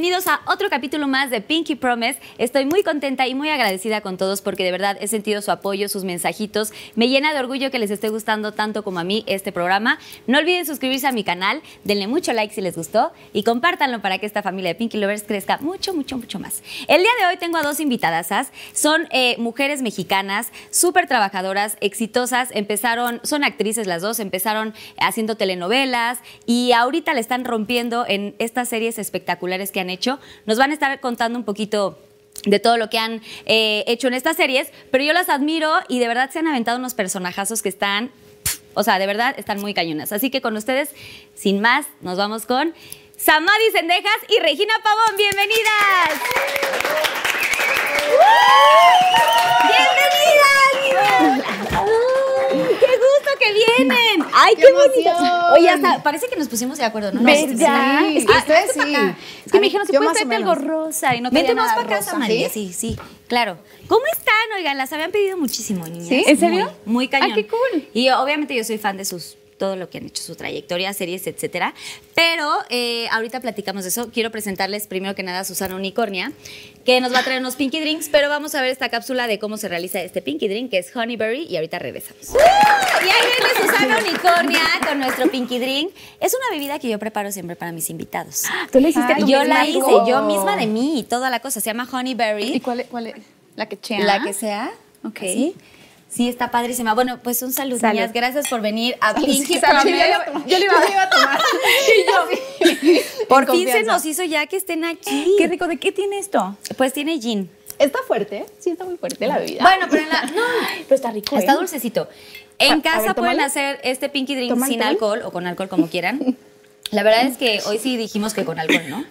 bienvenidos a otro capítulo más de Pinky Promise. Estoy muy contenta y muy agradecida con todos porque de verdad he sentido su apoyo, sus mensajitos. Me llena de orgullo que les esté gustando tanto como a mí este programa. No olviden suscribirse a mi canal, denle mucho like si les gustó y compártanlo para que esta familia de Pinky Lovers crezca mucho, mucho, mucho más. El día de hoy tengo a dos invitadas. Son eh, mujeres mexicanas, súper trabajadoras, exitosas. Empezaron, son actrices las dos, empezaron haciendo telenovelas y ahorita le están rompiendo en estas series espectaculares que han hecho. Nos van a estar contando un poquito de todo lo que han eh, hecho en estas series, pero yo las admiro y de verdad se han aventado unos personajazos que están, o sea, de verdad están muy cañonas. Así que con ustedes, sin más, nos vamos con Samadhi Sendejas y Regina Pavón. ¡Bienvenidas! ¡Bienvenidas! ¡Ay, ¡Qué gusto que vienen! ¡Ay, qué, ¡Qué bonito! Oye, hasta parece que nos pusimos de acuerdo, ¿no? ¿Verdad? Sí. Es que Ah, ustedes vente sí. acá. Es que me dijeron, si ¿se puedes puede traerte algo rosa? Y no Vente traía más nada para Samantha. María. Sí, sí, claro. ¿Cómo están? Oigan, las habían pedido muchísimo, niñas. ¿Sí? Muy, ¿En serio? Muy cañón. Ah, qué cool. Y obviamente yo soy fan de sus todo lo que han hecho, su trayectoria, series, etcétera. Pero eh, ahorita platicamos de eso. Quiero presentarles primero que nada a Susana Unicornia, que nos va a traer unos Pinky Drinks, pero vamos a ver esta cápsula de cómo se realiza este Pinky Drink, que es Honeyberry, y ahorita regresamos. Y ahí viene Susana Unicornia con nuestro Pinky Drink. Es una bebida que yo preparo siempre para mis invitados. Tú le hiciste Yo tú la misma, hice, yo misma de mí y toda la cosa. Se llama ¿Y Honeyberry. cuál es? Cuál es? La que chea. La que sea. Ok. ¿Sí? Sí, está padrísima. Bueno, pues un saludo, Salud. niñas. Gracias por venir a Pinky Salud. Yo le iba a tomar. Yo le iba a tomar. Por fin se nos hizo ya que estén aquí. Qué rico. ¿De qué tiene esto? Pues tiene gin. Está fuerte. Sí, está muy fuerte la bebida. Bueno, pero en la. No, pero está rico. está ¿eh? dulcecito. En a casa ver, pueden hacer este Pinky Drink sin alcohol o con alcohol, como quieran. La verdad es que hoy sí dijimos que con alcohol, ¿no?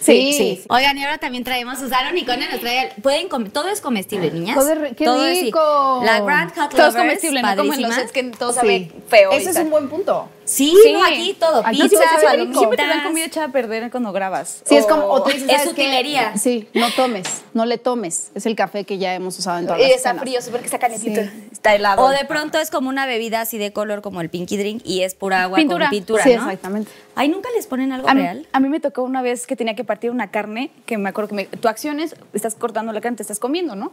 Sí, sí. Oigan, y ahora también traemos Susana Unicornia nos trae. Pueden comer, todo es comestible, niñas. Todo es qué Todo es- sí. rico. La Grand Hot Todo es comestible, no como en los padrísima. sets que todo Sí. sabe feo. Ese es un buen punto. Sí, Sí. no, aquí todo. Aquí Pizza, todo sabe rico. palomitas. Siempre te dan comida echada a perder cuando grabas. Sí, es como, o tú dices, Es utilería. Sí, no tomes, no le tomes. Es el café que ya hemos usado en todas Y las está frío, sí, porque está calentito. Sí. Está helado. O de pronto es como una bebida así de color como el Pinky Drink y es pura agua Pintura. con pintura, Sí, ¿no? exactamente. Ay, ¿nunca les ponen algo A mí, real? a mí me tocó una vez que tenía que partir una carne, que me acuerdo que me, tu acción es, estás cortando la carne, te estás comiendo, ¿no?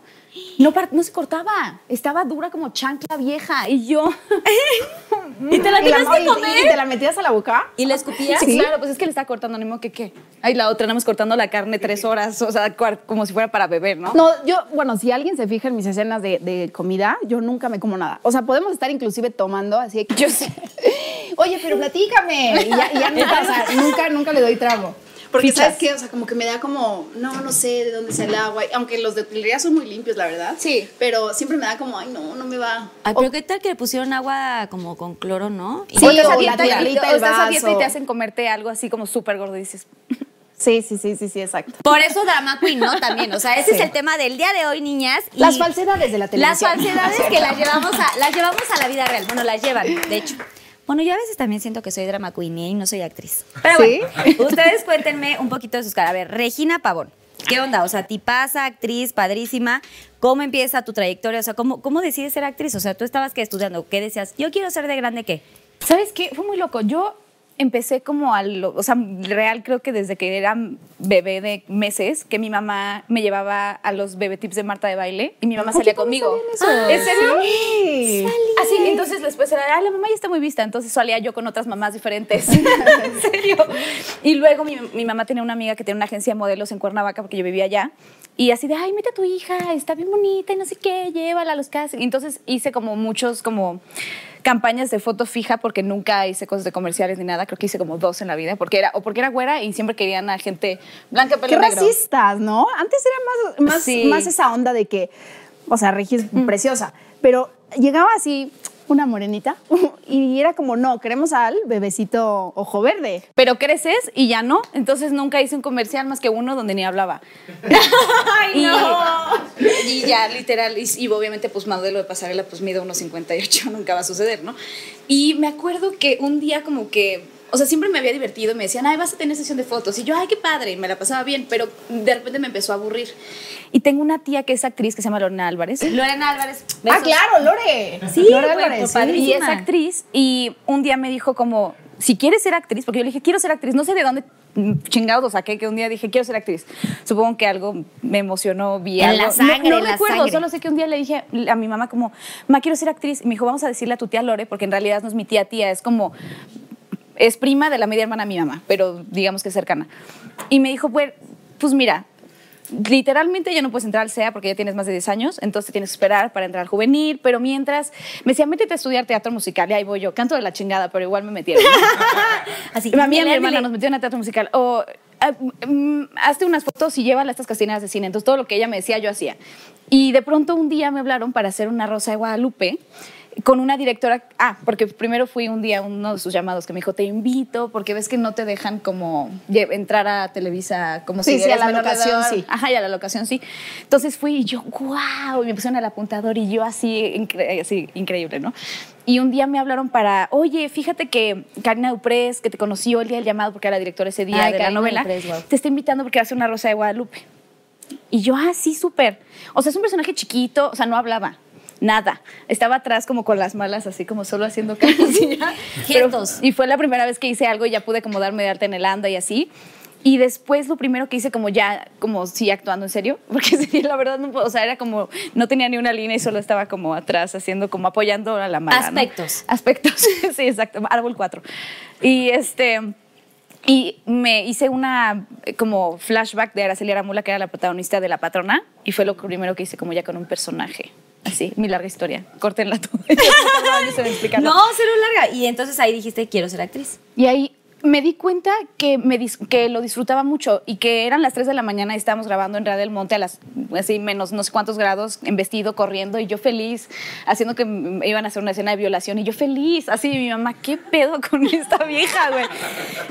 No, par- no se cortaba, estaba dura como chancla vieja y yo... ¿Y te la ¿Y, la- tenías que comer? Y te la metías a la boca? ¿Y la escupías? Sí, claro, pues es que le estaba cortando, ni modo que qué. Ay, la otra, andamos cortando la carne tres horas, o sea, como si fuera para beber, ¿no? No, yo, bueno, si alguien se fija en mis escenas de, de comida, yo nunca me como nada. O sea, podemos estar inclusive tomando, así que yo sé. Oye, pero platícame. Y ya, y ya nunca, o sea, nunca, nunca le doy trago. Porque, Fichas. ¿sabes qué? O sea, como que me da como, no, no sé de dónde sale el agua. Aunque los de utilería son muy limpios, la verdad. Sí. Pero siempre me da como, ay, no, no me va. Ay, pero ¿qué tal que le pusieron agua como con cloro, no? Y- Sí, o estás a o dieta, la y- o te hacen comerte algo así como súper gordo y dices... Sí, sí, sí, sí, sí, exacto. Por eso Drama Queen, ¿no? También, o sea, ese Sí. es el tema del día de hoy, niñas. y Las falsedades de la Las televisión. falsedades que las llevamos, a, las llevamos a la vida real. Bueno, las llevan, de hecho. Bueno, yo a veces también siento que soy drama queen y no soy actriz. Pero ¿Sí? bueno, ustedes cuéntenme un poquito de sus caras. A ver, Regina Pavón. ¿Qué onda? O sea, tipaza, actriz, padrísima. ¿Cómo empieza tu trayectoria? O sea, ¿cómo, ¿cómo decides ser actriz? O sea, tú estabas que estudiando. ¿Qué decías? Yo quiero ser de grande, ¿qué? ¿Sabes qué? Fue muy loco. Yo empecé como al, o sea, real creo que desde que era bebé de meses, que mi mamá me llevaba a los bebé tips de Marta de baile y mi mamá salía conmigo. Ah, ¿En serio? Sí. Así, entonces después era, ah, la mamá ya está muy vista, entonces salía yo con otras mamás diferentes. en serio. Y luego mi, mi mamá tenía una amiga que tenía una agencia de modelos en Cuernavaca porque yo vivía allá. Y así de, ay, mete a tu hija, está bien bonita y no sé qué, llévala a los. Y entonces hice como muchos, como campañas de foto fija porque nunca hice cosas de comerciales ni nada. Creo que hice como dos en la vida porque era, o porque era güera y siempre querían a gente blanca, pelo Qué negro. racistas, ¿no? Antes era más, más, Sí. más esa onda de que, o sea, Regi es preciosa, pero llegaba así una morenita y era como, no, queremos al bebecito ojo verde. Pero creces y ya no. Entonces nunca hice un comercial más que uno donde ni hablaba. y, y ya, literal. Y, y obviamente, pues modelo de pasarela, pues mido unos 58, nunca va a suceder, ¿no? Y me acuerdo que un día como que o sea, siempre me había divertido y me decían, ay, vas a tener sesión de fotos. Y yo, ay, qué padre, y me la pasaba bien, pero de repente me empezó a aburrir. Y tengo una tía que es actriz que se llama Lorena Álvarez. Lorena Álvarez. Ah, besos. claro, Lore. Sí, Lore Álvarez, pues, sí. Y es actriz y un día me dijo como, si quieres ser actriz, porque yo le dije, quiero ser actriz, no sé de dónde chingados saqué, que un día dije, quiero ser actriz. Supongo que algo me emocionó, vi En algo. la sangre, no, no en la recuerdo, sangre. solo sé que un día le dije a mi mamá como, ma, quiero ser actriz. Y me dijo, vamos a decirle a tu tía Lore, porque en realidad no es mi tía tía, es como, es prima de la media hermana de mi mamá, pero digamos que es cercana. Y me dijo, pues, pues mira, literalmente ya no puedes entrar al SEA porque ya tienes más de 10 años, entonces tienes que esperar para entrar al juvenil, pero mientras me decía, métete a estudiar teatro musical, y ahí voy yo, canto de la chingada, pero igual me metieron. Así. a mí y mi hermana nos metieron a teatro musical. O ah, mm, hazte unas fotos y llévala a estas casinas de cine. Entonces todo lo que ella me decía, yo hacía. Y de pronto un día me hablaron para hacer una Rosa de Guadalupe con una directora, ah, porque primero fui un día a uno de sus llamados que me dijo, te invito, porque ves que no te dejan como entrar a Televisa como Sí, si sí, a la locación, edad. sí. Ajá, y a la locación, sí. Entonces fui y yo, wow, y me pusieron el apuntador y yo así, incre- así increíble, ¿no? Y un día me hablaron para, oye, fíjate que Karina Duprés, que te conoció el día del llamado porque era la directora ese día Ay, de Karina la novela, Duprés, te está invitando porque hace una Rosa de Guadalupe. Y yo, ah, sí, súper. O sea, es un personaje chiquito, o sea, no hablaba. Nada. Estaba atrás como con las malas, así como solo haciendo caras y ya. Pero- Gestos. y fue la primera vez que hice algo y ya pude como darme de alta en el anda y así. Y después lo primero que hice como ya, como sí actuando en serio, porque sí, la verdad, no, o sea, era como, no tenía ni una línea y solo estaba como atrás haciendo, como apoyando a la mala. ¿no? Aspectos. Aspectos, sí, exacto, árbol 4. Y este, y me hice una eh, como flashback de Araceli Aramula, que era la protagonista de La Patrona, y fue lo primero que hice como ya con un personaje. Así, mi larga historia. Córtenla explicarlo. No, cero larga. Y entonces ahí dijiste, quiero ser actriz. Y ahí me di cuenta que, me dis- que lo disfrutaba mucho y que eran las 3 de la mañana y estábamos grabando en Real del Monte a las así menos no sé cuántos grados en vestido corriendo y yo feliz haciendo que me iban a hacer una escena de violación y yo feliz así mi mamá qué pedo con esta vieja güey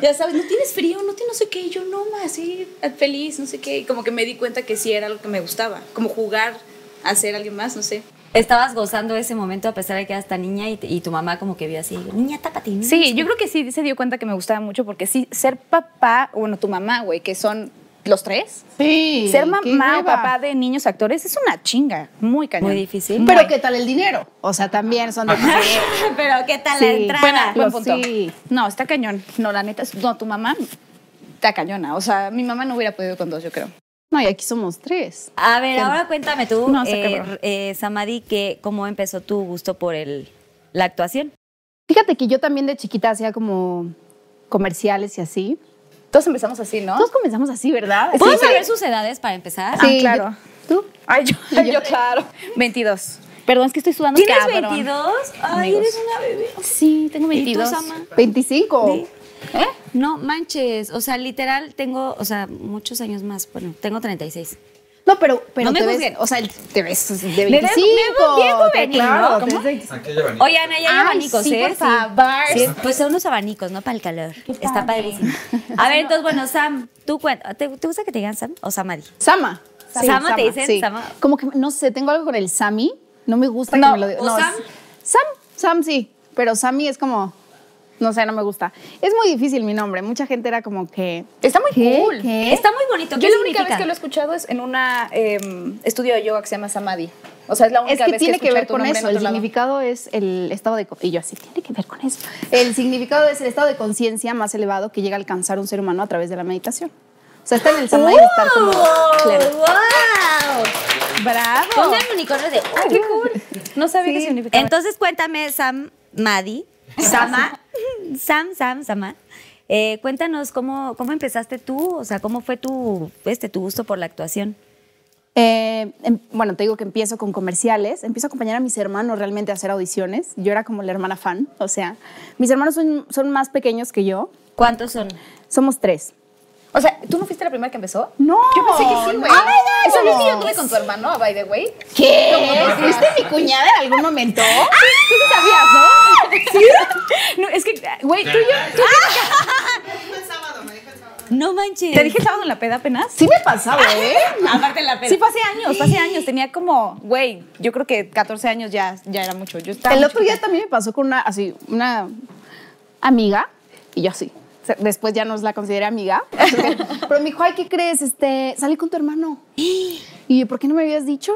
ya sabes no tienes frío no tienes no sé qué y yo no así feliz no sé qué y como que me di cuenta que sí era lo que me gustaba como jugar a ser alguien más no sé Estabas gozando ese momento a pesar de que eras tan niña y, y tu mamá como que vio así, niña, tápate. niña, Sí, yo creo que sí se dio cuenta que me gustaba mucho porque sí, ser papá, bueno, tu mamá, güey, que son los tres. Sí. ser mamá o papá de niños actores es una chinga, muy cañón. Muy difícil. Pero ¿qué tal el dinero? O sea, también son de... Pero ¿qué tal Sí. la entrada? Buena, buen Pues punto. sí. No, está cañón. No, la neta, no, tu mamá está cañona. O sea, mi mamá no hubiera podido con dos, yo creo. No, y aquí somos tres. A ver, ahora cuéntame tú, No, eh, eh, Samadi, que cómo empezó tu gusto por el, la actuación. Fíjate que yo también de chiquita hacía como comerciales y así. Todos empezamos así, ¿no? Todos comenzamos así, ¿verdad? ¿Puedo Sí. saber sus edades para empezar? Ah, claro. ¿Tú? Ay, yo, yo, claro. 22. Perdón, es que estoy sudando ¿Tienes cabrón. 22? Ay, Amigos. eres una bebé. Sí, tengo ¿Y tú, 22. Sama? 25. Sí. ¿Eh? No manches, o sea, literal tengo, o sea, muchos años más. Bueno, tengo 36. No, pero, pero No me te ves, o sea, te ves de Me veo- 25. me veo bien juvenil, claro, ¿no? te ¿Cómo? ves de- Aquí hay Ay, abanicos, sí, ¿eh? por favor. Sí, pues son unos abanicos, ¿no? Para el calor. Está padrísimo. A ver, entonces, bueno, Sam, tú cuenta. ¿Te, te gusta que te digan Sam o Samadi? Sama. Sama, ¿te dicen? sí. Sama. Como que, no sé, tengo algo con el Sami. No me gusta No, que me lo digan. ¿o Sam? Sam, Sam sí. Pero Sami es como, no sé, no me gusta. Es muy difícil mi nombre. Mucha gente era como que... Está muy ¿qué? cool. ¿Qué? Está muy bonito. ¿Qué Yo la única vez que lo he escuchado es en un estudio de yoga que se llama Samadhi. O sea, es la Es única que vez tiene que, que ver con eso. El significado es el estado de... Y yo así, tiene que ver con eso. El significado es el estado de conciencia más elevado que llega a alcanzar un ser humano a través de la meditación. O sea, está en el Samadhi de estar como. ¡Wow! ¡Bravo! Unicornio de. ¡Ay, qué cool! No sabía qué significaba. Entonces, cuéntame, Sam Madi. Sama. Sam, Sam, Sama. Eh, cuéntanos cómo, cómo empezaste tú, o sea, cómo fue tu, este, tu gusto por la actuación. Eh, em- bueno, te digo que empiezo con comerciales, empiezo a acompañar a mis hermanos realmente a hacer audiciones. Yo era como la hermana fan, o sea, mis hermanos son, son más pequeños que yo, ¿Cuántos son? somos tres. O sea, ¿tú no fuiste la primera que empezó? No, Yo pensé que sí, güey. no. Ah, ¿Sabías que yo anduve con tu hermano, by the way? ¿Qué? ¿Fuiste mi cuñada en algún momento? Tú sí sabías, ¿no? ¿Sí? No, es que, güey, tú y yo... tú- No manches. ¿Te dije el sábado en la peda apenas? Sí me pasaba, ¿eh? Aparte la peda. Sí, fue hace años, fue hace años. Tenía como, güey, yo creo que 14 años ya, ya era mucho. Yo estaba El otro día también me pasó con una, así, una amiga, y yo así. Después ya no la consideré amiga. Pero me dijo, ay, ¿qué crees? Este, salí con tu hermano. Y yo, ¿por qué no me habías dicho?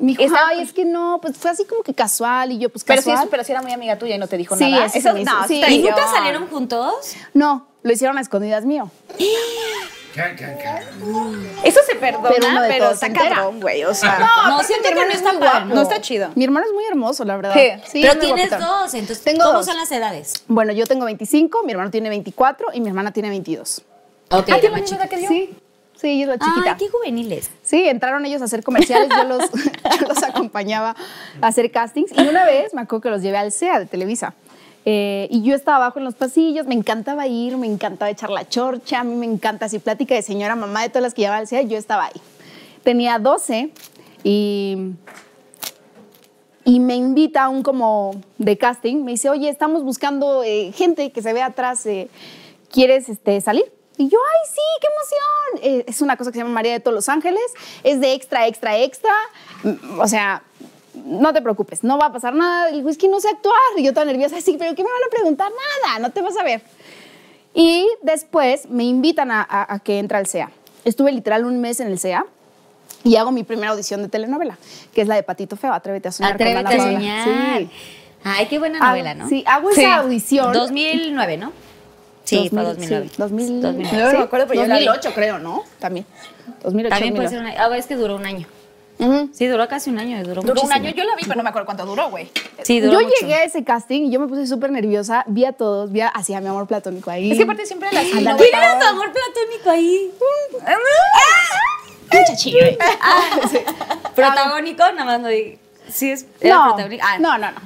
Me dijo, Esa- ay, es que no, pues fue así como que casual. Y yo, pues Pero sí, casual. pero sí era muy amiga tuya y no te dijo Sí, nada. eso hizo- no, sí. ¿Y nunca salieron juntos? No, lo hicieron a escondidas mío. Eso se perdona, Pero uno de pero todos está cabrón, güey. O sea, No, siento mi que hermano no es está guapo. No está chido. Mi hermano es muy hermoso, la verdad. Sí. Pero tienes dos, entonces, Tengo ¿cómo dos. son las edades? Bueno, yo tengo 25, mi hermano tiene 24 y mi hermana tiene 22. Ok, ¿Ah, tiene más misma chica. edad que yo? Sí, sí, ella es la chiquita. Ay, qué juveniles. Sí, entraron ellos a hacer comerciales, yo los, yo los acompañaba a hacer castings. Y una vez me acuerdo que los llevé al CEA de Televisa. Eh, y yo estaba abajo en los pasillos, me encantaba ir, me encantaba echar la chorcha, a mí me encanta así plática de señora mamá de todas las que llevaba al CEA, yo estaba ahí. Tenía 12 y, y me invita a un como de casting, me dice, oye, estamos buscando eh, gente que se ve atrás, eh, ¿quieres este, salir? Y yo, ay, sí, qué emoción. Es una cosa que se llama María de todos los Ángeles, es de extra, extra, extra. Mm, O sea, no te preocupes, no va a pasar nada. Digo, es que no sé actuar. Y yo tan nerviosa, sí, pero ¿qué me van a preguntar? Nada, no te vas a ver. Y después me invitan a, a- a que entre al CEA. Estuve literal un mes en el CEA y hago mi primera audición de telenovela, que es la de Patito Feo, Atrévete a soñar. con Atrévete Ana a soñar. Sí. Ay, qué buena Hago- novela, ¿no? Sí, hago Sí. esa audición. 2009, ¿no? Sí, fue 2000, 2009. sí, 2000, 2009. Yo no me acuerdo, pero yo la vi. 2008 creo, ¿no? También. 2008. También puede 2009. ser un año. Ah, es que duró un año. Sí, duró casi un año. Duró, Duró un año, yo la vi, pero no me acuerdo cuánto duró, güey. Sí, duró Yo mucho. llegué a ese casting y yo me puse súper nerviosa, vi a todos, vi a, hacia mi amor platónico ahí. Es que aparte siempre las. ¿Quién era tu amor platónico ahí? muchachillo. eh. Protagónico, nada más no di. Sí, es. No, protagónico. Ah, no, no, no.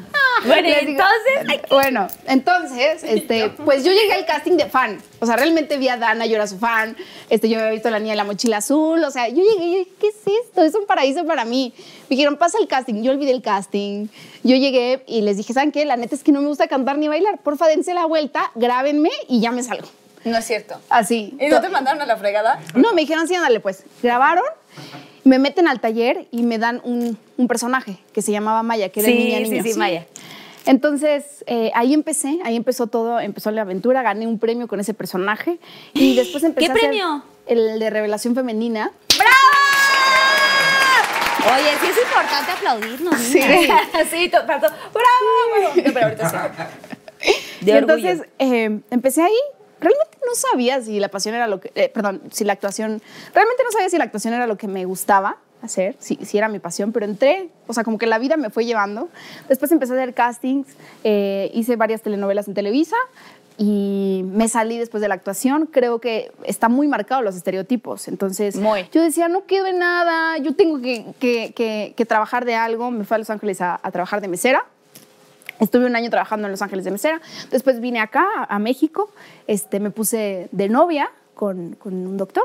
Bueno, Les digo- entonces. Bueno, entonces, este, pues yo llegué al casting de fan. O sea, realmente vi a Dana, yo era su fan. Este, yo había visto a la niña de la mochila azul. O sea, yo llegué y dije, ¿qué es esto? Es un paraíso para mí. Me dijeron, pasa el casting. Yo olvidé el casting. Yo llegué y les dije, ¿saben qué? La neta es que no me gusta cantar ni bailar. Porfa, dense la vuelta, grábenme y ya me salgo. No es cierto. Así. ¿Y no te mandaron a la fregada? No, me dijeron, sí, ándale, pues. Grabaron, me meten al taller y me dan un, un personaje que se llamaba Maya, que era Sí, niña sí, niño. sí, Maya. Entonces, eh, ahí empecé, ahí empezó todo, empezó la aventura, gané un premio con ese personaje y después empecé ¿Qué a hacer premio? el de revelación femenina. Oye, sí es importante aplaudirnos. Sí. niña. sí, todo. ¡Bravo! No, pero ahorita sí. De y entonces eh, empecé ahí. Realmente no sabía si la pasión era lo que, eh, perdón, si la actuación, realmente no sabía si la actuación era lo que me gustaba hacer, si, si era mi pasión, pero entré, o sea, como que la vida me fue llevando. Después empecé a hacer castings, eh, hice varias telenovelas en Televisa y me salí después de la actuación. Creo que está muy marcado los estereotipos. Entonces, Muy. yo decía, no quedo en nada, yo tengo que, que- que- que trabajar de algo. Me fui a Los Ángeles a- a trabajar de mesera. Estuve un año trabajando en Los Ángeles de mesera. Después vine acá, a, México. Este, me puse de novia con, con un doctor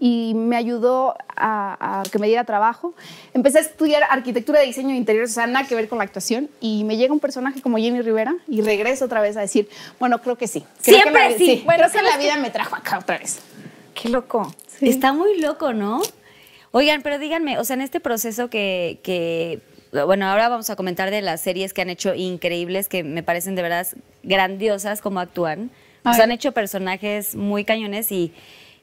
y me ayudó a, a que me diera trabajo. Empecé a estudiar arquitectura de diseño de interiores, o sea, nada que ver con la actuación. Y me llega un personaje como Jenny Rivera y regreso otra vez a decir, bueno, creo que sí. Creo Siempre que la, sí. Bueno, creo que ¿sabes la vida me trajo acá otra vez. Qué loco. Sí. Está muy loco, ¿no? Oigan, pero díganme, o sea, en este proceso que, que, bueno, ahora vamos a comentar de las series que han hecho increíbles, que me parecen de verdad grandiosas como actúan. Ay. han hecho personajes muy cañones y,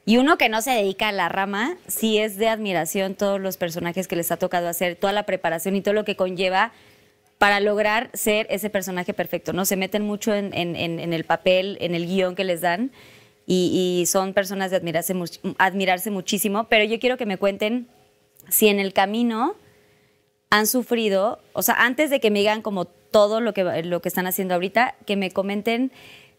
y uno que no se dedica a la rama, sí es de admiración todos los personajes que les ha tocado hacer, toda la preparación y todo lo que conlleva para lograr ser ese personaje perfecto, ¿no? Se meten mucho en, en- en- en el papel, en el guion que les dan y, y son personas de admirarse, admirarse muchísimo, pero yo quiero que me cuenten si en el camino han sufrido, o sea, antes de que me digan como todo lo que, lo que están haciendo ahorita, que me comenten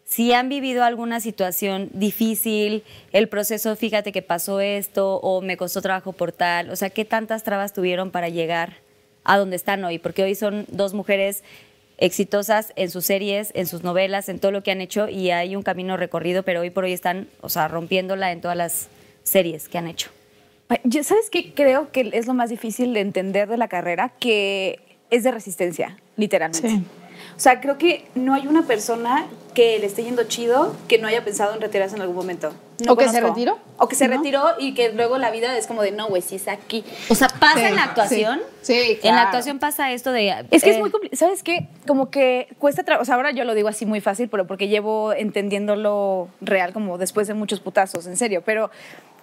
si han vivido alguna situación difícil, el proceso, fíjate que pasó esto, o me costó trabajo por tal, o sea, qué tantas trabas tuvieron para llegar a donde están hoy, porque hoy son dos mujeres exitosas en sus series, en sus novelas, en todo lo que han hecho y hay un camino recorrido, pero hoy por hoy están, o sea, rompiéndola en todas las series que han hecho. Yo- ¿Sabes qué? Creo que es lo más difícil de entender de la carrera, que es de resistencia, literalmente. Sí. O sea, creo que no hay una persona que le esté yendo chido que no haya pensado en retirarse en algún momento. No ¿O que se retiró? O que se ¿No? retiró y que luego la vida es como de, no, güey, sí es aquí. O sea, pasa Sí, en la actuación. sí. Sí, En claro. la actuación pasa esto de. Es que es eh, muy complicado. ¿Sabes qué? Como que cuesta trabajo. O sea, ahora yo lo digo así muy fácil, pero porque llevo entendiéndolo real como después de muchos putazos, en serio. Pero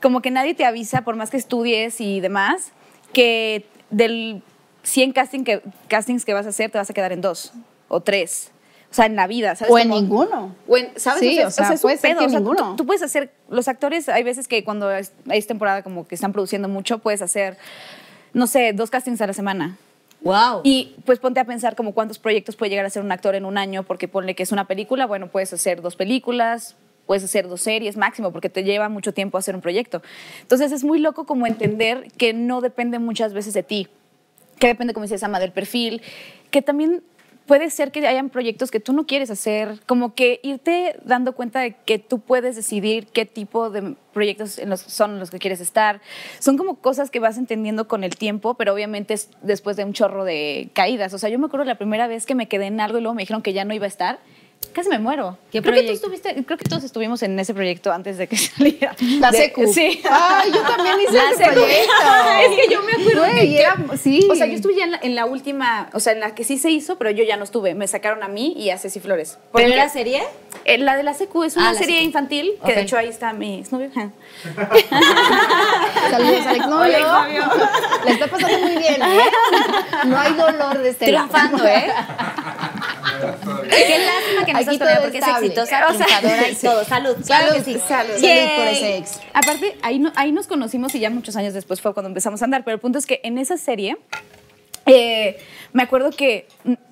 como que nadie te avisa, por más que estudies y demás, que del 100 casting que, castings que vas a hacer, te vas a quedar en dos o tres. O sea, en la vida, ¿sabes? O en Como- ninguno. o en- ¿sabes? Sí, o sea, es un puede ser pedo, que o sea, tú- ninguno. Tú, puedes hacer, los actores, hay veces que cuando es, es temporada como que están produciendo mucho, puedes hacer, no sé, dos castings a la semana. Wow. Y pues ponte a pensar como cuántos proyectos puede llegar a ser un actor en un año, porque ponle que es una película, bueno, puedes hacer dos películas, puedes hacer dos series máximo, porque te lleva mucho tiempo hacer un proyecto. Entonces es muy loco como entender que no depende muchas veces de ti, que depende, como dices, Ama, del perfil, que también puede ser que hayan proyectos que tú no quieres hacer, como que irte dando cuenta de que tú puedes decidir qué tipo de proyectos son los que quieres estar. Son como cosas que vas entendiendo con el tiempo, pero obviamente es después de un chorro de caídas. O sea, yo me acuerdo la primera vez que me quedé en algo y luego me dijeron que ya no iba a estar. Casi me muero. ¿Qué creo que tú estuviste, creo que todos estuvimos en ese proyecto antes de que saliera. La secu. Sí. Ay, yo también hice La ese secu. proyecto. es que yo me acuerdo Güey, que, que- era- sí. O sea, yo estuve ya en la, en la última, o sea, en la que sí se hizo, pero yo ya no estuve. Me sacaron a mí y a Ceci Flores. ¿Pero era serie? Eh, La de la secu es una Ah, la serie secu. infantil, que Ok. de hecho ahí está mi exnovio. Ajá. Saludos al exnovio. Le está pasando muy bien, ¿eh? No hay dolor de este. Triunfando, ¿eh? Qué lástima que no Aquí estás con ella todo porque es exitosa, O sea, y todo. Salud. Claro que sí. Salud. Salud Yay. por ese ex. Aparte, ahí, no- ahí nos conocimos y ya muchos años después fue cuando empezamos a andar, pero el punto es que en esa serie, eh, me acuerdo que,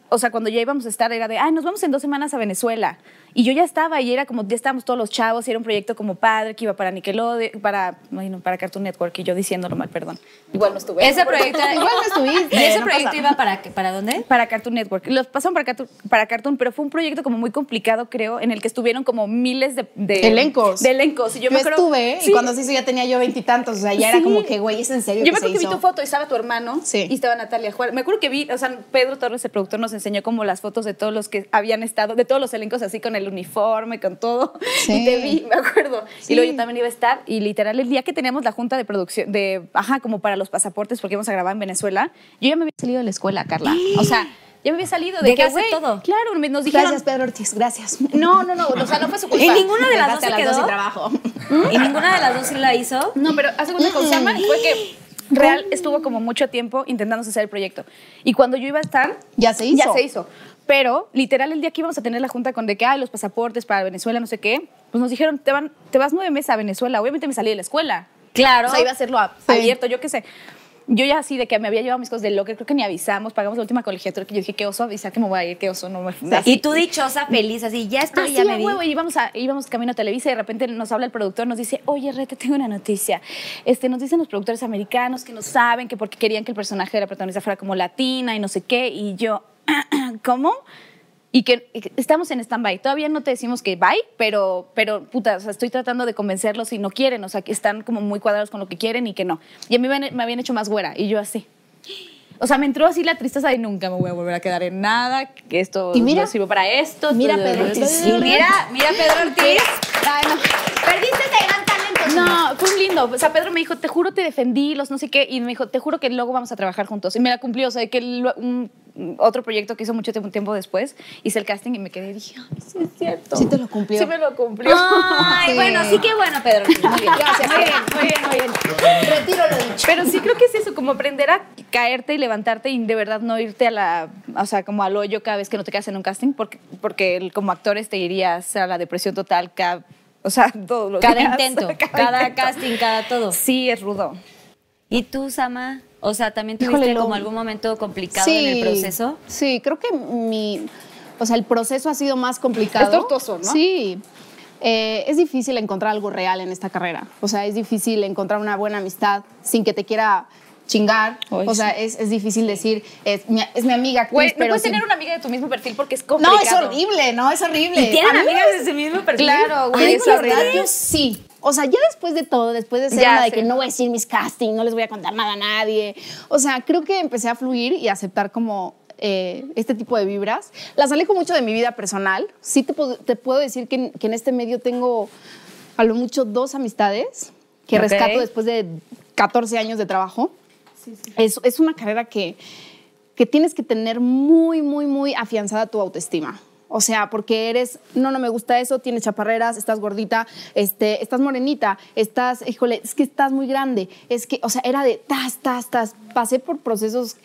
o sea, cuando ya íbamos a estar era de, ay, nos vamos en dos semanas a Venezuela. Y yo ya estaba y era como, ya estábamos todos los chavos y era un proyecto como padre que iba para Nickelodeon, para, bueno, para Cartoon Network y yo diciéndolo mal, perdón. Igual no estuve. Ese proyecto. Igual no estuviste, ¿Y ese no proyecto pasa. iba para, qué- para dónde? Para Cartoon Network. Los pasaron para Cartoon, para Cartoon, pero fue un proyecto como muy complicado, creo, en el que estuvieron como miles de... de Elencos. De elencos. Y yo, Yo, me acuerdo- estuve Sí. y cuando se hizo ya tenía yo veintitantos. O sea, ya era Sí. como que, güey, es en serio. Yo me que acuerdo se que vi hizo? tu foto y estaba tu hermano Sí. y estaba Natalia Juárez. Me acuerdo que vi, o sea, Pedro Torres, el productor, nos enseñó como las fotos de todos los que habían estado, de todos los elencos así con el uniforme, con todo. Sí. Y te vi, me acuerdo. Sí. Y luego yo también iba a estar y literal el día que teníamos la junta de producción, de, ajá, como para los pasaportes porque íbamos a grabar en Venezuela, yo ya me había salido de la escuela, Carla. O sea, ya me había salido de que, Dejaste güey, todo. Claro, nos dijeron... Gracias, Pedro Ortiz, gracias. No, no, no, o sea, no fue su culpa. ¿Y ninguna de las dos se las dos quedó? sin trabajo. ¿Y ninguna de las dos sí la hizo? No, pero hace cuenta con Sama fue que Real estuvo como mucho tiempo intentándose hacer el proyecto. Y cuando yo iba a estar... Ya se hizo. Ya se hizo. Pero, literal, el día que íbamos a tener la junta con de que, ay, los pasaportes para Venezuela, no sé qué, pues nos dijeron, te, van, te vas nueve meses a Venezuela. Obviamente me salí de la escuela. Claro. O sea, iba a hacerlo Sí. abierto, yo qué sé. Yo ya así de que me había llevado mis cosas del locker, creo que ni avisamos, pagamos la última colegiatura que yo dije, qué oso avisar que me voy a ir, qué oso, no me... Y tú dichosa, feliz, así, ya estoy, Así ya me vi. huevo, y íbamos, a, íbamos camino a Televisa y de repente nos habla el productor, nos dice, oye, Re, te tengo una noticia. Este, nos dicen los productores americanos que no saben, que porque querían que el personaje de la protagonista fuera como latina y no sé qué, y yo, ¿cómo? Y que, estamos en stand-by. Todavía no te decimos que bye, pero, pero puta, o sea, estoy tratando de convencerlos y no quieren, o sea, que están como muy cuadrados con lo que quieren y que no. Y a mí me, habían hecho más güera y yo así. O sea, me entró así la tristeza de nunca me voy a volver a quedar en nada, que esto Y mira, no sirve para esto. mira, Pedro Ortiz. Mira, mira Pedro Ortiz. Perdiste ese gran talento. No, fue un lindo. O sea, Pedro me dijo, te juro te defendí, los no sé qué. Y me dijo, te juro que luego vamos a trabajar juntos. Y me la cumplió. O sea, que el- un, otro proyecto que hizo mucho tiempo, tiempo después, hice el casting y me quedé y dije, ay, sí es cierto. Sí te lo cumplió. Sí me lo cumplió. Ay, Sí. bueno, sí que bueno, Pedro. Muy bien. Gracias, muy bien, muy bien, muy bien. Retiro lo dicho. Pero sí creo que es eso, como aprender a caerte y levantarte y de verdad no irte a la, o sea, como al hoyo cada vez que no te quedas en un casting, porque, porque como actores te irías a la depresión total cada, o sea, todos los Cada días. intento, cada intento. casting, cada todo. Sí, es rudo. ¿Y tú, Sama? O sea, ¿también Híjole, tuviste lo- como algún momento complicado en el proceso? Sí, creo que mi, o sea, el proceso ha sido más complicado. Es tortuoso, ¿no? Sí. Eh, es difícil encontrar algo real en esta carrera. O sea, es difícil encontrar una buena amistad sin que te quiera chingar. O sea, es, es difícil decir, es mi, es mi amiga actriz, Güey, no pero puedes sí- tener una amiga de tu mismo perfil porque es No, complicado. es horrible, no, es horrible. ¿Y tienen amigas de ese mismo perfil? Claro, güey, es horrible. yo sí. O sea, ya después de todo, después de ser Ya una de sé. que no voy a decir mis castings, no les voy a contar nada a nadie. O sea, creo que empecé a fluir y a aceptar como eh, este tipo de vibras. Las alejo mucho de mi vida personal. Sí te, puedo- te puedo decir que que en este medio tengo a lo mucho dos amistades que Ok. rescato después de 14 años de trabajo. Es, es una carrera que, que tienes que tener muy, muy, muy afianzada tu autoestima. O sea, porque eres, no, no me gusta eso, tienes chaparreras, estás gordita, este, estás morenita, estás, híjole, es que estás muy grande. Es que, o sea, era de tas, tas, tas. Pasé por procesos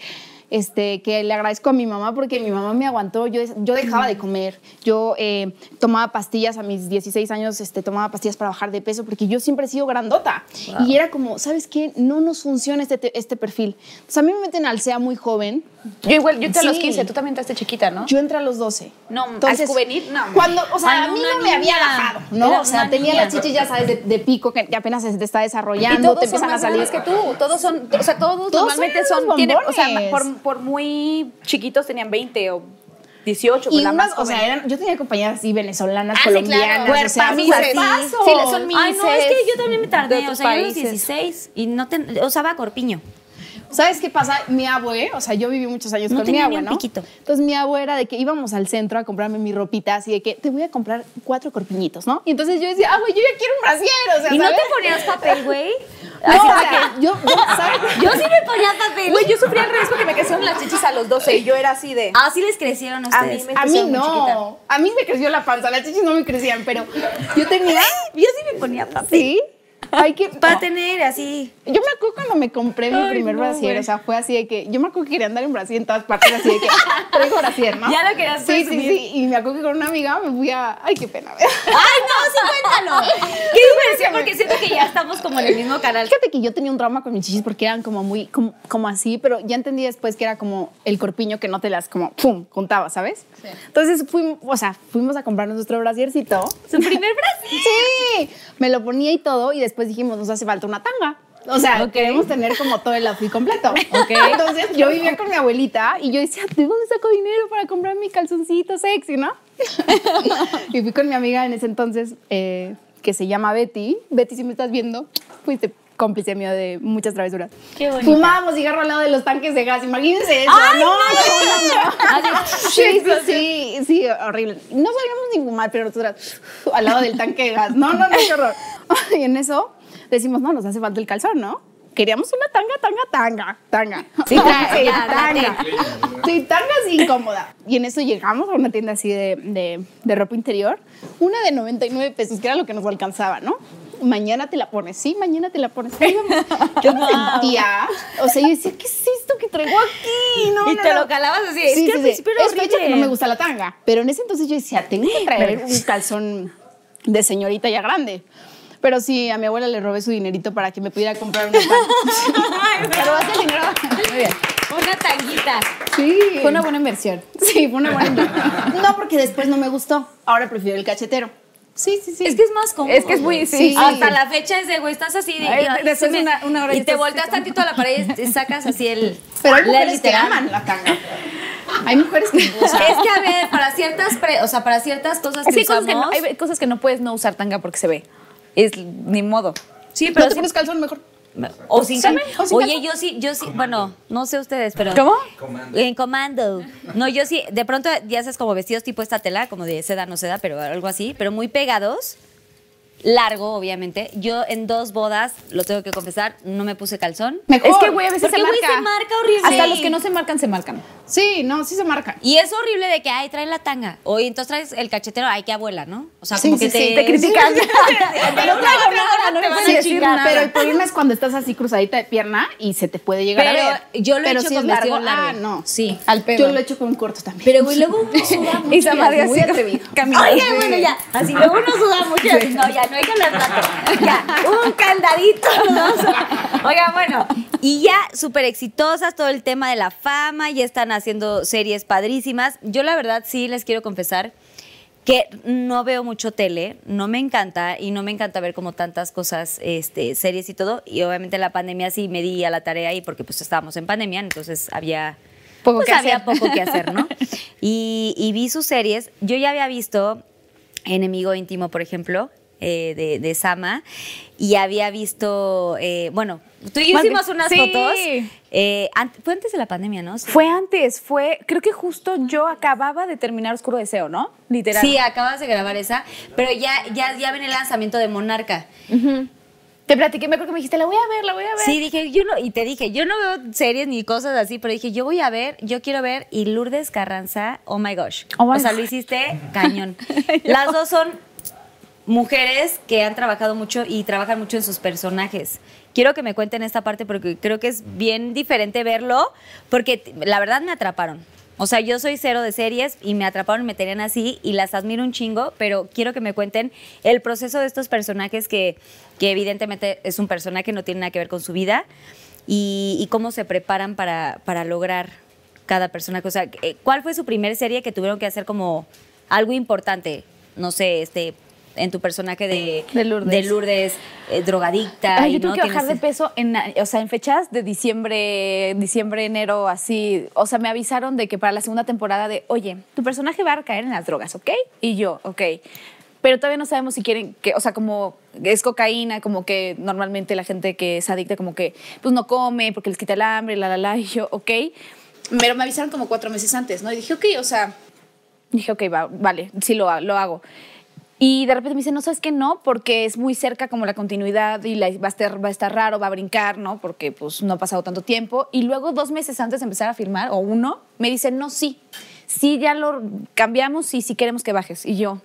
este, que le agradezco a mi mamá porque mi mamá me aguantó. Yo, yo dejaba de comer. Yo eh, tomaba pastillas a mis 16 años, este, tomaba pastillas para bajar de peso porque yo siempre he sido grandota. Y era como, ¿sabes qué? No nos funciona este, este perfil. Entonces a mí me meten al SEA muy joven. Yo igual, yo entré a los Sí. 15, tú también entraste chiquita, ¿no? Yo entré a los 12. No, ¿al juvenil? No. Cuando, o sea, Ay, a no, mí no me había niña. bajado, ¿no? Era o sea, tenía niña. las chichis, ya sabes, de, de pico que, apenas se te está y desarrollando, todos te son empiezan a más salir. grandes que tú. Todos son, o sea, todos, Todos normalmente son son, tienen, o sea, por, por muy chiquitos tenían 20 o 18, Y pues unas, más o sea, eran, yo tenía compañeras así venezolanas, Ah, sí, colombianas, claro, o sea, cuerpazos, cuerpazos. sí, son mis- Ay, no, es que yo también me tardé. O sea, yo a los países. 16 y no ten- usaba corpiño. ¿Sabes qué pasa? Mi abue, o sea, yo viví muchos años No con mi abue, ni un ¿no? piquito. Entonces mi abue era de que íbamos al centro a comprarme mi ropita, así de que te voy a comprar cuatro corpiñitos, ¿no? Y entonces yo decía, ah, güey, yo ya quiero un brasier, o sea, ¿Y no te ponías papel, güey? No, o sea, yo, yo, ¿sabes? Yo sí me ponía papel. Güey, yo sufrí al revés porque me crecieron las chichis a los 12 y yo era así de... Ah, sí les crecieron a A ustedes. mí me- A mí no, a mí me creció la panza, las chichis no me crecían, pero yo tenía, Yo sí me ponía papel. sí, hay que, Para tener así. Yo me acuerdo cuando me compré mi Ay, primer no, brasier, o sea, fue así de que yo me acuerdo que quería andar en brasier en todas partes, así de que traigo brasier, ¿no? Ya lo querías Sí, sí, presumir. sí, y me acuerdo que con una amiga me fui a, ay, qué pena. ¡Ay, no! ¡Sí, cuéntalo! Qué diversión, porque siento que ya estamos como en el mismo canal. Fíjate que yo tenía un trauma con mis chichis porque eran como muy, como, como así, pero ya entendí después que era como el corpiño que no te las como, pum, contaba, ¿sabes? Entonces fuimos, o sea, fuimos a comprarnos nuestro brasiercito. Su primer brasil. Sí, me lo ponía y todo y después dijimos, nos hace falta una tanga. O sea, Ok. queremos tener como todo el outfit completo. Entonces yo vivía con mi abuelita y yo decía, ¿de dónde saco dinero para comprar mi calzoncito sexy, no? y fui con mi amiga en ese entonces, eh, que se llama Betty. Betty, si me estás viendo, fuiste cómplice mío de muchas travesuras. Qué. Fumábamos cigarro al lado de los tanques de gas, imagínense eso. ¡Ay, no, no! no, no, Sí, sí, sí, sí, horrible. No sabíamos ni fumar, pero nosotras al lado del tanque de gas. No, no, no, qué horror. Y en eso decimos, no, nos hace falta el calzón, ¿no? Queríamos una tanga, tanga, tanga, tanga. Sí, sí, tanga. Sí, tanga así incómoda. Y en eso llegamos a una tienda así de, de, de ropa interior, una de 99 pesos, que era lo que nos alcanzaba, ¿no? Mañana te la pones, sí, mañana te la pones. Yo me sentía, o sea, yo decía, ¿qué es esto que traigo aquí? No, Y no, te no. lo calabas así. Es Sí, que sí, al principio era Es fecha que no me gusta la tanga. Pero en ese entonces yo decía, tengo que traer un calzón de señorita ya grande. Pero sí, a mi abuela le robé su dinerito para que me pudiera comprar una tanga. Pero robaste el dinero. Muy bien. Una tanguita. Sí. Fue una buena inversión. Sí, fue una buena inversión. No, porque después no me gustó. Ahora prefiero el cachetero. Sí, sí, sí. Es que es más cómodo. Es que es muy- sí. Hasta la fecha es de, güey, estás así. De, Ay, y- después me- una- una hora y te volteas así tantito a la pared y te sacas así el. Pero hay mujeres que aman la tanga. Hay mujeres que sea, Es que, a ver, para ciertas, pre- o sea, para ciertas cosas Es que hay cosas que, no, usamos... hay cosas que no puedes no usar tanga porque se ve. Es ni modo. Sí, pero pero te pones calzón mejor. O sin Sí, o sin Oye, yo sí, yo sí, bueno, no sé ustedes, pero. ¿Cómo? En comando. No, yo sí, de pronto ya haces como vestidos tipo esta tela, como de seda, no seda, pero algo así, pero muy pegados. Largo, obviamente. Yo en dos bodas, lo tengo que confesar, no me puse calzón. Mejor. Es que, güey, a veces Porque, se marca. se marca horrible. Hasta Sí. los que no se marcan, se marcan. Sí, no, sí se marca. Y es horrible de que, ay, trae la tanga. O entonces traes el cachetero, ay, qué abuela, ¿no? O sea, Sí, como sí, que te... sí, Te critican. Pero no, no, no, te van a Sí, chingar. Pero el problema es cuando estás así cruzadita de pierna y se te puede llegar Pero a ver. yo lo he Pero hecho si con largo, largo. Ah, no. Sí. Al pedo. Yo lo he hecho con corto también. Pero, güey, luego uno suda mucho. Y muy así caminando. Oye, bueno, ya. Así luego uno suda mucho. No, ya, no hay que hablar tanto. Ya, un candadito. Oiga, bueno. Y ya súper exitosas, todo el tema de la fama, ya están haciendo series padrísimas. Yo, la verdad, sí les quiero confesar que no veo mucho tele, no me encanta y no me encanta ver como tantas cosas, este, series y todo. Y obviamente la pandemia sí me di a la tarea ahí porque pues estábamos en pandemia, entonces había Poco pues, que había hacer. poco que hacer, ¿no? y, y vi sus series. Yo ya había visto Enemigo Íntimo, por ejemplo, eh, de, de Sama, y había visto, eh, bueno, tú y yo hicimos unas Sí. fotos. eh, fue antes de la pandemia, ¿no? Sí. Fue antes, fue, creo que justo yo acababa de terminar Oscuro Deseo, ¿no? Literal. Sí, acabas de grabar esa, pero ya, ya, ya viene el lanzamiento de Monarca. Te platiqué, me acuerdo que me dijiste, la voy a ver, la voy a ver. Sí, dije, yo no, y te dije, yo no veo series ni cosas así, pero dije, yo voy a ver, yo quiero ver, y Lourdes Carranza, oh my gosh. Oh my o sea, God. lo hiciste cañón. Las dos son mujeres que han trabajado mucho y trabajan mucho en sus personajes. Quiero que me cuenten esta parte porque creo que es bien diferente verlo, porque la verdad me atraparon. O sea, yo soy cero de series y me atraparon, me tenían así y las admiro un chingo, pero quiero que me cuenten el proceso de estos personajes que, que evidentemente es un personaje, no tiene nada que ver con su vida, y, y cómo se preparan para, para lograr cada personaje. O sea, eh, ¿cuál fue su primer serie que tuvieron que hacer como algo importante? No sé, este en tu personaje de, De Lourdes. de Lourdes, eh, drogadicta. Ay, y yo tuve no que bajar de peso en, o sea, en fechas de diciembre, diciembre, enero, así. O sea, me avisaron de que para la segunda temporada de, oye, tu personaje va a caer en las drogas, ¿ok? Y yo, ok. Pero todavía no sabemos si quieren que, o sea, como es cocaína, como que normalmente la gente que es adicta, como que, pues no come porque les quita el hambre, la, la, la. Y yo, ok. Pero me avisaron como cuatro meses antes, ¿no? Y dije, ok, o sea, Dije, ok, va, vale, sí lo, lo hago. Y de repente me dice, no, ¿sabes qué? No, porque es muy cerca como la continuidad y la- va, a estar, va a estar raro, va a brincar, ¿no? Porque pues no ha pasado tanto tiempo. Y luego dos meses antes de empezar a filmar, o uno, me dice, no, sí, sí, ya lo cambiamos y sí queremos que bajes. Y yo,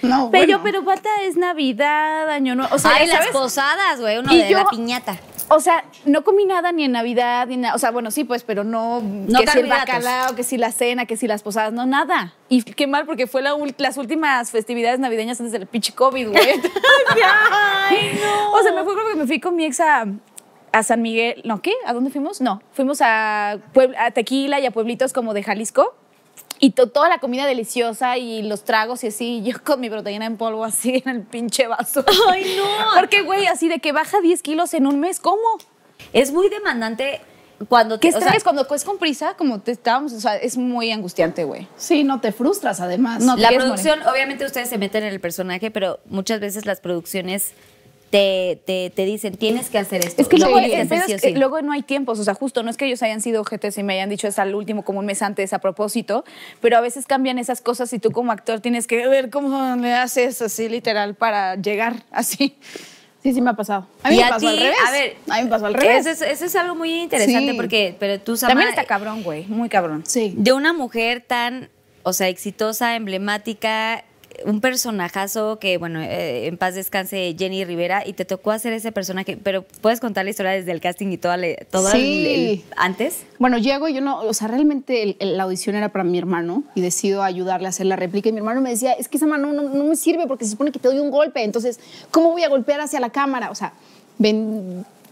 No, pero, bueno. pero, Bata, es Navidad, año nuevo. O sea, Ay, las posadas, güey, uno Y de yo- la piñata. O sea, no comí nada ni en Navidad, ni nada. O sea, bueno, sí, pues, pero no. No que si el bacalao, que si la cena, que si las posadas, no, nada. Y qué mal, porque fue la las últimas festividades navideñas antes del pinche COVID, güey. Ay, no. O sea, me fue creo que me fui con mi ex a, a San Miguel. ¿No qué? ¿A dónde fuimos? No. Fuimos a, Puebl- a Tequila y a pueblitos como de Jalisco. Y to- toda la comida deliciosa y los tragos y así, y yo con mi proteína en polvo así en el pinche vaso. Ay, no. Porque, güey, así de que baja 10 kilos en un mes, ¿cómo? Es muy demandante cuando ¿Qué te- o sea, estrés cuando es con prisa? Como te estábamos, o sea, es muy angustiante, güey. Sí, no te frustras además. No, La producción, obviamente ustedes se meten en el personaje, pero muchas veces las producciones te, te, te dicen, tienes que hacer esto. Es que luego, tienes el que hacer pedo sí es o que sí. luego no hay tiempos, o sea, justo no es que ellos hayan sido ojetes y me hayan dicho es al último como un mes antes a propósito, pero a veces cambian esas cosas y tú como actor tienes que ver cómo le haces así literal para llegar así. Sí, sí me ha pasado. A mí me a pasó al ti, revés. a ver, a mí me pasó al revés. Eso es, eso es algo muy interesante Sí. porque, pero tú, Sama, También está cabrón, güey, muy cabrón. Sí. de una mujer tan, o sea, exitosa, emblemática, un personajazo que, bueno, eh, en paz descanse Jenny Rivera, y te tocó hacer ese personaje, pero puedes contar la historia desde el casting y todo el- Sí. el- antes. Bueno, llego y yo no, o sea, realmente el- el- la audición era para mi hermano y decido ayudarle a hacer la réplica y mi hermano me decía, es que esa mano no, no me sirve porque se supone que te doy un golpe, entonces, ¿cómo voy a golpear hacia la cámara? O sea,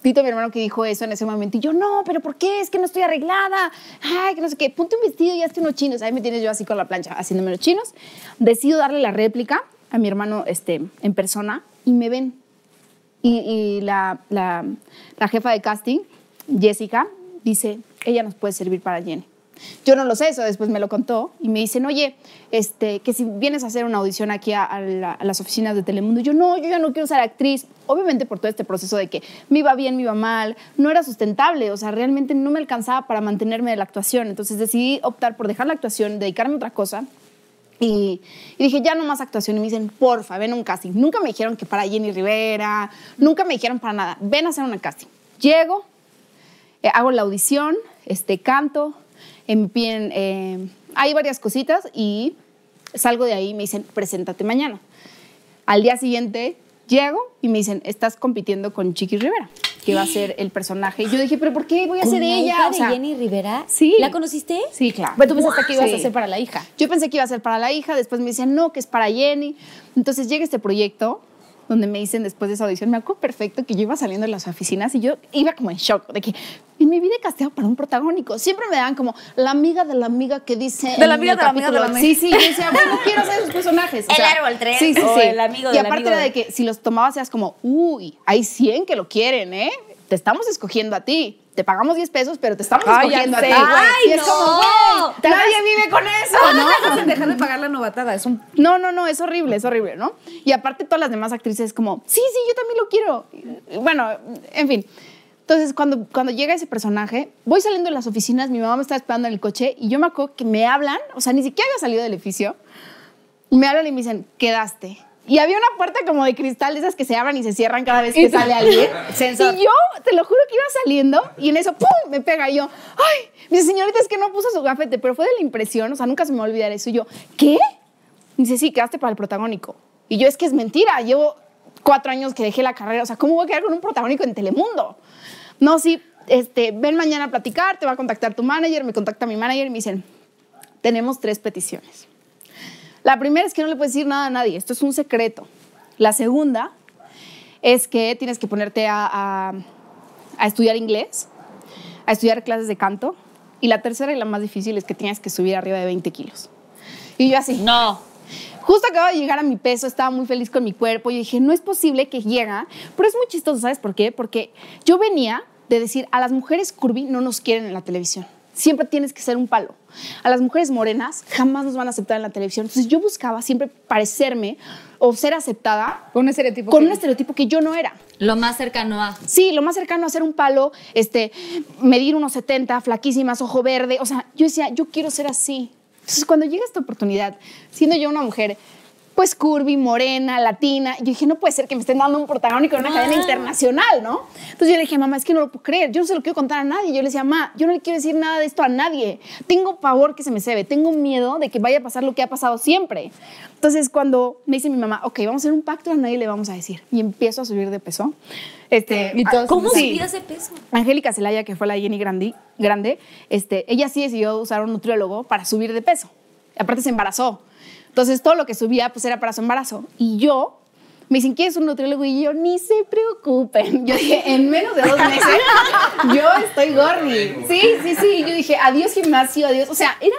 bendito mi hermano que dijo eso en ese momento y yo, no, pero ¿por qué? Es que no estoy arreglada, ay, que no sé qué, ponte un vestido y hazte unos chinos, ahí me tienes yo así con la plancha haciéndome los chinos, decido darle la réplica a mi hermano este, en persona y me ven. Y, y la, la- la jefa de casting, Jessica, dice, ella nos puede servir para Jenny. Yo no lo sé, eso después me lo contó y me dicen, oye, este, que si vienes a hacer una audición aquí a, a la- a las oficinas de Telemundo, yo no, yo ya no quiero ser actriz, obviamente por todo este proceso de que me iba bien, me iba mal, no era sustentable, o sea, realmente no me alcanzaba para mantenerme de la actuación, entonces decidí optar por dejar la actuación, dedicarme a otra cosa y, y dije, ya no más actuación. Y me dicen, porfa, ven a un casting. Nunca me dijeron que para Jenny Rivera, nunca me dijeron para nada. Ven a hacer un casting. Llego, eh, hago la audición, este, canto, eh, eh, hay varias cositas y salgo de ahí y me dicen, preséntate mañana. Al día siguiente llego y me dicen, estás compitiendo con Chiqui Rivera, que va a ser el personaje. Y yo dije, pero ¿por qué voy a ¿Con ser la ella? hija O de sea, Jenny Rivera? Sí. ¿La conociste? Sí, claro. Pero tú pensaste que ibas Sí. a hacer para la hija. Yo pensé que iba a ser para la hija, después me decían, no, que es para Jenny. Entonces llega este proyecto donde me dicen después de esa audición, me acuerdo perfecto que yo iba saliendo de las oficinas y yo iba como en shock, de que, mi vida he casteado para un protagónico. Siempre me dan como la amiga de la amiga que dice. De la en amiga de la amiga de la amiga. Sí, sí, yo decía, bueno, quiero ser esos personajes. El árbol tres, Sí, sí, o sí. el amigo Y del aparte amigo era de- de que si los tomabas, eras como, uy, hay 100 que lo quieren, ¿eh? Te estamos escogiendo a ti. Te pagamos 10 pesos, pero te estamos Ay, escogiendo a ti. ¡Ay, y es no! como, güey, nadie vive con eso, ¿no? No hacen dejar de pagar la novatada. Es un No, no, no, es horrible, es horrible, ¿no? Y aparte todas las demás actrices como, sí, sí, yo también lo quiero. Y, Bueno, en fin. Entonces, cuando, cuando llega ese personaje, voy saliendo de las oficinas, mi mamá me está esperando en el coche y yo me acuerdo que me hablan, o sea, ni siquiera había salido del edificio, me hablan y me dicen, quedaste. Y había una puerta como de cristal, de esas que se abran y se cierran cada vez que sale alguien. Sensor. Y yo, te lo juro que iba saliendo y en eso, ¡pum!, me pega. Y yo, ¡ay! Me dice, señorita, es que no puso su gafete, pero fue de la impresión, o sea, nunca se me va a olvidar eso. Y yo, ¿qué? Dice, sí, quedaste para el protagónico. Y yo, es que es mentira, llevo cuatro años que dejé la carrera, o sea, ¿cómo voy a quedar con un protagónico en Telemundo? No, sí, este, ven mañana a platicar, te va a contactar tu manager, me contacta mi manager y me dicen, tenemos tres peticiones. La primera es que no le puedes decir nada a nadie, esto es un secreto. La segunda es que tienes que ponerte a, a- a estudiar inglés, a estudiar clases de canto. Y la tercera y la más difícil es que tienes que subir arriba de 20 kilos. Y yo así, No. Justo acabo de llegar a mi peso, estaba muy feliz con mi cuerpo y dije, no es posible que llega, pero es muy chistoso, ¿sabes por qué? Porque yo venía de decir, a las mujeres curvy no nos quieren en la televisión, siempre tienes que ser un palo. A las mujeres morenas jamás nos van a aceptar en la televisión. Entonces yo buscaba siempre parecerme o ser aceptada con un estereotipo. con que- un estereotipo que yo no era. Lo más cercano a. Sí, lo más cercano a ser un palo, este, medir unos 70, flaquísimas, ojo verde. O sea, yo decía, yo quiero ser así. Entonces, cuando llega esta oportunidad, siendo yo una mujer, pues curvy, morena, latina, yo dije, no puede ser que me estén dando un protagónico en una cadena internacional, ¿no? Entonces yo le dije, mamá, es que no lo puedo creer, yo no se lo quiero contar a nadie. Yo le decía, mamá, yo no le quiero decir nada de esto a nadie. Tengo pavor que se me cebe, tengo miedo de que vaya a pasar lo que ha pasado siempre. Entonces, cuando me dice mi mamá, ok, vamos a hacer un pacto, a nadie le vamos a decir. Y empiezo a subir de peso. Este, todos- ¿Cómo Sí. subías de peso? Angélica Celaya, que fue la Jenny Grandi, grande, este, ella sí decidió usar un nutriólogo para subir de peso. Aparte se embarazó. Entonces todo lo que subía pues era para su embarazo. Y yo, me dicen, ¿quieres un nutriólogo? Y yo, ni se preocupen. Yo dije, en menos de dos meses, yo estoy gordi. Sí, sí, sí. Yo dije, adiós gimnasio, adiós. O sea, era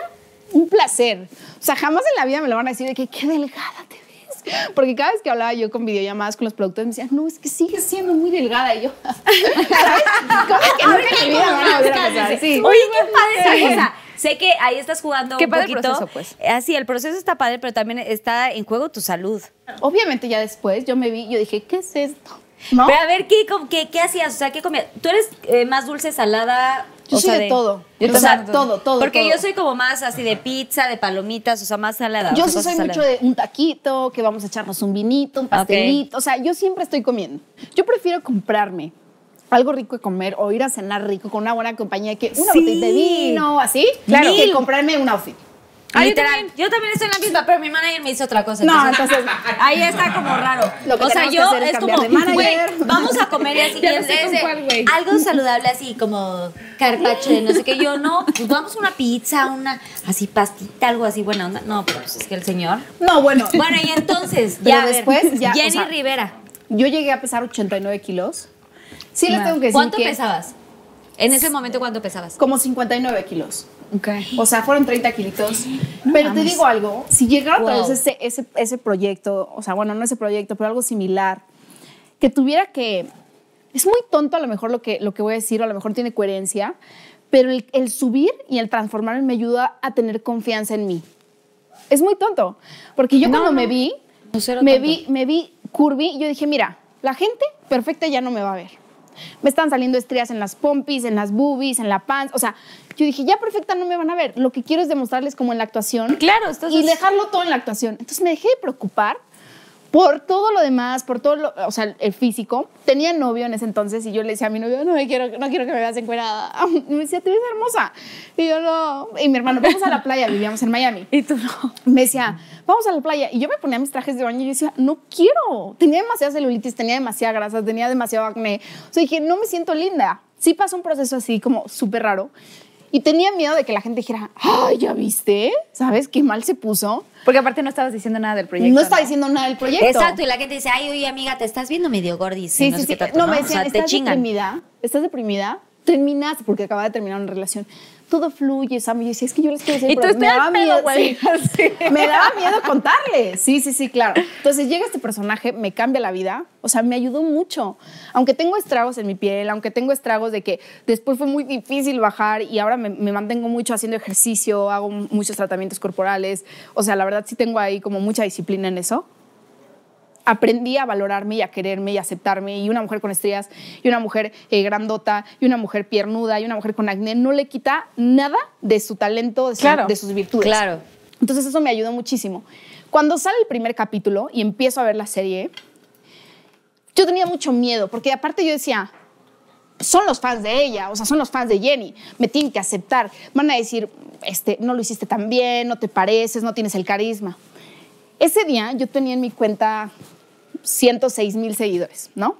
un placer. O sea, jamás en la vida me lo van a decir de que qué delgada te ves. Porque cada vez que hablaba yo con videollamadas con los productores, me decían, no, es que sigues siendo muy delgada. Y yo, ¿sabes? Cosas que nunca en mi vida me van a volver a pasar. Sí. Oye, qué padre esa cosa. Sé que ahí estás jugando Qué un padre el poquito. proceso, pues. Así, el proceso está padre, pero también está en juego tu salud. Obviamente ya después yo me vi, yo dije, ¿qué es esto? ¿No? Pero a ver, ¿qué, qué, qué hacías? O sea, ¿qué comías? ¿Tú eres eh, más dulce, salada? Yo o soy sea, de todo. Yo O sea, todo, todo, Porque todo. yo soy como más así de pizza, de palomitas, o sea, más salada. Yo sí soy mucho de un taquito, que vamos a echarnos un vinito, un pastelito. O sea, yo siempre estoy comiendo. Yo prefiero comprarme algo rico de comer o ir a cenar rico con una buena compañía que una Sí. botella de vino, así, Claro. que comprarme un outfit. Ah, yo también, yo también estoy en la misma, pero mi manager me dice otra cosa. No, entonces, ahí está como raro. Lo que o sea, que yo es es como, de manager. güey, vamos a comer y así. No sé cuál. Algo saludable así como carpacho de no sé qué. Yo no, pues vamos a una pizza, una así pastita, algo así. Bueno, onda. no, pero pues es que el señor. no, bueno. Bueno, y entonces, Pero ya. ver, después, ya, o Jenny sea, Rivera. Yo llegué a pesar 89 kilos. Sí les tengo que decir ¿Cuánto que pesabas? En ese momento, ¿cuánto pesabas? como 59 kilos. Ok. O sea, fueron 30 kilitos. pero te digo algo, si llegara otra Wow. vez ese, ese, ese proyecto, o sea, bueno, no ese proyecto, pero algo similar, que tuviera que... Es muy tonto a lo mejor lo que, lo que voy a decir, o a lo mejor tiene coherencia, pero el, el subir y el transformarme me ayuda a tener confianza en mí. Es muy tonto, porque yo cuando me vi, No, me vi, me vi curvy y yo dije, mira, la gente perfecta ya no me va a ver. Me están saliendo estrías en las pompis, en las boobies, en la pants. O sea, yo dije, ya perfecta no me van a ver. Lo que quiero es demostrarles como en la actuación. Claro, Y dejarlo todo en la actuación. Entonces me dejé de preocupar por todo lo demás, por todo lo, o sea, el físico. Tenía novio en ese entonces y yo le decía a mi novio, no, me quiero, no quiero que me veas encuerada. Y me decía, te ves hermosa. Y yo no. Y mi hermano, vamos a la playa, vivíamos en Miami Y tú no. me decía, vamos a la playa. Y yo me ponía mis trajes de baño y yo decía, no quiero. Tenía demasiada celulitis, tenía demasiada grasa, tenía demasiado acné. O sea, dije, no me siento linda. Sí pasó un proceso así como súper raro. Y tenía miedo de que la gente dijera, ay, ¿ya viste? ¿Sabes qué mal se puso? Porque aparte no estabas diciendo nada del proyecto. no está diciendo nada del proyecto. Exacto, y la gente dice, ay, oye, amiga, te estás viendo medio gordis. Sí, no sí, sé sí. qué tanto, No, me O decían, sea, te ¿estás deprimida? ¿Estás deprimida? terminaste, porque acababa de terminar una relación. Todo fluye, Sam. Y yo decía, es que yo les quiero decir, Y tú pero estoy al pedo, güey. sí, me daba miedo contarle. Sí, sí, sí, claro. Entonces llega este personaje, me cambia la vida. O sea, me ayudó mucho. Aunque tengo estragos en mi piel, aunque tengo estragos de que después fue muy difícil bajar y ahora me, me mantengo mucho haciendo ejercicio, hago muchos tratamientos corporales. O sea, la verdad sí tengo ahí como mucha disciplina en eso aprendí a valorarme y a quererme y a aceptarme y una mujer con estrellas y una mujer eh, grandota y una mujer piernuda y una mujer con acné no le quita nada de su talento, de, su- Claro. de sus virtudes. Claro. Entonces eso me ayudó muchísimo. Cuando sale el primer capítulo y empiezo a ver la serie, yo tenía mucho miedo porque aparte yo decía, son los fans de ella, o sea, son los fans de Jenny, me tienen que aceptar, van a decir, este, no lo hiciste tan bien, no te pareces, no tienes el carisma. Ese día yo tenía en mi cuenta 106 mil seguidores, ¿no?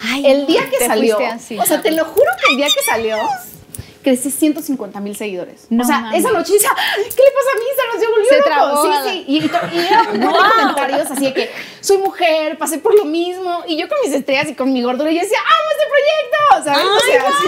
Ay, El día que salió, así, o sea, te lo juro que el día que salió, crecí 150 mil seguidores. No o sea, mames. esa noche, ¿qué le pasa a mí? Se nos dio volvió Se loco. trabó, Sí, sí. Y, y, y era un montón de comentarios así de que soy mujer, pasé por lo mismo. Y yo con mis estrellas y con mi gordura, yo decía, amo este proyecto. ¿Sabes? o sea, así.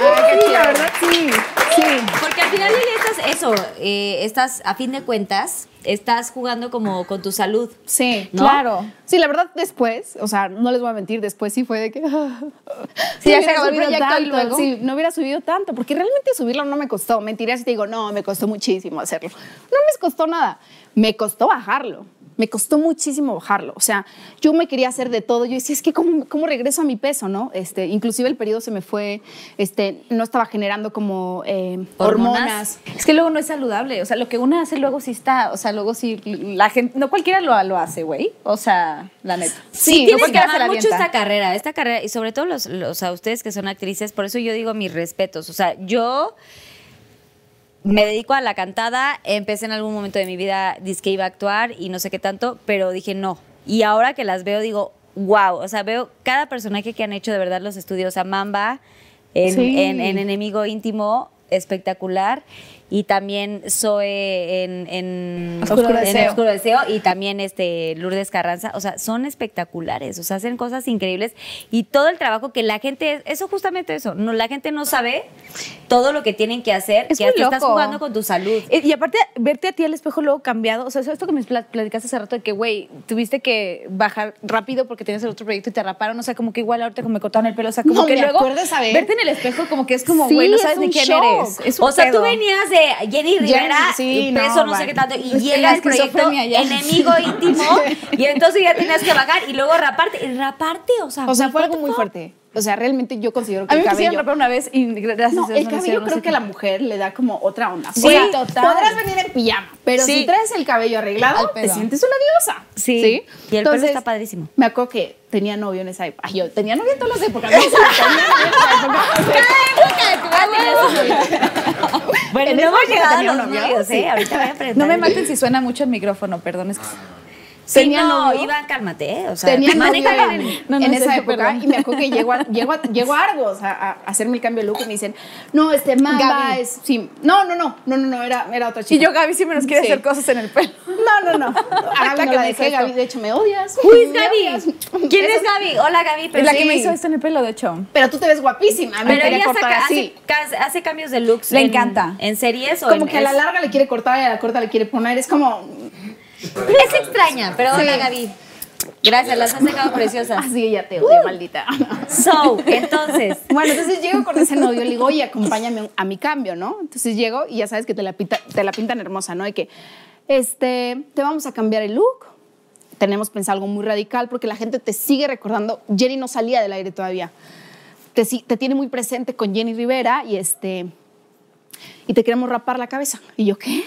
Ay, qué chido, la verdad, sí. Sí. Porque al final del día estás, eso, eh, estás, a fin de cuentas, estás jugando como con tu salud. Sí, ¿No? claro. Sí, la verdad, después, o sea, no les voy a mentir, después sí fue de que. Sí, ya no se acabó el hubiera subido proyecto y luego. Sí, no hubiera subido tanto, porque realmente subirlo no me costó. Mentiría si te digo, no, me costó muchísimo hacerlo. No me costó nada. Me costó bajarlo. Me costó muchísimo bajarlo. O sea, yo me quería hacer de todo. Yo decía, es que cómo, cómo regreso a mi peso, ¿no? Este, inclusive el periodo se me fue, este, no estaba generando como eh, ¿Hormonas? hormonas. Es que luego no es saludable. O sea, lo que uno hace luego sí está. O sea, luego sí. La gente. No cualquiera lo, lo hace, güey. O sea, la neta. Sí, Sí, tienes que amar mucho esta carrera, esta carrera, y sobre todo los, los a ustedes que son actrices, por eso yo digo mis respetos. O sea, yo me dedico a la cantada, empecé en algún momento de mi vida, dije que iba a actuar y no sé qué tanto, pero dije no. Y ahora que las veo, digo, wow, o sea, veo cada personaje que han hecho de verdad los estudios, a Mamba en, Sí. en- en Enemigo Íntimo, espectacular. Y también Zoe en, en, Oscuro en Deseo. Oscuro Deseo y también este Lourdes Carranza, o sea, son espectaculares, o sea, hacen cosas increíbles y todo el trabajo que la gente, eso justamente eso, no, la gente no sabe todo lo que tienen que hacer, Es que muy estás jugando con tu salud. Eh, Y aparte, verte a ti al espejo luego cambiado, o sea, eso- esto que me pla- platicaste hace rato de que, güey, tuviste que bajar rápido porque tenías el otro proyecto y te raparon, o sea, como que igual ahorita como me cortaron el pelo, o sea, como No, que me luego acuerdo verte en el espejo como que es como, Sí, güey, no es sabes ni quién shock. eres. Es un O sea, tú venías de Jenny Rivera, sí, no, sé qué tanto, y llega el proyecto ya. enemigo íntimo, y entonces ya tenías que bajar y luego raparte, y raparte, o sea, O sea, fue algo muy fuerte. O sea, realmente yo considero que A mí el me quisieron cabello... rapar una vez y gracias No, a Dios el me cabello no creo que qué. a la mujer le da como otra onda. Sí, O sea, total. Podrás venir en pijama, pero Sí. si traes el cabello arreglado, te sientes una diosa. Sí. Y el pelo está padrísimo. Me acuerdo que tenía novio en esa época. Ay, yo tenía novio en todas las épocas. No. Bueno, En no hemos llegado a los novios, sí. ¿eh? Ahorita voy a aprender. No me maten si suena mucho el micrófono, perdón. Es que... Sí, Tenía no, novio. Iván, cálmate, ¿eh? O sea, Tenía novio en. No, no, en esa época perdón. y me acuerdo que llego a, llego a, llego a Argos a, a hacerme el cambio de look y me dicen, no, este Mamba Gaby. es... Sí, no, no, no, no, no, no, era, era otra chica. Y yo, Gaby, sí me nos quiere Sí. hacer cosas en el pelo. No, no, no. A Gaby La no que la dejé. Gaby, de hecho, me odias. Is Me Gaby? odias. ¿Quién es Gaby? Hola, Gaby. Es Pero la que sí. me hizo esto en el pelo, de hecho. Pero tú te ves guapísima. Me Pero quería ella cortar saca- así. hace, hace cambios de looks. Le en- encanta. ¿En series o Como en- que a la es- larga le quiere cortar y a la corta le quiere poner. Es como... Es extraña, pero hola. Gaby. Gracias, las has dejado preciosas. Así ella te odia, maldita. So, entonces, Bueno, entonces llego con ese novio, le digo, oye, acompáñame a mi cambio, ¿no? Entonces llego y ya sabes que te la, pinta- te la pintan hermosa, ¿no? De que, este, te vamos a cambiar el look. Tenemos pensado algo muy radical porque la gente te sigue recordando. Jenny no salía del aire todavía. Te, te tiene muy presente con Jenny Rivera y este. Y te queremos rapar la cabeza. Y yo, ¿qué?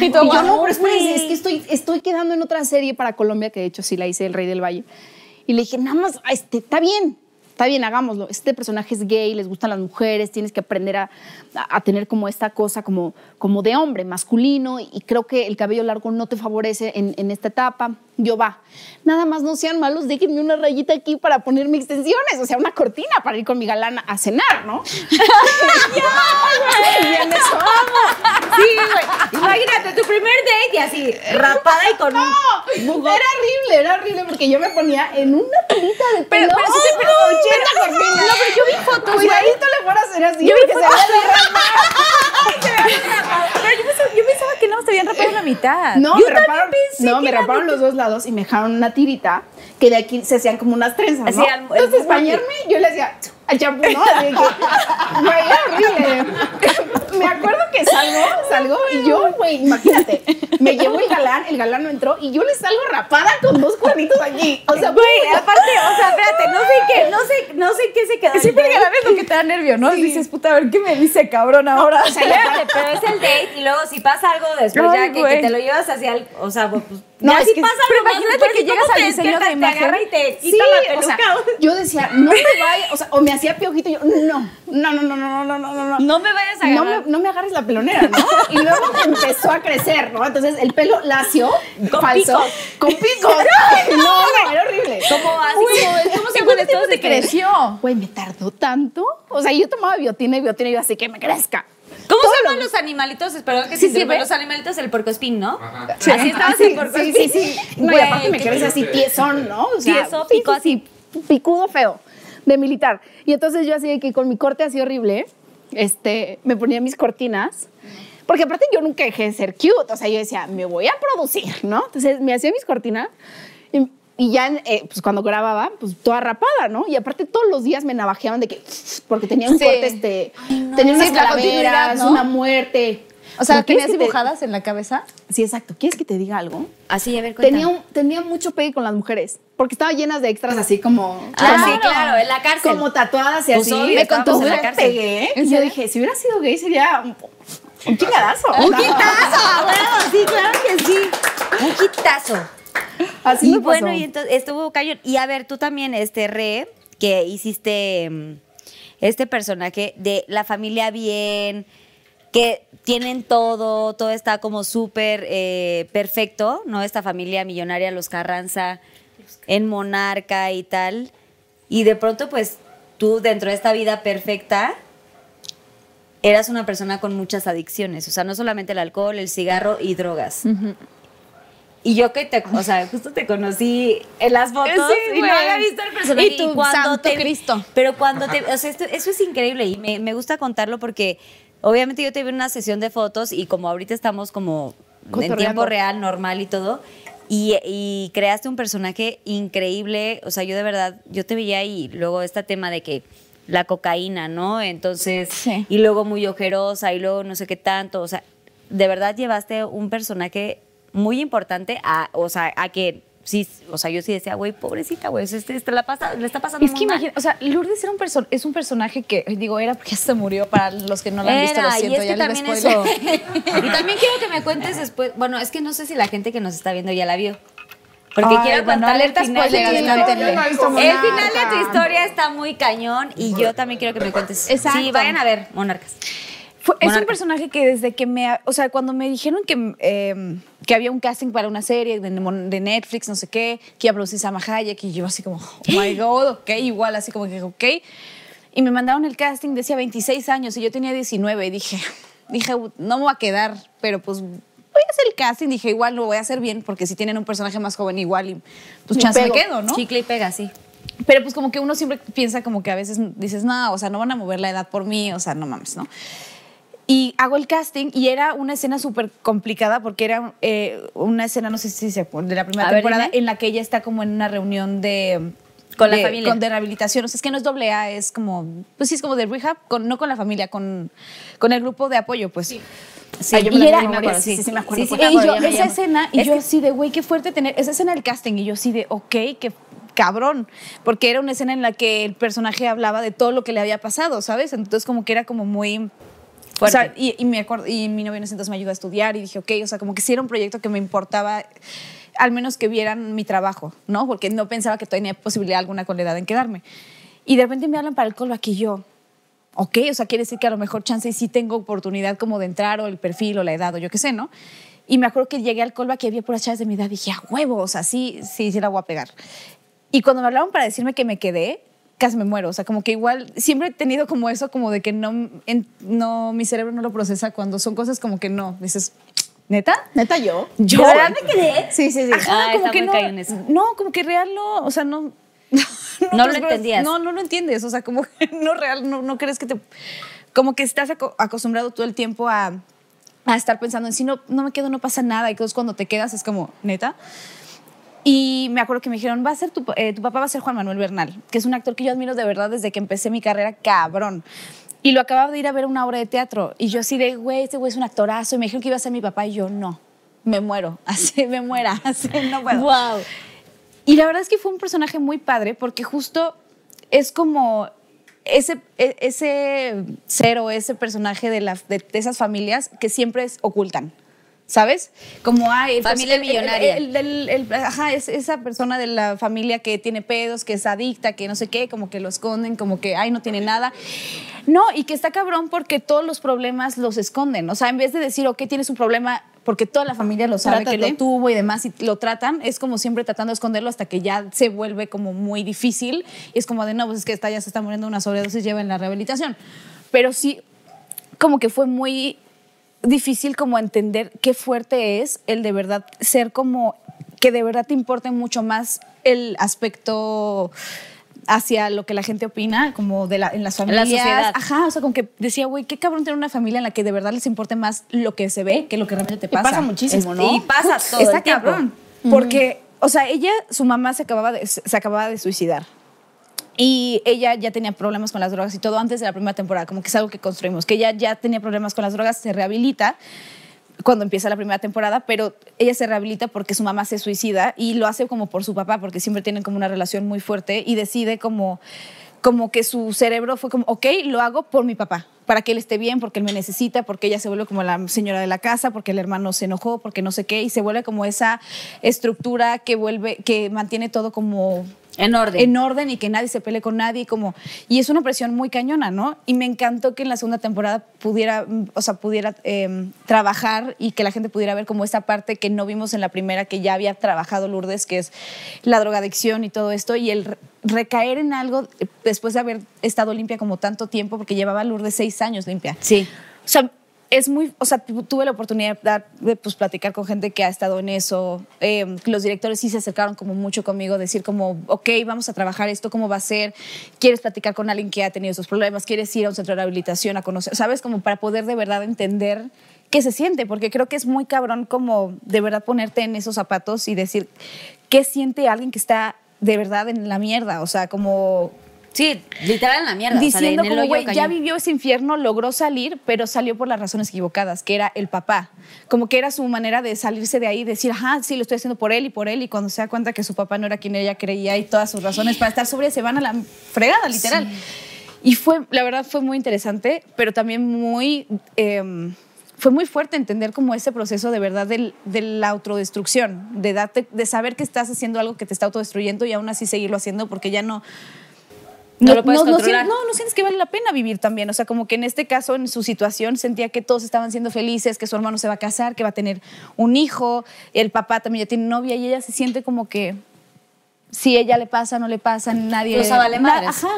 Y Y tú, yo, no, pero espérense, es que estoy, estoy quedando en otra serie para Colombia, que de hecho sí la hice, El Rey del Valle. Y le dije, nada más, este, está bien, está bien, hagámoslo. Este personaje es gay, les gustan las mujeres, tienes que aprender a, a- a tener como esta cosa como, como de hombre, masculino, y creo que el cabello largo no te favorece en, en esta etapa. Yo va, nada más no sean malos, déjenme una rayita aquí para ponerme extensiones, o sea, una cortina para ir con mi galana a cenar, ¿no? ya, güey, sí, güey. Imagínate tu primer date y así, rapada y con un. No, era horrible, era horrible porque yo me ponía en una tirita de Pero- pelo. pero sí te- pero- 80 cortinas. No, pero yo vi fotos, Cuidadito le fuera a hacer así. Yo vi porque se Pero yo pensaba, yo pensaba que no, se habían rapado la mitad. No, yo me raparon, no, me raparon los dos lados y me dejaron una tirita que de aquí se hacían como unas trenzas, ¿no? Entonces, bañarme, yo le hacía champú, ¿no? Así de que, güey, era horrible. Me acuerdo que salgo, salgo y yo, güey, imagínate, me llevó el galán, el galán no entró y yo le salgo rapada con dos cuernitos aquí. O sea, Güey, aparte, o sea, espérate, no sé qué, no sé, no sé qué se quedó. Siempre que la ves lo que te da nervio, ¿no? Dices, puta, a ver qué me dice cabrón ahora. O sea, espérate, pero es el date y luego si pasa algo después Ay, ya que, te lo llevas hacia el, o sea, pues No, ya es si que- pasa pero imagínate que llegas ¿cómo al diseño de imagen? Te agarra y te Sí, quita la o peluca. sea, yo decía, no me vaya, o sea, o me hacía piojito y yo, no, no, no, no, no, no, no, no, no. no me vayas a no agarrar. me, no me agarres la pelonera, ¿no? Y luego empezó a crecer, ¿no? Entonces el pelo lacio, Con falso, picos. con picos. No, no, era horrible. Como así como, ¿cómo se ¿En llaman cuánto tiempo te creció? Güey, me tardó tanto. O sea, yo tomaba biotina y biotina y yo así que me crezca. ¿Cómo Todo se lo- llaman los animalitos? Perdón que Sí, sí, los animalitos del porcoespín, ¿no? Sí, Así estabas sí, el porcoespín. sí, sí, sí. No, y aparte me crece así tiesón, ¿no? O sea, Tieso, pico sí, sí, picudo feo, de militar. Y entonces yo así de que con mi corte así horrible, este, me ponía mis cortinas. Porque aparte yo nunca dejé de ser cute. O sea, yo decía, me voy a producir, ¿no? Entonces me hacía mis cortinas y, ya, eh, pues cuando grababa, pues toda rapada, ¿no? Y aparte todos los días me navajeaban de que, porque tenía un Sí. corte, este, tenía unas Sí, una muerte. O sea, ¿Pero quieres ¿tenías que te- dibujadas en la cabeza? Sí, exacto. ¿Quieres que te diga algo? Así, a ver, cuéntame. Tenía, un- tenía mucho pegue con las mujeres, porque estaba llenas de extras así como... Ah, como- sí, claro, en la cárcel. Como tatuadas y Pues así. obvio, me contó en la cárcel. pegué. ¿En Y yo dije, si hubiera sido gay sería un, un chingadazo. Un sí, claro que sí. Un quitazo. Así y me bueno, pasó. y entonces estuvo cañón. Y a ver, tú también, este Re, que hiciste mm, este personaje de la familia bien, que tienen todo, todo está como súper eh, perfecto, ¿no? Esta familia millonaria, los Carranza, en Monarca y tal. Y de pronto, pues, tú dentro de esta vida perfecta, eras una persona con muchas adicciones. O sea, no solamente el alcohol, el cigarro y drogas. Y yo que te, o sea, justo te conocí en las fotos Sí, y no había visto el personaje. Y tu santo te, Cristo. Pero cuando te, o sea, esto- eso es increíble y me, me gusta contarlo porque obviamente yo te vi en una sesión de fotos y como ahorita estamos como en tiempo real, normal y todo. Y, y creaste un personaje increíble, o sea, yo de verdad, yo te veía y luego este tema de que la cocaína, ¿no? Entonces, Sí. y luego muy ojerosa y luego no sé qué tanto, o sea, de verdad llevaste un personaje muy importante a, o sea, a que sí, o sea, yo sí decía, güey, pobrecita, güey, este, este la pasa, le está pasando Es que muy imagina, o sea, Lourdes era un perso- es un personaje que, digo, era porque ya se murió para los que no lo han visto, lo siento, y es ya que también eso. y también quiero que me cuentes después. Bueno, es que no sé si la gente que nos está viendo ya la vio. Porque Ay, quiero bueno, contar alerta el final, de no El final de tu historia está muy cañón y yo también quiero que me cuentes. Exacto. Sí, vayan a ver, Monarcas. Fue- es un personaje que desde que me, o sea, cuando me dijeron que, eh, que había un casting para una serie de, de Netflix, no sé qué, que iba a producir Sama Hayek, y yo así como, oh my God, ok, igual, así como que, ok. Y me mandaron el casting, decía 26 años, y yo tenía 19, y dije, dije, no me voy a quedar, pero pues voy a hacer el casting, dije, igual lo voy a hacer bien, porque si tienen un personaje más joven, igual, y pues chance me quedo, ¿no? Chicle y pega, sí. Pero pues como que uno siempre piensa como que a veces dices, no, o sea, no van a mover la edad por mí, o sea, no mames, ¿no? Y hago el casting y era una escena súper complicada porque era eh, una escena, no sé si se acuerdan, de la primera A temporada en la que ella está como en una reunión de... Con la de- familia. Con de rehabilitación. O sea, es que no es doble A, es como, pues sí, es como de rehab, con, no con la familia, con, con el grupo de apoyo, pues. Sí. Ay, yo me y la era, sí, sí, sí me acuerdo. Sí, sí, y yo, esa escena, y Es yo que- así de, güey, qué fuerte tener esa escena del casting. Y yo así de, ok, qué cabrón. Porque era una escena en la que el personaje hablaba de todo lo que le había pasado, ¿sabes? Entonces, como que era como muy. O sea, y, y me acuerdo, y mi novio en ese entonces me ayudó a estudiar y dije, ok, o sea, como que sí era un proyecto que me importaba, al menos que vieran mi trabajo, ¿no? Porque no pensaba que tenía posibilidad alguna con la edad en quedarme. Y de repente me hablan para el callback y yo, ok, o sea, quiere decir que a lo mejor chance y sí tengo oportunidad como de entrar o el perfil o la edad o yo qué sé, ¿no? Y me acuerdo que llegué al callback y había puras chavas de mi edad y dije, a huevo, o sea, sí, sí, sí la voy a pegar. Y cuando me hablaron para decirme que me quedé, casi me muero, o sea, como que igual siempre he tenido como eso, como de que no, en- no mi cerebro no lo procesa cuando son cosas como que no, dices, ¿neta? ¿Neta yo? ¿Yo? ¿De verdad me quedé? Sí, sí, sí. Ajá, Ah, como que no, cañón eso. no, como que real no, o sea, no, No lo otras cosas. entendías. No, no lo entiendes. O sea, como que no real, no, no crees que te. Como que estás aco- acostumbrado todo el tiempo a, a estar pensando en si no, no me quedo, no pasa nada. Y entonces cuando te quedas es como, neta. Y me acuerdo que me dijeron, va a ser tu, eh, tu papá va a ser Juan Manuel Bernal, que es un actor que yo admiro de verdad desde que empecé mi carrera, cabrón. Y lo acababa de ir a ver una obra de teatro. Y yo así de, güey, este güey es un actorazo. Y me dijeron que iba a ser mi papá. Y yo, no, me muero. Así, me muera. Así, no puedo. Wow. Y la verdad es que fue un personaje muy padre porque justo es como ese, e- ese ser o ese personaje de, la, de, de esas familias que siempre es- ocultan. ¿Sabes? Como hay el Familia el- el- millonaria. el- el- el- ajá, es esa persona de la familia que tiene pedos, que es adicta, que no sé qué, como que lo esconden, como que, ay, no tiene nada. No, y que está cabrón porque todos los problemas los esconden. O sea, en vez de decir, ok, tienes un problema porque toda la familia lo sabe, que lo tuvo y demás, y lo tratan, es como siempre tratando de esconderlo hasta que ya se vuelve como muy difícil. Y es como de, no, pues es que esta ya se está muriendo una sobredosis, lleva en la rehabilitación. Pero sí, como que fue muy difícil como entender qué fuerte es el de verdad ser como que de verdad te importe mucho más el aspecto hacia lo que la gente opina, como de la, en las En la familias. sociedad. Ajá, o sea, como que decía, güey, qué cabrón tener una familia en la que de verdad les importe más lo que se ve que lo que realmente te Y pasa. pasa muchísimo, ¿no? Y pasa todo Está el tiempo. cabrón. Porque, o sea, ella, su mamá se acababa de, se acababa de suicidar. Y ella ya tenía problemas con las drogas y todo antes de la primera temporada, como que es algo que construimos, que ella ya tenía problemas con las drogas, se rehabilita cuando empieza la primera temporada, pero ella se rehabilita porque su mamá se suicida y lo hace como por su papá, porque siempre tienen como una relación muy fuerte y decide como, como que su cerebro fue como, ok, lo hago por mi papá, para que él esté bien, porque él me necesita, porque ella se vuelve como la señora de la casa, porque el hermano se enojó, porque no sé qué, y se vuelve como esa estructura que vuelve, que mantiene todo como En orden. en orden y que nadie se pelee con nadie como y es una presión muy cañona no y me encantó que en la segunda temporada pudiera o sea pudiera eh, trabajar y que la gente pudiera ver como esta parte que no vimos en la primera que ya había trabajado Lourdes que es la drogadicción y todo esto y el re- recaer en algo eh, después de haber estado limpia como tanto tiempo porque llevaba Lourdes seis años limpia Sí. o sea, es muy, o sea, tu- tuve la oportunidad de, pues, platicar con gente que ha estado en eso. Eh, los directores sí se acercaron como mucho conmigo, decir como, ok, vamos a trabajar esto, ¿cómo va a ser? ¿Quieres platicar con alguien que ha tenido esos problemas? ¿Quieres ir a un centro de rehabilitación a conocer? ¿Sabes? Como para poder de verdad entender qué se siente, porque creo que es muy cabrón como de verdad ponerte en esos zapatos y decir, ¿qué siente alguien que está de verdad en la mierda? O sea, como Sí, literal en la mierda. o sea, de- diciendo como, güey, ya vivió ese infierno, logró salir, pero salió por las razones equivocadas, que era el papá. Como que era su manera de salirse de ahí decir, ajá, sí, lo estoy haciendo por él y por él, y cuando se da cuenta que su papá no era quien ella creía y todas sus razones para estar sobre se van a la fregada, literal. Y fue, la verdad, fue muy interesante, pero también muy... em, fue muy fuerte entender como ese proceso de verdad del- de la autodestrucción, de, darte, de saber que estás haciendo algo que te está autodestruyendo y aún así seguirlo haciendo porque ya no, No lo puedes controlar. sientes- no, no sientes que vale la pena vivir también. O sea, como que en este caso, en su situación, sentía que todos estaban siendo felices, que su hermano se va a casar, que va a tener un hijo, el papá también ya tiene novia y ella se siente como que si ella le pasa, no le pasa, nadie. O sea, vale na- madres. Ajá.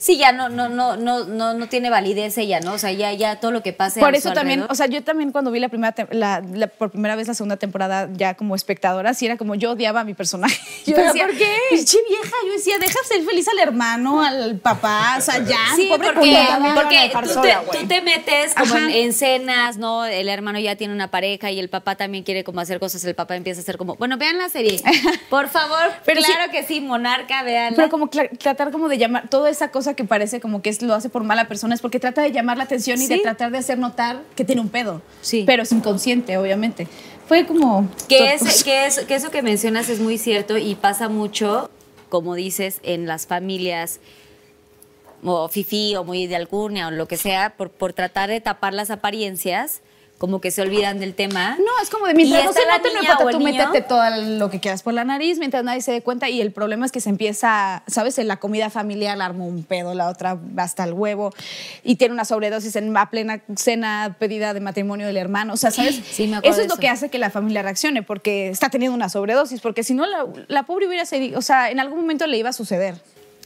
Sí, ya no, no, no, no, no, no tiene validez ella, ¿no? O sea, ya, ya todo lo que pase. Por eso también, o sea, yo también cuando vi la primera, la, la- por primera vez la segunda temporada ya como espectadora, sí era como yo odiaba a mi personaje. Yo ¿Pero decía, por qué? Pinche vieja, yo decía, deja ser feliz al hermano, al papá, o sea, ya, Sí, pobre porque, porque tú, te, güey. tú te metes como en, en cenas, ¿no? El hermano ya tiene una pareja y el papá también quiere como hacer cosas. El papá empieza a hacer como, bueno, vean la serie. Por favor, Pero sí- claro que sí, Monarca, vean. Pero como tratar como de llamar, toda esa cosa que parece como que es, lo hace por mala persona, es porque trata de llamar la atención y de tratar de hacer notar que tiene un pedo. Sí. Pero es inconsciente, obviamente. Fue como... Que, es, que, es, que eso que mencionas es muy cierto y pasa mucho, como dices, en las familias o fifí o muy de alcurnia o lo que sea, por, por tratar de tapar las apariencias, como que se olvidan del tema. No, es como de mientras no se la note, no importa, tú métete todo lo que quieras por la nariz mientras nadie se dé cuenta y el problema es que se empieza, ¿sabes? En la comida familiar la armó un pedo, la otra hasta el huevo y tiene una sobredosis en a plena cena pedida de matrimonio del hermano, o sea, ¿sabes? Sí, me acuerdo eso es lo eso. que hace que la familia reaccione porque está teniendo una sobredosis, porque si no la, la pobre hubiera sido, o sea, en algún momento le iba a suceder.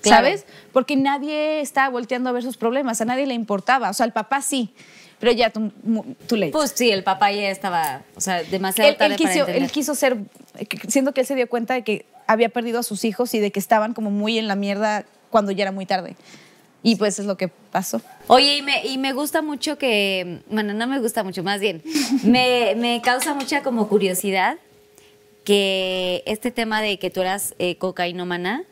Claro. ¿Sabes? Porque nadie estaba volteando a ver sus problemas, a nadie le importaba. O sea, el papá sí, pero ya tú, tú le Pues sí, el papá ya estaba, o sea, demasiado él, tarde él quiso, para él quiso ser, siendo que él se dio cuenta de que había perdido a sus hijos y de que estaban como muy en la mierda cuando ya era muy tarde. Y pues es lo que pasó. Oye, y me, y me gusta mucho que, bueno, no me gusta mucho, más bien, me, me causa mucha como curiosidad que este tema de que tú eras eh, cocainómana,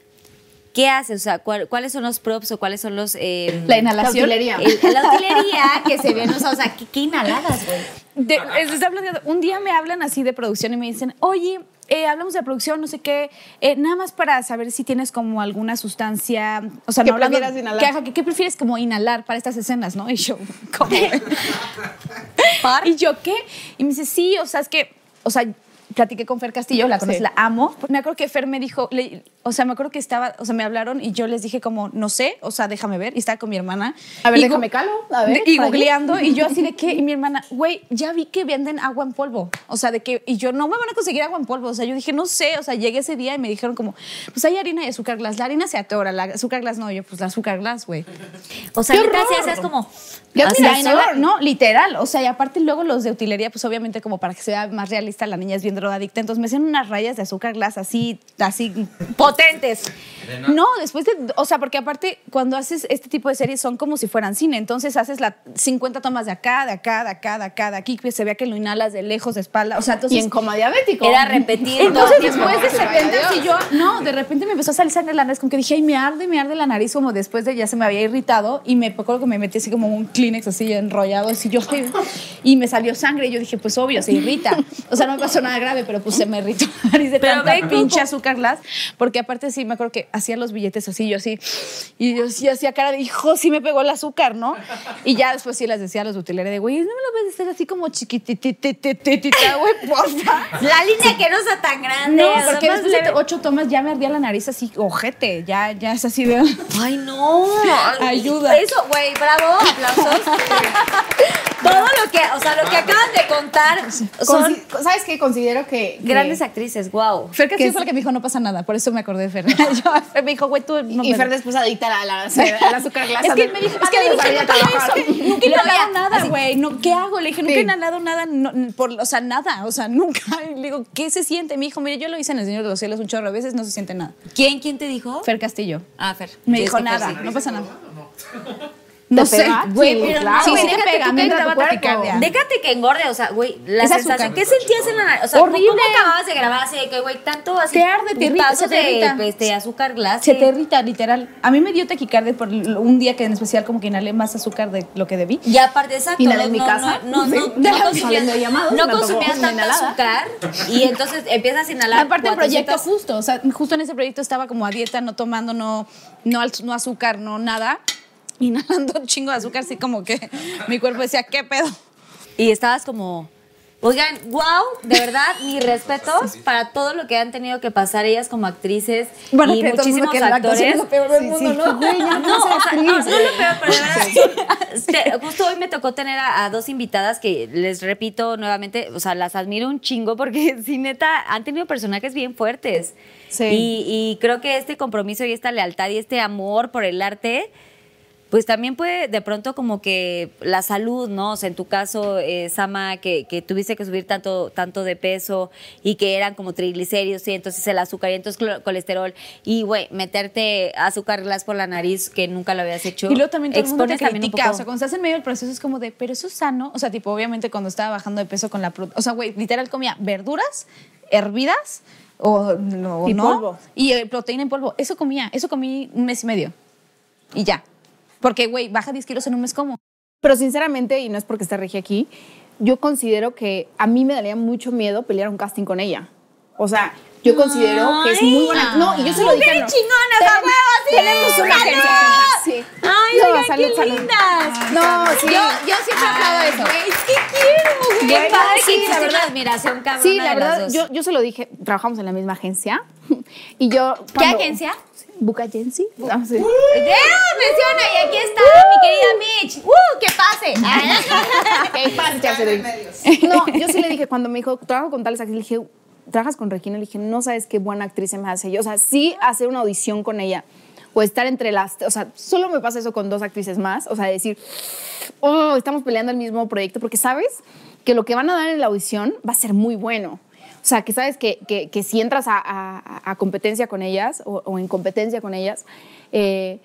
¿qué haces? O sea, ¿cuál- ¿cuáles son los props o cuáles son los... eh, La inhalación. La utilería. el- la utilería que se ven, o sea, o sea, ¿qué, qué inhaladas, güey? Estaba platicando, un día me hablan así de producción y me dicen, oye, eh, hablamos de producción, no sé qué, eh, nada más para saber si tienes como alguna sustancia, o sea, ¿Qué no hablando, inhalar? ¿qué prefieres como inhalar para estas escenas, no? Y yo, ¿cómo? ¿Y yo qué? Y me dice, sí, o sea, es que, o sea, platiqué con Fer Castillo, la conocí, Sí. la amo. Me acuerdo que Fer me dijo, le- o sea, me acuerdo que estaba, o sea, me hablaron y yo les dije como, no sé, o sea, déjame ver, y estaba con mi hermana. A ver, déjame calo, a ver, Y googleando, y yo así de qué, y mi hermana, güey, ya vi que venden agua en polvo. O sea, de que, y yo, no me van a conseguir agua en polvo. O sea, yo dije, no sé, o sea, llegué ese día y me dijeron como, pues hay harina y azúcar glass. La harina se atora, la azúcar glass no. Yo, pues la azúcar glass, güey. O sea, ¡Qué neta, horror! hacías como... No, literal. O sea, y aparte luego los de utilería, pues obviamente como para que se vea más realista, la niña es bien drogadicta. Entonces me hacían unas rayas de azúcar glass así, así potentes. No, después de, o sea, porque aparte cuando haces este tipo de series son como si fueran cine. Entonces haces las 50 tomas de acá, de acá, de acá, de acá, de aquí, que se vea que lo inhalas de lejos, de espalda. O sea, entonces... Y en coma diabético. Era repetir Entonces, después de Se vaya 70, Dios. y yo, no, de repente me empezó a salir sangre en la nariz, como que dije, ay, me arde, me arde la nariz, como después de ya se me había irritado, y me acuerdo que me metí así como un Kleenex así enrollado, así yo, y me salió sangre, y yo dije, pues obvio, se irrita. O sea, no me pasó nada grave, pero pues se me irritó la nariz de Pero tanta ve, pinche azúcar glass, porque aparte sí, me acuerdo que hacía los billetes así, yo así, y yo sí hacía cara de, hijo, sí me pegó el azúcar, ¿no? Y ya después sí les decía a los utileros de, güey, no me lo puedes hacer así como chiquitititititita, güey, porfa. La línea que no sea tan grande. No, porque más después de ocho tomas ya me ardía la nariz así, ojete, ya, ya es así de... Ay, no. Ayuda. Eso, güey, bravo, aplausos. Todo lo que, o sea, lo que acaban de contar son ¿Sabes qué? Considero que... que- grandes actrices, wow. Fer Castillo fue la que me dijo, no pasa nada, por eso me acordé de Fer. Yo, Fer me dijo, güey, tú no Y me- Fer después adicta a la, a la- al azúcar glass. Es que me dijo, es que le dije, hecho- nunca he inhalado nada, güey. No, ¿Qué hago? Le dije, nunca he inhalado nada, no, por, o sea, nada, o sea, nunca. Le digo, ¿qué se siente? Me dijo, mire, yo lo hice en El Señor de los Cielos un chorro de veces, no se siente nada. ¿Quién, quién te dijo? Fer Castillo. Ah, Fer. Me dijo nada, no pasa nada. No sé, pega, güey, sí, pero claro. no, Sí, te déjate pega, que tu. Déjate engorde, o sea, güey, la Es sensación. ¿Qué sentías en la nariz? O sea, Horrible. ¿cómo acababas de grabar así de que, güey, tanto así? Te arde, te irrita, se te irrita. pues, de azúcar glass. Se te irrita, literal. A mí me dio taquicardia por un día que en especial como que inhalé más azúcar de lo que debí. Y aparte, exacto. Inhalé no, en mi casa. No, no, no, no consumías, no consumías inhalada. azúcar y entonces empiezas a inhalar. Aparte el proyecto 400 justo, o sea, justo en ese proyecto estaba como a dieta, no tomando, no azúcar, no nada. Inhalando un chingo de azúcar, así como que mi cuerpo decía, ¿qué pedo? Y estabas como, oigan, wow, de verdad, mis respetos para todo lo que han tenido que pasar ellas como actrices Bueno, y que todo el mundo muchísimos actores. es lo peor del mundo, ¿no? Güey, ya no, No, seas o sea, no, no, actriz. lo peor, pero de verdad, justo hoy me tocó tener a, a dos invitadas que les repito nuevamente, o sea, las admiro un chingo porque sí, neta, han tenido personajes bien fuertes. Sí. Y, y creo que este compromiso y esta lealtad y este amor por el arte, pues también puede de pronto como que la salud, ¿no? O sea, en tu caso, eh, Sama, que, que tuviste que subir tanto, tanto de peso y que eran como triglicéridos y entonces el azúcar y entonces colesterol y, güey, meterte azúcar glass por la nariz que nunca lo habías hecho. Y luego también todo el mundo te critica, poco- o sea, cuando estás en medio del proceso es como de, pero eso es sano, o sea, tipo, obviamente cuando estaba bajando de peso con la, o sea, güey, literal comía verduras hervidas o no, Y no, polvo. y eh, proteína en polvo, eso comía, eso comí un mes y medio y ya, porque, güey, baja 10 kilos en un mes, ¿cómo? Pero sinceramente, y no es porque esté regia aquí, yo considero que a mí me daría mucho miedo pelear un casting con ella. O sea, yo considero que es muy buena. No, y yo se lo dije. ¡Mujeres no. chingonas, a huevo, sí! Tenemos una ¡Salud! agencia. Sí. ¡Ay, No, oigan, salud, qué salud. lindas! No, sí. Yo, yo siempre aplaudo eso. Es que quiero, güey. Bien padre que existe una una admiración cabrona Sí, la verdad, yo, yo se lo dije, trabajamos en la misma agencia. Y yo. ¿Qué cuando- agencia? Buca Agency. Ah, sí. ¡Eh, menciona! Y aquí está mi querida Mitch. ¡Uh, que pase! Ey, pásate, Arcedrín. No, yo sí le dije, cuando me dijo, trabajo con tales actrices, le dije, ¿trabajas con Regina? Le dije, no sabes qué buena actriz se me hace. Yo, o sea, sí hacer una audición con ella o estar entre las, o sea, solo me pasa eso con dos actrices más, o sea, decir, oh, estamos peleando el mismo proyecto, porque sabes que lo que van a dar en la audición va a ser muy bueno. O sea, que sabes que, que- que si entras a, a- a competencia con ellas o, o en competencia con ellas, eh,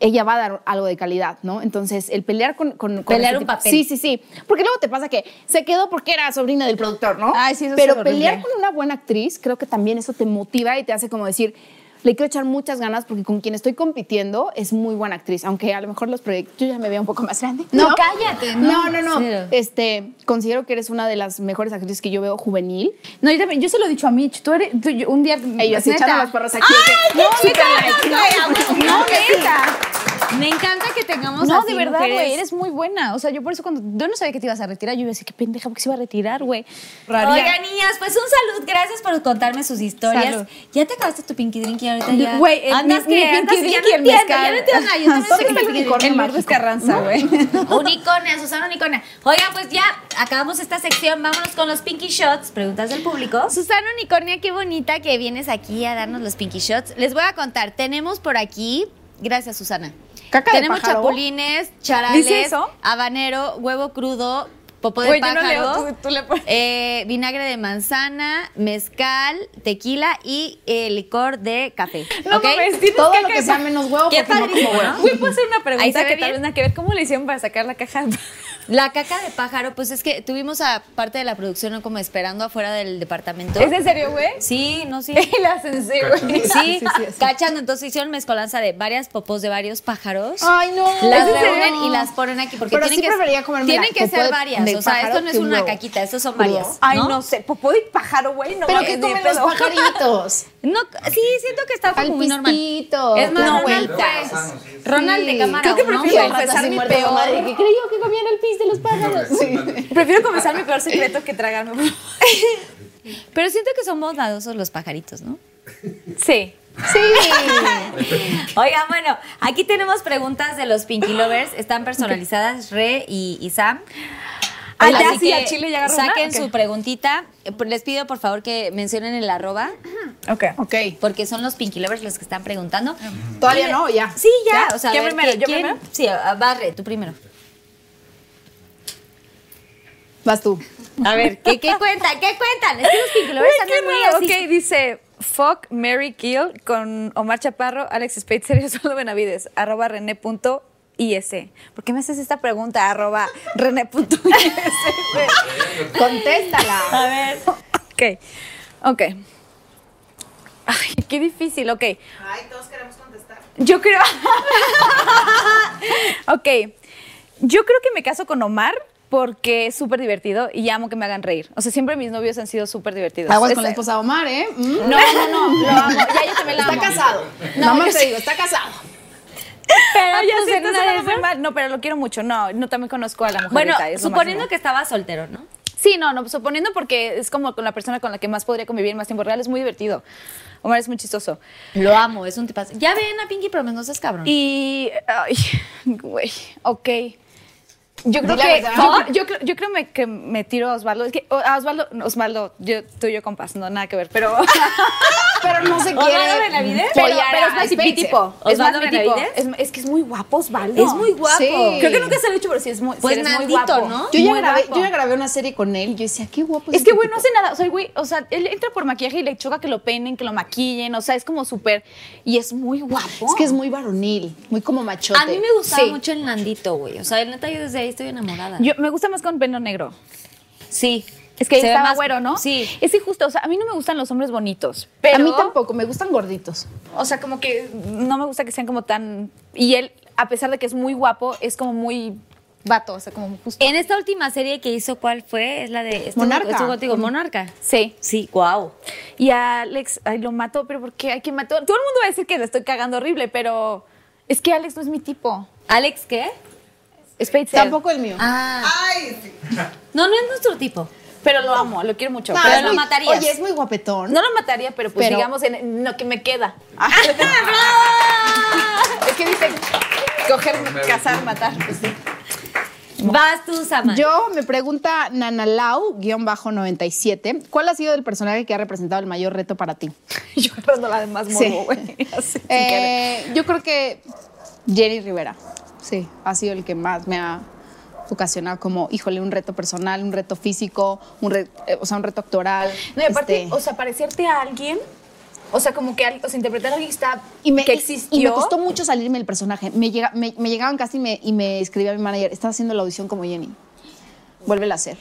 ella va a dar algo de calidad, ¿no? Entonces, el pelear con... con, con Pelear un tipo- papel. Sí, sí, sí. Porque luego te pasa que se quedó porque era sobrina del productor, ¿no? Ay, sí, eso es Pero pelear con una buena actriz, creo que también eso te motiva y te hace como decir, le quiero echar muchas ganas porque con quien estoy compitiendo es muy buena actriz, aunque a lo mejor los proyectos yo ya me veo un poco más grande. No, cállate, no. No, no, no. Este, considero que eres una de las mejores actrices que yo veo juvenil. No, yo, también- yo se lo he dicho a Mitch. Tú eres. tú- yo- un día. Ellos echando las porras aquí. ¡Ay, No, like. No. Me encanta que tengamos No, así de verdad, güey, eres muy buena. O sea, yo por eso cuando yo no sabía que te ibas a retirar, yo iba a decir, qué pendeja, porque se iba a retirar, güey. Oigan, niñas, pues un salud. Gracias por contarme sus historias. Salud. Ya te acabaste tu pinky drink y ahorita ya. Güey, el- andas mi- mi que andas pinky ya drink no y el entiendo, mezcal. Ya no entiendo nada. Yo también Todo sé el que unicornio pinky drink- mágico. Carranza, güey. Unicornia, Susana Unicornia. Oigan, pues ya acabamos esta sección. Vámonos con los Pinky Shots. Preguntas del público. Susana Unicornia, qué bonita que vienes aquí a darnos los Pinky Shots. Les voy a contar. Tenemos por aquí. Gracias, Susana. Caca de Tenemos pájaro. chapulines, charales, habanero, huevo crudo, popó de no pájaro, leo, tú- tú le pones. eh, vinagre de manzana, mezcal, tequila y eh, licor de café. No ¿Ok? mames, tienes Todo caca lo que sea menos huevo, Qué porque no como padrísimo, huevo. ¿no? Puedo hacer una pregunta que tal vez nada que ver. ¿Cómo le hicieron para sacar la caja? La caca de pájaro, pues es que tuvimos a parte de la producción ¿no? como esperando afuera del departamento. ¿Es en serio, güey? Sí, no, sí. Y la hacen sí, güey. Sí, cachando. Entonces hicieron mezcolanza de varias popos de varios pájaros. Ay, no. Las ¿Es en serio? reúnen y las ponen aquí porque Pero tienen sí que, preferiría comerme tienen la que ser varias. O sea, esto no es que un una huevo. caquita, estos son varias. Ay, no sé. Popó de pájaro, güey. No ¿Pero qué ni comen los pajaritos? No, sí, siento que está como muy normal. Es más, Ronald, pues, Ronald de Sí. cámara Creo que prefiero confesar mi peor. que creyó que comían el pis de los pájaros. Sí. Prefiero confesar mi peor secreto que tragarme. Pero siento que son bondadosos los pajaritos, ¿no? Sí. Sí. Oigan, bueno, aquí tenemos preguntas de los Pinky Lovers. Están personalizadas, Re y, y Sam. Ah, ya, Así sí, que a Chile ya agarró una. Saquen Ok. su preguntita. Les pido, por favor, que mencionen el arroba, Ok. Ok. porque son los Pinky Lovers los que están preguntando. Todavía Y- no, ya. Sí, ya. ¿Ya? O sea, a ¿Yo ver, primero? ¿qui- ¿Yo quién? primero? Sí, a- va, Re, tú primero. Vas tú. A ver, ¿qué, qué cuentan? ¿Qué cuentan? Es que los qué muy. Ok, dice Fuck, Mary Kill con Omar Chaparro, Alex Spitzer y Osvaldo Benavides, arroba rené.is. ¿Por qué me haces esta pregunta? Arroba rené.is. güey? Contéstala. A ver. Ok. Ok. Ay, qué difícil, ok. Ay, todos queremos contestar. Yo creo. ok. Yo creo que me caso con Omar porque es súper divertido y amo que me hagan reír. O sea, siempre mis novios han sido súper divertidos. Aguas Es- con la esposa de Omar, ¿eh? Mm. No, no, no, lo amo. Ya yo también la Está amo. casado. No, No, yo te sí. digo, está casado. Pero Ay, ya sé, mal. No, pero lo quiero mucho. No, no también conozco a la mujer. Bueno, es suponiendo que estaba soltero, ¿no? Sí, no, no, suponiendo porque es como con la persona con la que más podría convivir más tiempo real. Es muy divertido. Omar es muy chistoso. Lo amo, es un tipazo. Ya ven a Pinky Promise, no seas cabrón. Y. Ay, güey, ok. Yo creo que. Yo, creo- yo creo, yo creo me- que me tiro a Osvaldo. Es que a Osvaldo, Osvaldo, yo, tú y yo compas, no nada que ver, pero. Pero no se ¿Osvaldo quiere. Benavides? pero, pero es más mi tipo. Es más ¿Osvaldo mi tipo. Benavides? Es, es que es muy guapo, Osvaldo. Es muy guapo. Sí. Creo que nunca se lo he dicho, pero sí es muy, sí Pues eres muy Nandito, guapo. ¿no? Yo ya, Muy grabé, guapo. yo ya grabé una serie con él. Yo decía, qué guapo. Es este que, güey, no hace nada. O sea, güey, o sea, él entra por maquillaje y le choca que lo peinen, que lo maquillen. O sea, es como súper. Y es muy guapo. Es que es muy varonil, muy como machote. A mí me gustaba Sí. mucho el Nandito, güey. O sea, neta, yo desde ahí estoy enamorada. Yo, me gusta más con pelo negro. sí. Es que ahí estaba más- güero, ¿no? Sí. Es que justo, o sea, a mí no me gustan los hombres bonitos. Pero, A mí tampoco, me gustan gorditos. O sea, como que no me gusta que sean como tan. Y él, a pesar de que es muy guapo, es como muy vato, o sea, como justo. En esta última serie que hizo, ¿cuál fue? Es la de... estuvo- Monarca. Estuvo contigo, Monarca. Sí. Sí, wow. Y a Alex, ay, lo mató, pero ¿por qué? Hay que mató. Todo el mundo va a decir que le estoy cagando horrible, pero es que Alex no es mi tipo. ¿Alex qué? Spitzer. Tampoco el mío. Ah. No, no es nuestro tipo. Pero lo amo, lo quiero mucho. No, pero lo matarías. Oye, es muy guapetón. No lo mataría, pero pues Pero- digamos en, lo que me queda. es que dicen coger, cazar, matar. Pues sí. Vas tú, Sama. Yo me pregunta Nanalau-97, ¿cuál ha sido el personaje que ha representado el mayor reto para ti? Yo agarrando la de más Sí. morbo, güey. Querer. Eh, yo creo que Jenny Rivera, sí, ha sido el que más me ha ocasionaba como, híjole, un reto personal, un reto físico, un eh, o sea, un reto actoral. No, y aparte, este, o sea, parecerte a alguien, o sea, como que o sea, interpretar a alguien está, y me, que y- existió. y me costó mucho salirme del personaje. Me, llega, me, me llegaban casi y me, y me escribía mi manager, estás haciendo la audición como Jenny, vuélvela a hacer.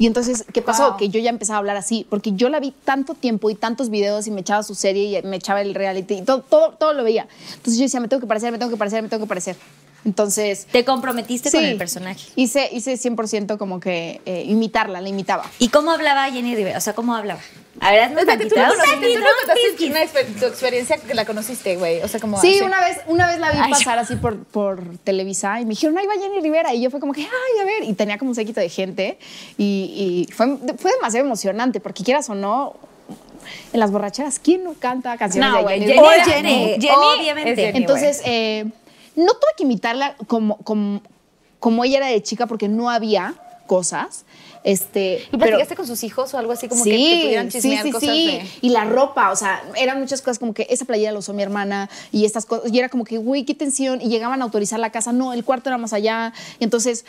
Y entonces, ¿qué pasó? Wow. Que yo ya empezaba a hablar así, porque yo la vi tanto tiempo y tantos videos y me echaba su serie y me echaba el reality y todo, todo, todo lo veía. Entonces yo decía, me tengo que parecer, me tengo que parecer, me tengo que parecer. Entonces... Te comprometiste con el personaje. Hice, hice 100% como que eh, imitarla, la imitaba. ¿Y cómo hablaba Jenny Rivera? O sea, ¿cómo hablaba? A ver, hazme Espérate, tú no tantito. conociste, tú no Tantito, contaste una exper- tu experiencia que la conociste, güey. O sea, como Sí, así. una vez, una vez la vi Ay, pasar así por, por Televisa y me dijeron, ahí va Jenny Rivera. Y yo fue como que, ay, a ver. Y tenía como un séquito de gente. Y, y fue, fue demasiado emocionante, porque quieras o no, en las borracheras, ¿quién no canta canciones No, de güey, Jenny Jenny Jenny, Jenny obviamente. Jenny, Entonces, eh, no tuve que imitarla como, como, como ella era de chica, porque no había cosas. Este, ¿Y platicaste con sus hijos o algo así como que te pudieran chismear sí, sí, cosas sí. de... Y la ropa, o sea, eran muchas cosas como que esa playera la usó mi hermana y estas cosas. Y era como que, güey, qué tensión. Y llegaban a autorizar la casa. No, el cuarto era más allá. Y entonces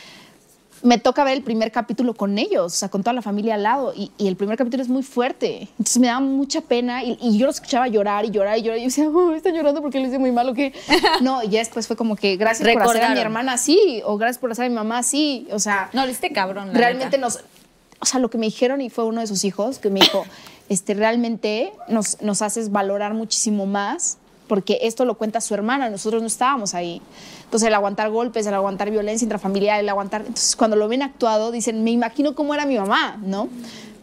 me toca ver el primer capítulo con ellos, o sea, con toda la familia al lado. Y, y el primer capítulo es muy fuerte. Entonces me daba mucha pena y, y yo los escuchaba llorar y llorar y llorar. Y yo decía, oh, están llorando porque lo hice muy mal o qué. No, y ya después fue como que gracias por hacer a mi hermana así o gracias por hacer a mi mamá así. O sea, No, lo hiciste cabrón, la realmente neta. nos, o sea, lo que me dijeron y fue uno de sus hijos que me dijo, este, realmente nos, nos haces valorar muchísimo más porque esto lo cuenta su hermana, nosotros no estábamos ahí. Entonces el aguantar golpes, el aguantar violencia intrafamiliar, el aguantar, entonces cuando lo ven actuado dicen, me imagino cómo era mi mamá, ¿no?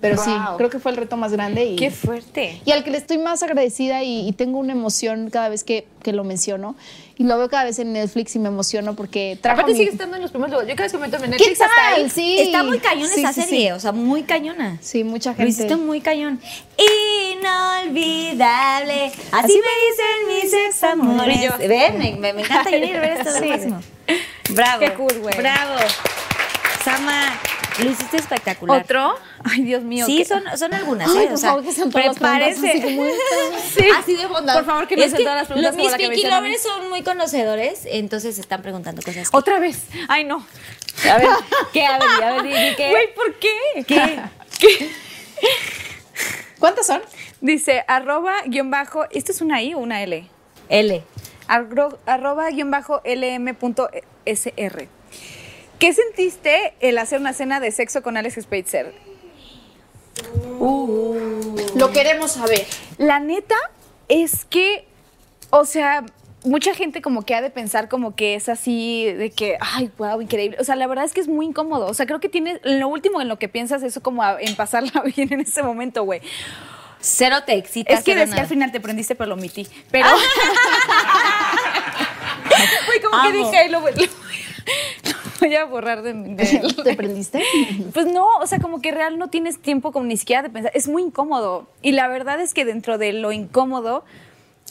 Pero sí, creo que fue el reto más grande y, Qué fuerte. y al que le estoy más agradecida y, y tengo una emoción cada vez que, que lo menciono y lo veo cada vez en Netflix y me emociono porque trajo Aparte mi- sigue estando en los primeros lugares. Yo cada vez que me meto en ¿Qué Netflix hasta tal? ahí. Sí. Está muy cañón Sí, esa sí, serie, o sea, muy cañona. Sí, mucha Lo gente. hiciste muy cañón. Inolvidable. Así, me dicen mis ex amores. Yo. Ven, me, me- me encanta Rivera, está Sí. lo máximo. Bravo. Qué cool, güey. Bravo. Sama, lo hiciste espectacular. ¿Otro? Ay, Dios mío. Sí, son, son algunas, Ay, ¿eh? por o sea, favor, que sean todas las preguntas así. Sí. De bondad. Por favor, que no sean todas las preguntas como mis la Pinky. Lovers son muy conocedores, entonces están preguntando cosas. que- Otra vez. Ay, no. A ver, ¿qué? A ver, a ver, qué. Güey, ¿por qué? ¿Qué? ¿Cuántas son? Dice, arroba, guion bajo, ¿esto es una I o una L? L. Arro- arroba, guion bajo, lm.sr. ¿Qué sentiste el hacer una cena de sexo con Alex Spitzer? Lo queremos saber. La neta es que, o sea, mucha gente como que ha de pensar como que es así, de que, ay, wow, increíble. O sea, la verdad es que es muy incómodo. O sea, creo que tienes, lo último en lo que piensas es como a- en pasarla bien en ese momento, güey. Cero te excita. Es que decía nada. al final te prendiste, pero lo omití. Pero. Güey, como que dije, "Ay, lo voy, lo voy- a borrar de, mi- ¿Te prendiste? Pues no, o sea, como que real no tienes tiempo como ni siquiera de pensar. Es muy incómodo. Y la verdad es que dentro de lo incómodo,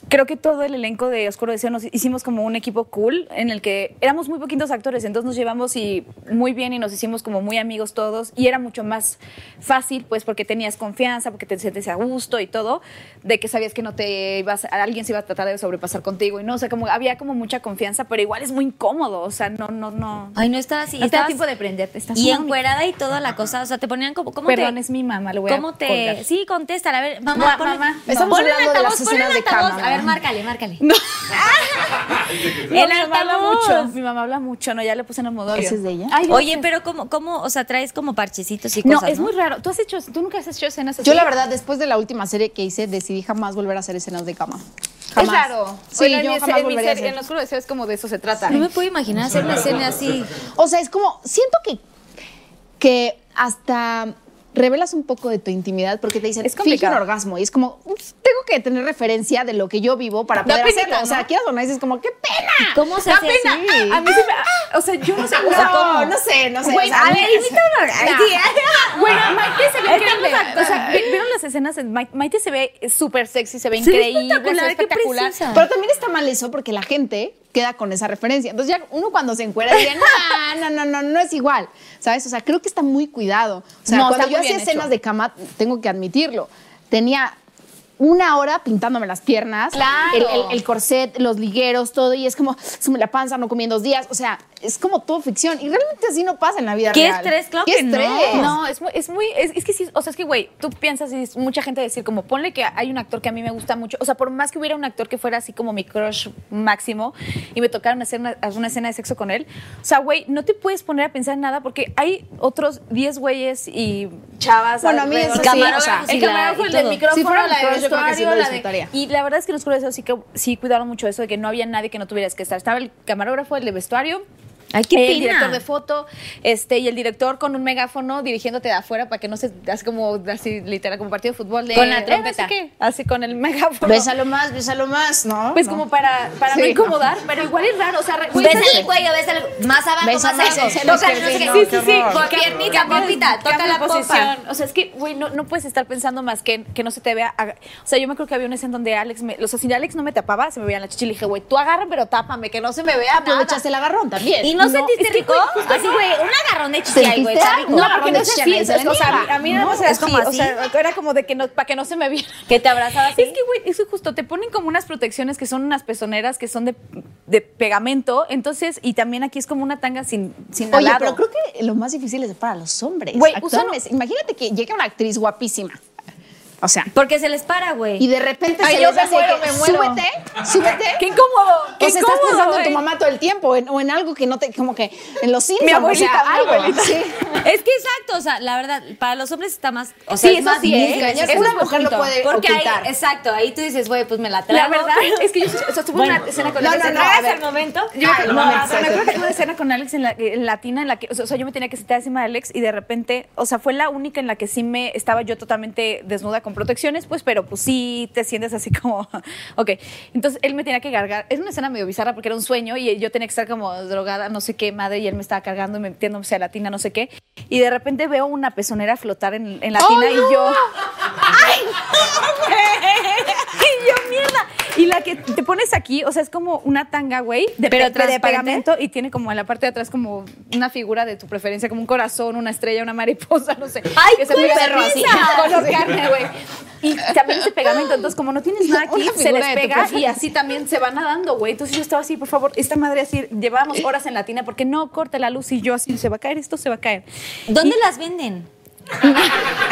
creo que todo el elenco de Oscuro Deseo nos hicimos como un equipo cool en el que éramos muy poquitos actores, entonces nos llevamos y muy bien y nos hicimos como muy amigos todos y era mucho más fácil, pues porque tenías confianza, porque te sientes a gusto y todo, de que sabías que no te ibas, alguien se iba a tratar de sobrepasar contigo y no, o sea, como había como mucha confianza, pero igual es muy incómodo, o sea, no, no, no. Ay, no estaba así. No estabas- tiempo de prenderte, estás Y encuerada y toda la cosa. O sea, te ponían como. ¿cómo Perdón, te, es mi mamá, le voy a ¿Cómo te.? Sí, contéstala. A ver, mamá. Ponle- mamá, Estamos hablando de las escenas de cama, ver, ¿no? márcale, márcale. No, El mi mamá habla mucho. Mi mamá habla mucho, no, ya le puse en el modo. ¿Ese es de ella? Ay, Oye, pero ¿cómo, cómo, o sea, traes como parchecitos y No, cosas, es muy raro. ¿Tú has hecho, tú nunca has hecho escenas así? Yo la verdad, después de la última serie que hice, decidí jamás volver a hacer escenas de cama. Jamás. Es raro. Sí, en yo mi- jamás en volvería a serie- hacer. En Oscuro Deseo es como de eso se trata. No me puedo imaginar hacer una escena así. O sea, es como, siento que, que hasta revelas un poco de tu intimidad porque te dicen, Es finge un orgasmo. Y es como, "Ups, tengo que tener referencia de lo que yo vivo para poder hacerlo. O sea, quieras o no, dices como, ¡qué pena! ¿Cómo se Da hace pena. así? A mí se me... O sea, yo no sé... o sea, No, ¿cómo? no sé, no sé. Güey, o sea, a ver, imita un orgasmo. No. Bueno, Maite se ve increíble. O sea, ¿vi- ¿vieron las escenas? en Maite, se ve súper sexy, se ve increíble, se ve espectacular, espectacular. Pero también está mal eso porque la gente queda con esa referencia. Entonces ya uno cuando se encuera dice, no, no, no, no, no es igual. ¿Sabes? O sea, creo que está muy cuidado. O sea, No, cuando yo hacía escenas hecho. de cama, tengo que admitirlo, tenía una hora pintándome las piernas, Claro. el, el- el corset, los ligueros, todo, y es como, sume la panza, no comí en dos días. O sea, es como todo ficción. Y realmente así no pasa en la vida ¿Qué real. estrés? Claro ¿Qué que no. estrés? No, es muy, es muy, es, es que sí, o sea, es que, güey, tú piensas y es mucha gente decir como, ponle que hay un actor que a mí me gusta mucho, o sea, por más que hubiera un actor que fuera así como mi crush máximo y me tocaron hacer una, alguna escena de sexo con él, o sea, güey, no te puedes poner a pensar en nada porque hay otros 10 güeyes y chavas. Bueno, a mí sí, Camarógrafo, o sea, sí, el la- camarógrafo, y el del micrófono, Si fuera la de sí vestuario, lo la de-. Y la verdad es que en los clubes sí que sí cuidaron mucho eso de que no había nadie que no tuvieras que estar. Estaba el camarógrafo, el de vestuario, Ay, qué el pena. director de foto, este, y el director con un megáfono dirigiéndote de afuera para que no se así como así literal como partido de fútbol de Con la eh, no trompeta. sé qué, así con el megáfono. Bésalo más, bésalo más, ¿no? Pues No. como para, para no incomodar, pero igual es raro, o sea, Bésale el cuello, bésale más abajo, Besa más ese Toca, no no sé qué. Sí, sí, sí. Con piernita, pompita, toca la posición. O sea, es que, güey, no, no puedes estar pensando más que, que no se te vea. O sea, yo me acuerdo que había una escena donde Alex, me, o sea, si Alex no me tapaba, se me veía la chichi. Le dije, güey, tú agarra, pero tápame, que no se me vea nada. Aprovechaste el agarrón también. ¿Y no, No, sentiste es que, rico? Así, güey, un agarrón de güey. No, porque no se le o sea, a mí- No, era es como así, o sea, era como de que no, para que no se me viera. Que te abrazaba así. Es que, güey, eso justo, te ponen como unas protecciones que son unas pezoneras que son de, de pegamento, entonces, y también aquí es como una tanga sin, sin Oye, alado. pero creo que lo más difícil es para los hombres. Güey. Imagínate que llega una actriz guapísima. O sea, Porque se les para, güey. y de repente Ay, se yo les me hace muero, que me muero. súbete, súbete. ¡Qué incómodo! ¡Qué o sea, estás pensando en tu mamá todo el tiempo en- o en algo que no te, como que en los Simpsons, Mi abuelita, o sea, mi algo. abuelita. Sí. Es que exacto, o sea, la verdad, para los hombres está más. O sea, Sí, es eso más sí, ¿eh? Eso una es mujer lo puede Porque ocultar. ahí, exacto, ahí tú dices, güey, pues me la La trago. verdad es que yo o sea, tuve Bueno, una escena con no, Alex. no, en no, la- ¿Es el momento? Yo Ah, me, no no, eso. acuerdo que tuve una escena con Alex en la, en latina en la que, o sea, yo me tenía que sentar encima de Alex y de repente, o sea, fue la única en la que sí me estaba yo totalmente desnuda con protecciones, pues, pero pues sí te sientes así como, ok. Entonces él me tenía que cargar, es una escena medio bizarra porque era un sueño y yo tenía que estar como drogada, no sé qué, madre, y él me estaba cargando y metiéndose a la tina, no sé qué. Y de repente veo una pezonera flotar en, en la tina y yo, ¡ay! y yo, mierda. Y la que te pones aquí, o sea, es como una tanga, güey, de, Pero pe- de pegamento y tiene como en la parte de atrás como una figura de tu preferencia, como un corazón, una estrella, una mariposa, no sé. ¡Ay, que se muy perro así, color carne, güey. Y también ese pegamento, entonces como no tienes nada aquí, se les de y así también se va nadando, güey. Entonces yo estaba así, por favor, esta madre así, llevábamos horas en la tina porque no corte la luz y yo así, se va a caer esto, se va a caer. ¿Dónde las venden?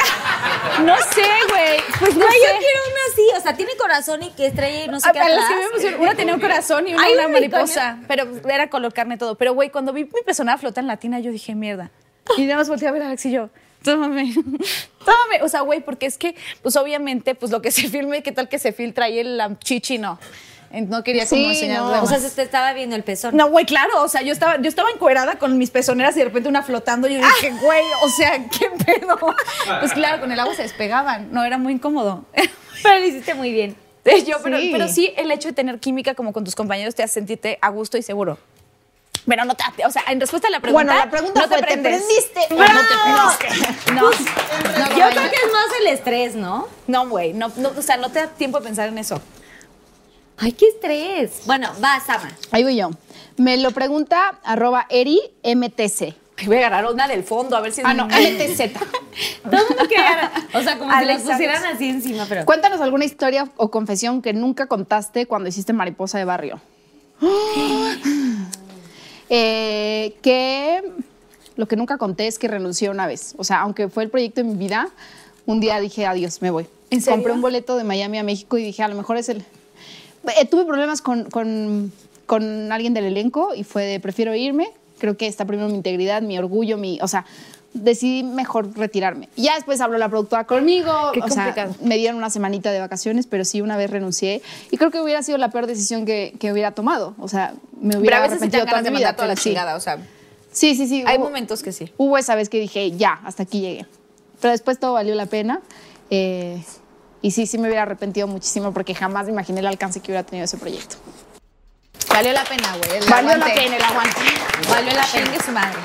No sé, güey. Pues no sé. yo quiero una así, o sea, tiene corazón y que estrella y no sé qué atrás. que una tenía un corazón y una, Ay, una un mariposa, pero era color carne todo. Pero, güey, cuando vi mi persona flota en la tina, yo dije, mierda. Y nada más volteé a ver a Alex y yo, tómame, tómame. O sea, güey, porque es que, pues obviamente, pues lo que se filme, ¿qué tal que se filtra ahí el chichi? No. No quería como Sí, enseñar no. nada O sea, se te estaba viendo el pezón. No, güey, claro, o sea, yo estaba, yo estaba encuerada con mis pezoneras y de repente una flotando y yo dije, güey, o sea, ¿qué pedo? Pues claro, con el agua se despegaban, no, era muy incómodo. Pero lo hiciste muy bien. Yo, pero, Sí. pero sí, el hecho de tener química como con tus compañeros te hace sentirte a gusto y seguro. Pero no te, o sea, en respuesta a la pregunta. Bueno, la pregunta no fue, ¿te prendes? prendiste o ¡Bravo! no te prendiste? No, no, Yo creo que es más el estrés, ¿no? no, güey, no, no, o sea, no te da tiempo de pensar en eso. Ay, qué estrés. Bueno, va, Sama. Ahí voy yo. Me lo pregunta arroba eri mtc. Ay, Voy a agarrar una del fondo a ver si es Ah, no, mtz. Todo el mundo quiere agarrar- O sea, como si las pusieran así encima, pero. Cuéntanos alguna historia o confesión que nunca contaste cuando hiciste mariposa de barrio. Eh, que lo que nunca conté es que renuncié una vez. O sea, aunque fue el proyecto de mi vida, un día dije adiós, me voy. ¿En serio? Compré un boleto de Miami a México y dije, a lo mejor es el. Eh, tuve problemas con, con- con alguien del elenco y fue de prefiero irme. Creo que está primero mi integridad, mi orgullo, mi. O sea, decidí mejor retirarme. Ya después habló la productora conmigo. Qué o sea, me dieron una semanita de vacaciones, pero sí una vez renuncié. Y creo que hubiera sido la peor decisión que, que hubiera tomado. O sea, me Pero hubiera a veces arrepentido toda mi vida. toda la pero chingada, o sea, Sí, sí, sí. hay hubo- momentos que sí. Hubo esa vez que dije, ya, hasta aquí llegué. Pero después todo valió la pena. eh, y sí, sí me hubiera arrepentido muchísimo porque jamás me imaginé el alcance que hubiera tenido ese proyecto. Valió la pena, güey. Valió la pena el aguante. Valió la pena. Chingue su madre.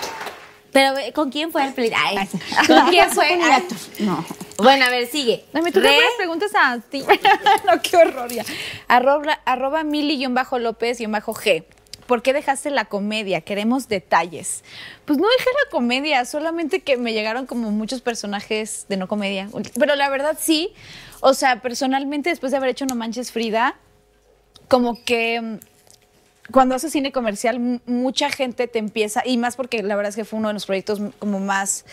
Pero, ¿con quién fue el pleito? Ay, ¿Con quién fue? Ay. No. Bueno, a ver, sigue. Ay, me toca Re- unas preguntas a ti. no, qué horror ya. Arroba, arroba mili-lópez-g. ¿Por qué dejaste la comedia? Queremos detalles. Pues no dejé la comedia, solamente que me llegaron como muchos personajes de no comedia. Pero la verdad sí. O sea, personalmente, después de haber hecho No Manches Frida, como que mm, cuando haces cine comercial, mucha gente te empieza, y más porque la verdad es que fue uno de los proyectos como más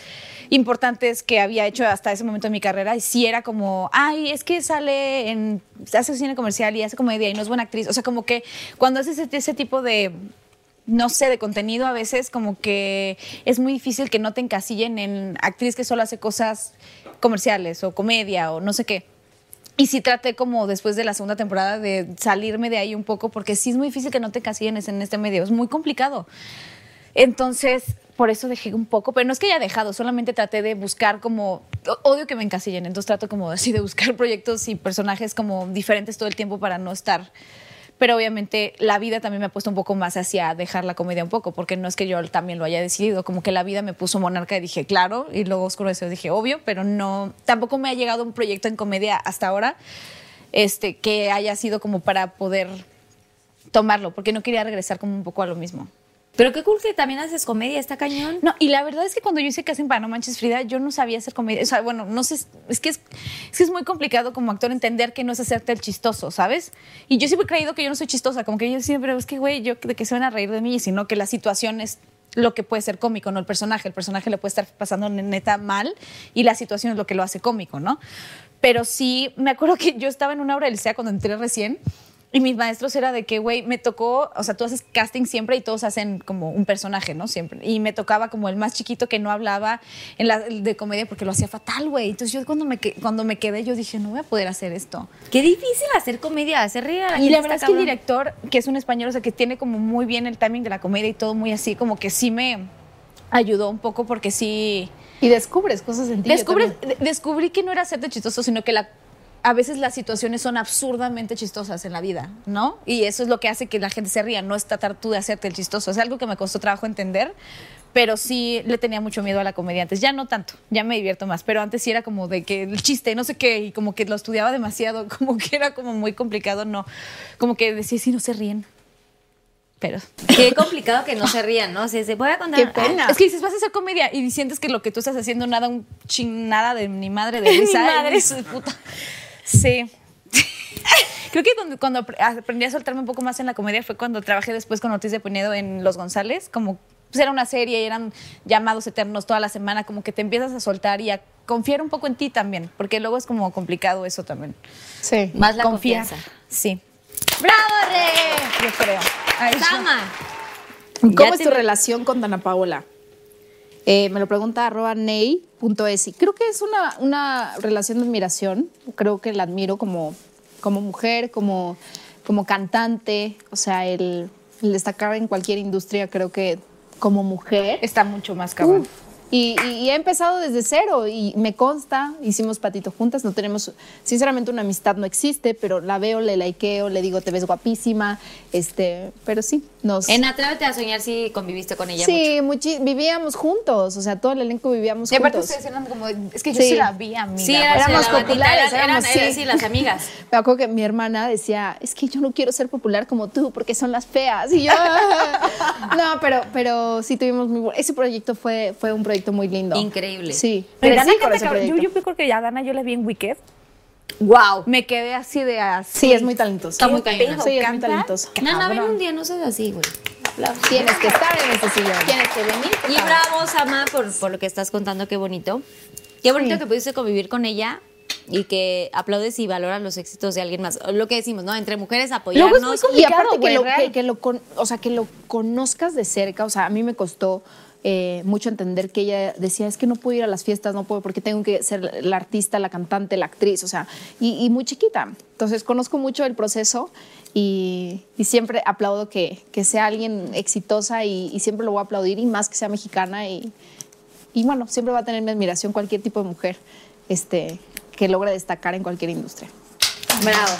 importantes que había hecho hasta ese momento en mi carrera, y sí era como, ay, es que sale en, hace cine comercial y hace comedia y no es buena actriz. O sea, como que cuando haces ese, ese tipo de, no sé, de contenido, a veces como que es muy difícil que no te encasillen en actriz que solo hace cosas comerciales o comedia o no sé qué. Y sí traté como después de la segunda temporada de salirme de ahí un poco porque sí es muy difícil que no te encasillen en este medio, es muy complicado. Entonces, por eso dejé un poco, pero no es que haya dejado, solamente traté de buscar como, odio que me encasillen, entonces trato como así de buscar proyectos y personajes como diferentes todo el tiempo para no estar. Pero obviamente la vida también me ha puesto un poco más hacia dejar la comedia un poco, porque no es que yo también lo haya decidido, como que la vida me puso monarca y dije, claro, y luego oscuro deseo dije, obvio, pero no, tampoco me ha llegado un proyecto en comedia hasta ahora este, que haya sido como para poder tomarlo, porque no quería regresar como un poco a lo mismo. Pero qué cool que también haces comedia, está cañón. No, y la verdad es que cuando yo hice Casting para No Manches Frida, yo no sabía hacer comedia. O sea, bueno, no sé, es que es, muy complicado como actor entender que no es hacerte el chistoso, ¿sabes? Y yo siempre he creído que yo no soy chistosa, como que yo siempre, es que, güey, yo de que se van a reír de mí, sino que la situación es lo que puede ser cómico, no el personaje. El personaje le puede estar pasando neta mal y la situación es lo que lo hace cómico, ¿no? Pero sí, me acuerdo que yo estaba en una obra del SEA cuando entré recién y mis maestros era de que, güey, me tocó, o sea, tú haces casting siempre y todos hacen como un personaje, ¿no? Siempre. Y me tocaba como el más chiquito que no hablaba en la, de comedia porque lo hacía fatal, güey. Entonces yo cuando me, cuando me quedé, yo dije, no voy a poder hacer esto. Qué difícil hacer comedia, hacer reír a la Y la verdad es que el director, que es un español, o sea, que tiene como muy bien el timing de la comedia y todo muy así, como que sí me ayudó un poco porque sí... Y descubres cosas en ti. Descubres- descubrí que no era hacerte chistoso, sino que la, a veces las situaciones son absurdamente chistosas en la vida, ¿no? Y eso es lo que hace que la gente se ría, no es tratar tú de hacerte el chistoso. Es algo que me costó trabajo entender, pero sí le tenía mucho miedo a la comedia antes. Ya no tanto, ya me divierto más, pero antes sí era como de que el chiste, no sé qué, y como que lo estudiaba demasiado, como que era como muy complicado, no, como que decía, sí, no se ríen. Pero Qué complicado que no se rían, ¿no? O sea, se voy a contar. Qué pena. Es que dices, vas a hacer comedia y sientes que lo que tú estás haciendo nada, un ching, nada de ni madre de risa. Ni madre. Puta. Sí. Creo que cuando, cuando apre- aprendí a soltarme un poco más en la comedia fue cuando trabajé después con Ortiz de Pinedo en Los González, como pues era una serie y eran llamados eternos toda la semana, como que te empiezas a soltar y a confiar un poco en ti también, porque luego es como complicado eso también. Sí. Más la Confiar. confianza. Sí, ¡Bravo, Re! yo creo. ¿Cómo Ya es tu me- relación con Dana Paola? Eh, me lo pregunta arroba ney.esi. Creo que es una, una relación de admiración. Creo que la admiro como, como mujer, como, como cantante. O sea, el, el destacar en cualquier industria, creo que como mujer. Está mucho más cabrón. Y, y- y he empezado desde cero y me consta, hicimos patito juntas, no tenemos, sinceramente una amistad no existe, pero la veo, le likeo, le digo, te ves guapísima, este, pero sí, nos... En Atrévete a soñar sí conviviste con ella Sí, muchi- vivíamos juntos, o sea, todo el elenco vivíamos Y aparte juntos. ustedes eran como, es que yo Sí. sí, la vi, amiga. mucho. Sí, era- éramos populares, eran- éramos, eran- sí. sí, las amigas. Me acuerdo que mi hermana decía, es que yo no quiero ser popular como tú porque son las feas. Y yo, no, pero, pero sí tuvimos muy Ese proyecto fue, fue un proyecto muy lindo. Increíble. Sí. Pero Dana con ese cabrón. yo, proyecto. yo creo que a Dana yo la vi en Wicked. ¡Wow! Me quedé así de así. Sí, es muy talentosa. Está muy cañona. Sí, es muy talentosa. No, no, ven un día, no seas así, güey. Tienes que estar en ese sillón. Tienes que venir. Y bravo, Sama, por, por lo que estás contando, qué bonito. Qué bonito que pudiste convivir con ella y que aplaudes y valoras los éxitos de alguien más. Lo que decimos, ¿no? Entre mujeres apoyarnos. Luego es muy Y aparte que lo, que, que lo con- o sea, que lo conozcas de cerca, o sea, a mí me costó eh, mucho entender que ella decía, es que no puedo ir a las fiestas, no puedo porque tengo que ser la artista, la cantante, la actriz, o sea, y, y muy chiquita. Entonces conozco mucho el proceso y, y siempre aplaudo que, que sea alguien exitosa y, y siempre lo voy a aplaudir y más que sea mexicana y, y bueno, siempre va a tener mi admiración cualquier tipo de mujer este, que logre destacar en cualquier industria. Bravo.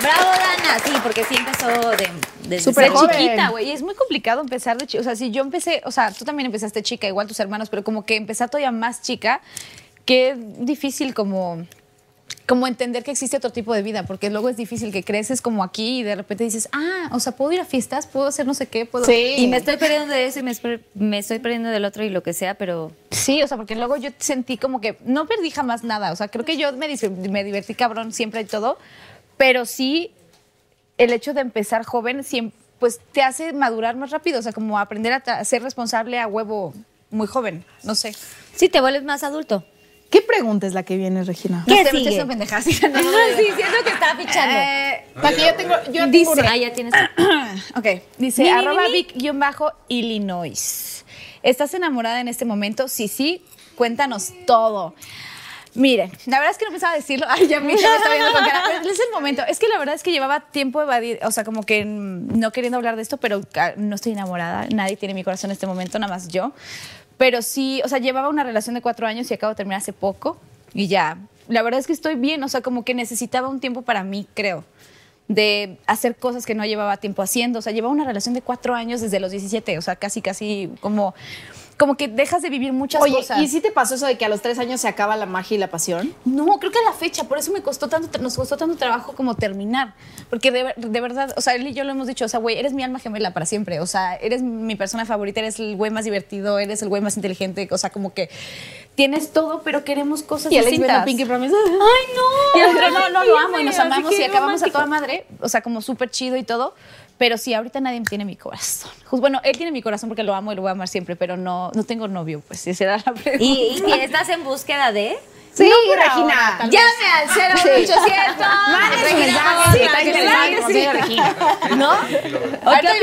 Bravo, Dana. Sí, porque sí empezó de, desde Súper chiquita, güey. Y es muy complicado empezar de chica. O sea, si yo empecé, o sea, tú también empezaste chica, igual tus hermanos, pero como que empezar todavía más chica, qué difícil como como entender que existe otro tipo de vida, porque luego es difícil que creces como aquí y de repente dices, ah, o sea, puedo ir a fiestas, puedo hacer no sé qué, puedo... Sí. Y me estoy perdiendo de eso y me, me estoy perdiendo del otro y lo que sea, pero Sí, o sea, porque luego yo sentí como que no perdí jamás nada. O sea, creo que yo me, me divertí cabrón siempre y todo, pero sí el hecho de empezar joven, pues te hace madurar más rápido, o sea, como aprender a ser responsable a huevo muy joven, no sé. Sí, te vuelves más adulto. ¿Qué pregunta es la que viene, Regina? ¿Qué No sé, sigue? no, no, no, sí, siento que está fichando. Eh, Para que yo tengo, yo Dice- tengo ah, ya tienes. ok, dice Mi, mi, arroba mi, mi. Vic-Illinois. ¿Estás enamorada en este momento? Sí, sí, cuéntanos todo. Miren, la verdad es que no pensaba decirlo. Ay, ya me, está viendo con cara. Es el momento. Es que la verdad es que llevaba tiempo evadir, o sea, como que no queriendo hablar de esto, pero no estoy enamorada. Nadie tiene mi corazón en este momento, nada más yo. Pero sí, o sea, llevaba una relación de cuatro años y acabo de terminar hace poco. Y ya, la verdad es que estoy bien, o sea, como que necesitaba un tiempo para mí, creo de hacer cosas que no llevaba tiempo haciendo. O sea, llevaba una relación de cuatro años desde los 17. O sea, casi, casi como, como que dejas de vivir muchas Oye, cosas. ¿y si te pasó eso de que a los tres años se acaba la magia y la pasión? No, creo que a la fecha, por eso me costó tanto, nos costó tanto trabajo como terminar. Porque de, de verdad, o sea, él y yo lo hemos dicho, o sea, güey, eres mi alma gemela para siempre. O sea, eres mi persona favorita, eres el güey más divertido, eres el güey más inteligente. O sea, como que tienes todo, pero queremos cosas Y distintas. Pinky Promise. Ay, no. Y no, no lo amo y nos amamos y acabamos a toda madre, o sea, como súper chido y todo. Pero sí, ahorita nadie tiene mi corazón. Just- Bueno, él tiene mi corazón porque lo amo y lo voy a amar siempre, pero no, no tengo novio, pues, si esa era la pregunta. ¿Y, y estás en búsqueda de? Sí, por Regina. ahora, Llame al 0800. Mande su mensaje sí. conocer a Regina. ¿No? ¿O Ahorita qué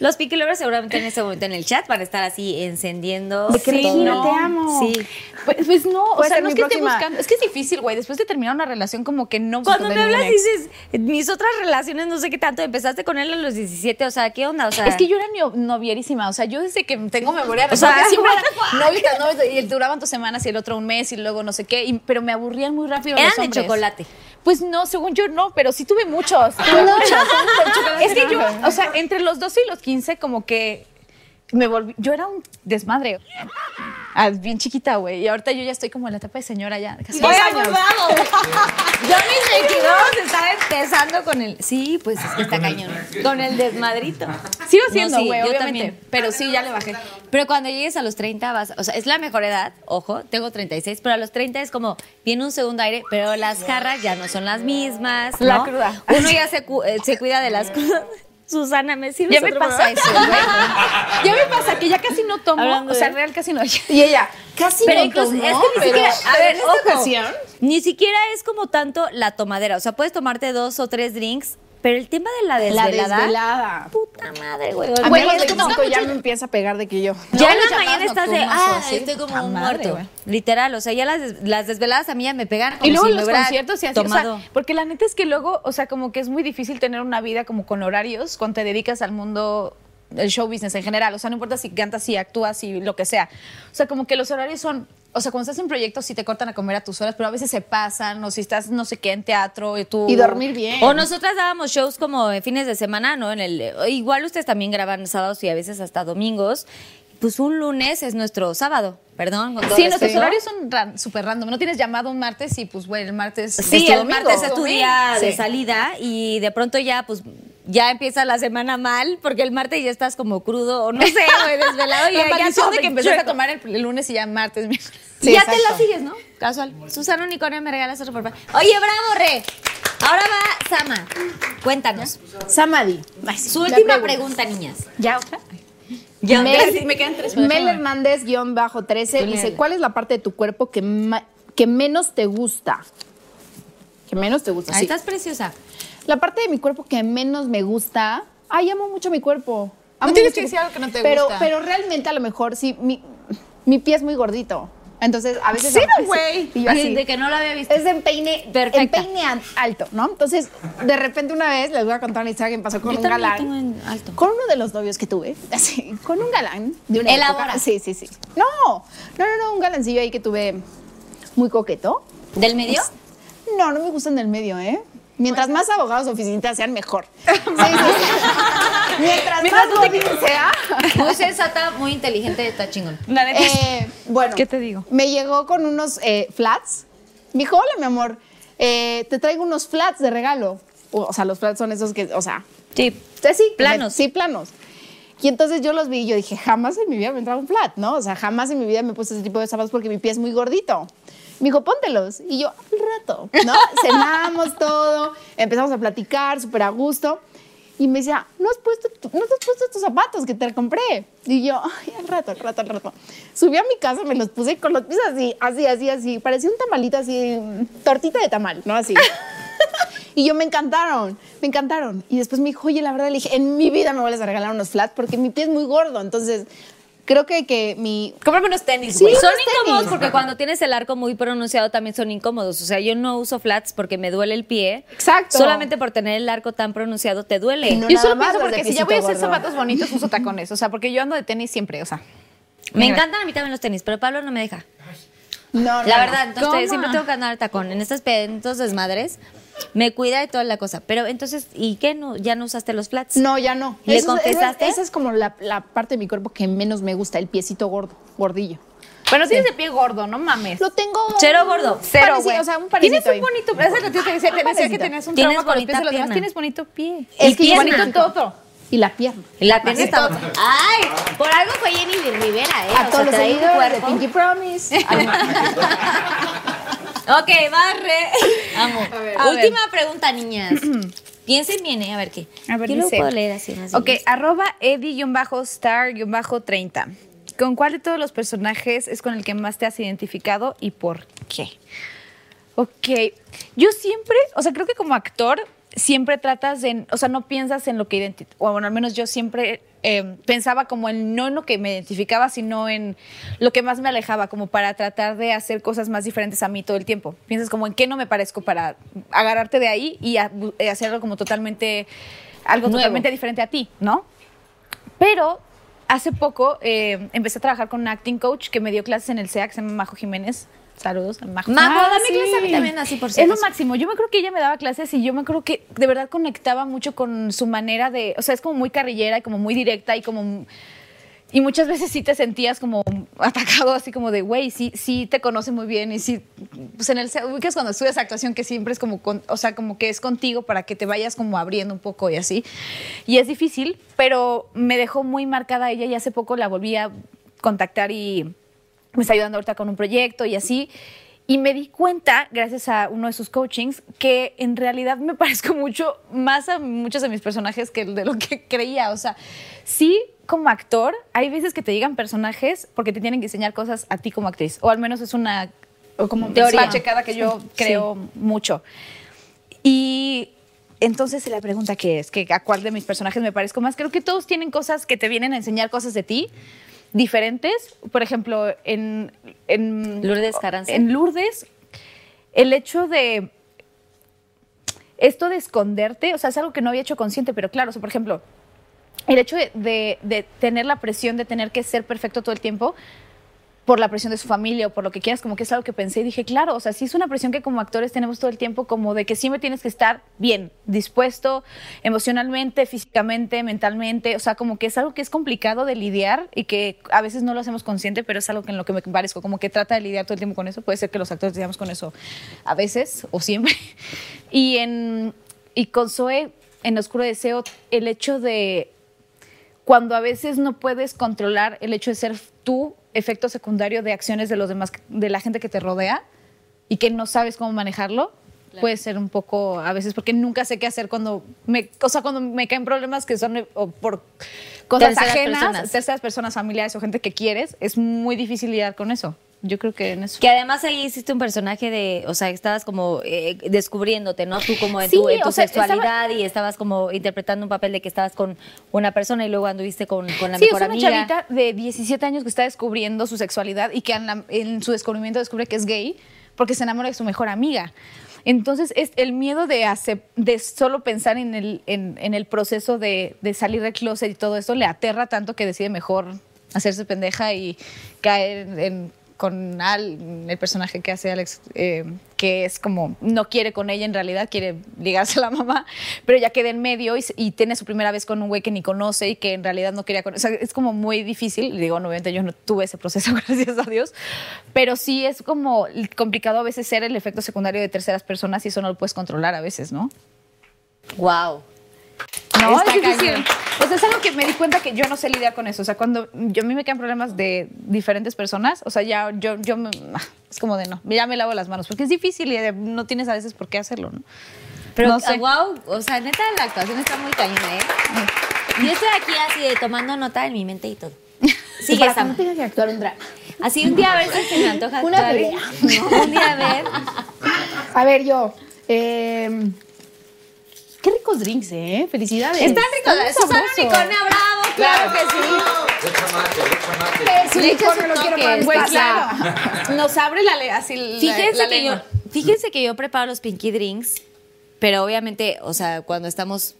Los Pinky Lovers seguramente en este momento en el chat van a estar así encendiendo. De que todo. Regina, te amo. Sí. Pues, pues no, o sea, no es que esté buscando. Es que es difícil, güey. Después de terminar una relación, como que no. Cuando me hablas dices, mis otras relaciones, no sé qué tanto, empezaste con él a los 17, o sea, ¿qué onda? O sea, Es que yo era novierísima, o sea, yo desde que tengo memoria, O sea, siempre tras novio, y duraban dos semanas y el otro un mes y luego no sé qué, y- pero me aburrían muy rápido eran los de chocolate. Pues no, según yo no, pero sí tuve muchos. Tuve muchos. es que yo, o sea, entre los 12 y los 15 como que me volví, yo era un desmadre. Ah, bien chiquita, güey. Y ahorita yo ya estoy como en la etapa de señora ya. Casi Oigan, años. Yo a mis 22 estaba empezando con el. Sí, pues es que está cañón. Con el desmadrito. Sigo No, siendo, sí, güey, yo obviamente. también. Pero sí, ya le bajé. Pero cuando llegues a los 30 vas, o sea, es la mejor edad, ojo, tengo 36, pero a los 30 es como, viene un segundo aire, pero las jarras ya no son las mismas. La ¿no? cruda. Uno ya se, cu- eh, se cuida de las cosas. Susana, ¿me sirves Ya me otro pasa programa? eso, güey. Ya me pasa que ya casi no tomo. Hablando o sea, de- real casi no. Y ella, casi Pero no incluso, tomó, es que ni pero- siquiera, a pero ver, en esta ojo, ocasión, ni siquiera es como tanto la tomadera, o sea, puedes tomarte dos o tres drinks, pero el tema de la la desvelada, desvelada. puta madre, güey. A mí Güey, a los es como 25 ya me empieza a pegar de que yo. Ya No, en las la mañana estás de, ah, así, estoy como puta un madre, muerto. Literal, o sea, ya las, las desveladas a mí ya me pegan como Y luego si los conciertos y así, o tomado. sea, porque la neta es que luego, o sea, como que es muy difícil tener una vida como con horarios cuando te dedicas al mundo el show business en general, o sea, no importa si cantas, si actúas, si lo que sea. O sea, como que los horarios son, o sea, cuando estás en proyectos sí te cortan a comer a tus horas, pero a veces se pasan, o si estás no sé qué en teatro y tú Y dormir bien. O nosotras dábamos shows como en fines de semana, ¿no? En el igual ustedes también graban sábados y a veces hasta domingos. Pues un lunes es nuestro sábado, perdón. con todo Sí, nuestros horarios son ran- súper random. No tienes llamado un martes y pues, güey, el martes Sí, es tu el domingo. martes es tu día de Sí. salida y de pronto ya, pues, ya empieza la semana mal porque el martes ya estás como crudo o no sé, güey, desvelado y La ya, todo de que empezaste a tomar el, el lunes y ya martes. miércoles. Sí, ya te la sigues, ¿no? Casual. Susana Unicornio, me regalas otro por favor. Oye, bravo, Re. Ahora va Sama. Cuéntanos. Samadhi. Su última pregunta, niñas. ¿Ya otra? Ya, Mel, sí, me quedan tres, Mel. Hernández, guion bajo 13, dice, ¿cuál es la parte de tu cuerpo que, ma- que menos te gusta? Que menos te gusta, Ahí sí. estás preciosa. La parte de mi cuerpo que menos me gusta, ay, amo mucho mi cuerpo. Amo tienes mucho que decir algo que no te pero, gusta. Pero realmente a lo mejor sí, mi, mi pie es muy gordito. Entonces, a veces... Sí, güey. Así. De que no lo había visto. Es en peine, Perfecta. en peine an- alto, ¿no? Entonces, de repente una vez les voy a contar una historia que me pasó con Yo un galán. tengo en alto. Con uno de los novios que tuve, así, con un galán de una Elabora. época. Sí, sí, sí. No, no, no, no, un galancillo ahí que tuve muy coqueto. ¿Del medio? No, no me gustan del medio, ¿eh? Mientras más abogados oficina sean, mejor. Sí, sí, sí. Mientras Mientras más tú te- sea. Muy sensata, muy inteligente, está chingón. La neta. Eh, bueno. ¿Qué te digo? Me llegó con unos eh, flats. Me dijo, hola, mi amor, eh, te traigo unos flats de regalo. O, o sea, los flats son esos que, o sea, Sí. Sí, sí, Planos. Sí, planos. Y entonces yo los vi y yo dije, jamás en mi vida me entraba un flat, ¿no? O sea, jamás en mi vida me puse ese tipo de zapatos porque mi pie es muy gordito. Me dijo, póntelos. Y yo, al rato, ¿no? Cenamos todo, empezamos a platicar súper a gusto. Y me decía, no has puesto, tu- no te has puesto tus zapatos que te compré. Y yo, ay, al rato, al rato, al rato. Subí a mi casa, me los puse con los pies así, así, así, así. Parecía un tamalito así, tortita de tamal, ¿no? Así. Y yo me encantaron, me encantaron. Y después me dijo, oye, la verdad, le dije, en mi vida me vuelves a regalar unos flats porque mi pie es muy gordo. Entonces, creo que, que mi... Cómprame unos tenis, Sí, güey. Son unos incómodos tenis. porque cuando tienes el arco muy pronunciado también son incómodos. O sea, yo no uso flats porque me duele el pie. Exacto. Solamente por tener el arco tan pronunciado te duele. No, Yo solo pienso porque si ya voy a hacer gordo. zapatos bonitos, uso tacones. O sea, porque yo ando de tenis siempre, o sea. Me Mira. encantan a mí también los tenis, pero Pablo no me deja. No, La no, verdad, no. entonces ¿Cómo? siempre tengo que andar tacón. En estos desmadres me cuida de toda la cosa. Pero entonces, ¿y qué? No, ¿Ya no usaste los flats? No, ya no. ¿Le Eso es- esa- confesaste? Esa, es como la, la parte de mi cuerpo que menos me gusta, el piecito gordo, gordillo. Pero tienes de pie gordo, no mames. Lo tengo... Cero gordo. Cero, Parecido, güey. O sea, un Tienes un bonito... Esa es la tía que decía, te decía que tenías un Tienes trauma con los pies de los demás. Tienes bonito pie. Es Y que pierna. bonito todo. Y la pierna. Y la pierna está... ¡Ay! Por algo fue Jenny Rivera, ¿eh? A O todos sea, los seguidores de. Pinky Promise. Ok, barre. Amo. A Última pregunta, niñas. Piensen bien, ¿eh? A ver qué. A ver, Yo lo puedo leer así más Ok, bien. arroba Eddie-star-30. ¿Con cuál de todos los personajes es con el que más te has identificado y por qué? Ok, yo siempre, o sea, creo que como actor siempre tratas de, o sea, no piensas en lo que identificas, o bueno, al menos yo siempre eh, pensaba como en no en lo que me identificaba, sino en lo que más me alejaba, como para tratar de hacer cosas más diferentes a mí todo el tiempo. Piensas como en qué no me parezco para agarrarte de ahí y a- eh, hacerlo como totalmente, algo Nuevo. totalmente diferente a ti, ¿no? Pero hace poco eh, empecé a trabajar con un acting coach que me dio clases en el SEAC, se llama Majo Jiménez. Saludos, Majo. Majo, Ah, dame sí. clase a mí también, así por si Es lo máximo. Yo me creo que ella me daba clases y yo me creo que de verdad conectaba mucho con su manera de. O sea, es como muy carrillera y como muy directa y como. Y muchas veces sí te sentías como atacado, así como de, güey, sí, sí te conoce muy bien y sí, pues en el, ubicas cuando estudias actuación que siempre es como, con- o sea, como que es contigo para que te vayas como abriendo un poco y así. Y es difícil, pero me dejó muy marcada ella y hace poco la volví a contactar y me está ayudando ahorita con un proyecto y así. Y me di cuenta, gracias a uno de sus coachings, que en realidad me parezco mucho más a muchos de mis personajes que de lo que creía. O sea, sí, como actor, hay veces que te llegan personajes porque te tienen que enseñar cosas a ti como actriz. O al menos es una O como teoría checada que yo creo mucho. Y entonces la pregunta que es, que ¿a cuál de mis personajes me parezco más? Creo que todos tienen cosas que te vienen a enseñar cosas de ti diferentes. Por ejemplo, en, en Lourdes Carranza. En Lourdes, el hecho de esto de esconderte, o sea, es algo que no había hecho consciente, pero claro, o sea, por ejemplo, el hecho de, de- de tener la presión de tener que ser perfecto todo el tiempo por la presión de su familia o por lo que quieras, como que es algo que pensé y dije, claro, o sea, sí es una presión que como actores tenemos todo el tiempo, como de que siempre tienes que estar bien, dispuesto emocionalmente, físicamente, mentalmente, o sea, como que es algo que es complicado de lidiar y que a veces no lo hacemos consciente, pero es algo en lo que me parezco, como que trata de lidiar todo el tiempo con eso, puede ser que los actores lidiamos con eso a veces o siempre. Y, en, y con Zoe, en Oscuro Deseo, el hecho de cuando a veces no puedes controlar el hecho de ser tú efecto secundario de acciones de los demás, de la gente que te rodea y que no sabes cómo manejarlo, puede ser un poco a veces porque nunca sé qué hacer cuando me, o sea, cuando me caen problemas que son o por cosas Terceras ajenas, personas. terceras personas, familiares o gente que quieres, es muy difícil lidiar con eso. Yo creo que en eso. Que además ahí hiciste un personaje de, o sea, estabas como eh, descubriéndote, ¿no? Tú como en Sí, tu, en tu sexualidad y estabas como interpretando un papel de que estabas con una persona y luego anduviste con, con la Sí, mejor es una amiga. chavita de 17 años que está descubriendo su sexualidad y que en, la- en su descubrimiento descubre que es gay porque se enamora de su mejor amiga. Entonces, es el miedo de, de solo pensar en el, en, en el proceso de, de salir del closet y todo eso le aterra tanto que decide mejor hacerse pendeja y caer en- con Al, el personaje que hace Alex, eh, que es como, no quiere con ella en realidad, quiere ligarse a la mamá, pero ya queda en medio y, y tiene su primera vez con un güey que ni conoce y que en realidad no quería conocer. O sea, es como muy difícil. Digo, obviamente yo no tuve ese proceso, gracias a Dios, pero sí es como complicado a veces ser el efecto secundario de terceras personas y eso no lo puedes controlar a veces, ¿no? Wow. No, Está es difícil. cañón. O sea, es algo que me di cuenta que yo no sé lidiar con eso. O sea, cuando yo, a mí me quedan problemas de diferentes personas, o sea, ya yo, yo me- es como de no, ya me lavo las manos, porque es difícil y eh, no tienes a veces por qué hacerlo, ¿no? Pero, No sé. wow, o sea, neta, la actuación está muy cañona, ¿eh? Yo estoy aquí así de tomando nota en mi mente y todo. Para que no tenga que actuar un drama. Así un día a ver si se me antoja Una actuar. pelea. No, un día a ver. A ver, yo. eh, qué ricos drinks, ¿eh? Felicidades. Están ricos. Susana. Unicornia, bravo, claro que sí. Le echa unicornio su lo quiero Güey, claro. Nos abre la así la- Fíjense la que yo, fíjense que yo preparo los pinky drinks, pero obviamente, o sea, cuando estamos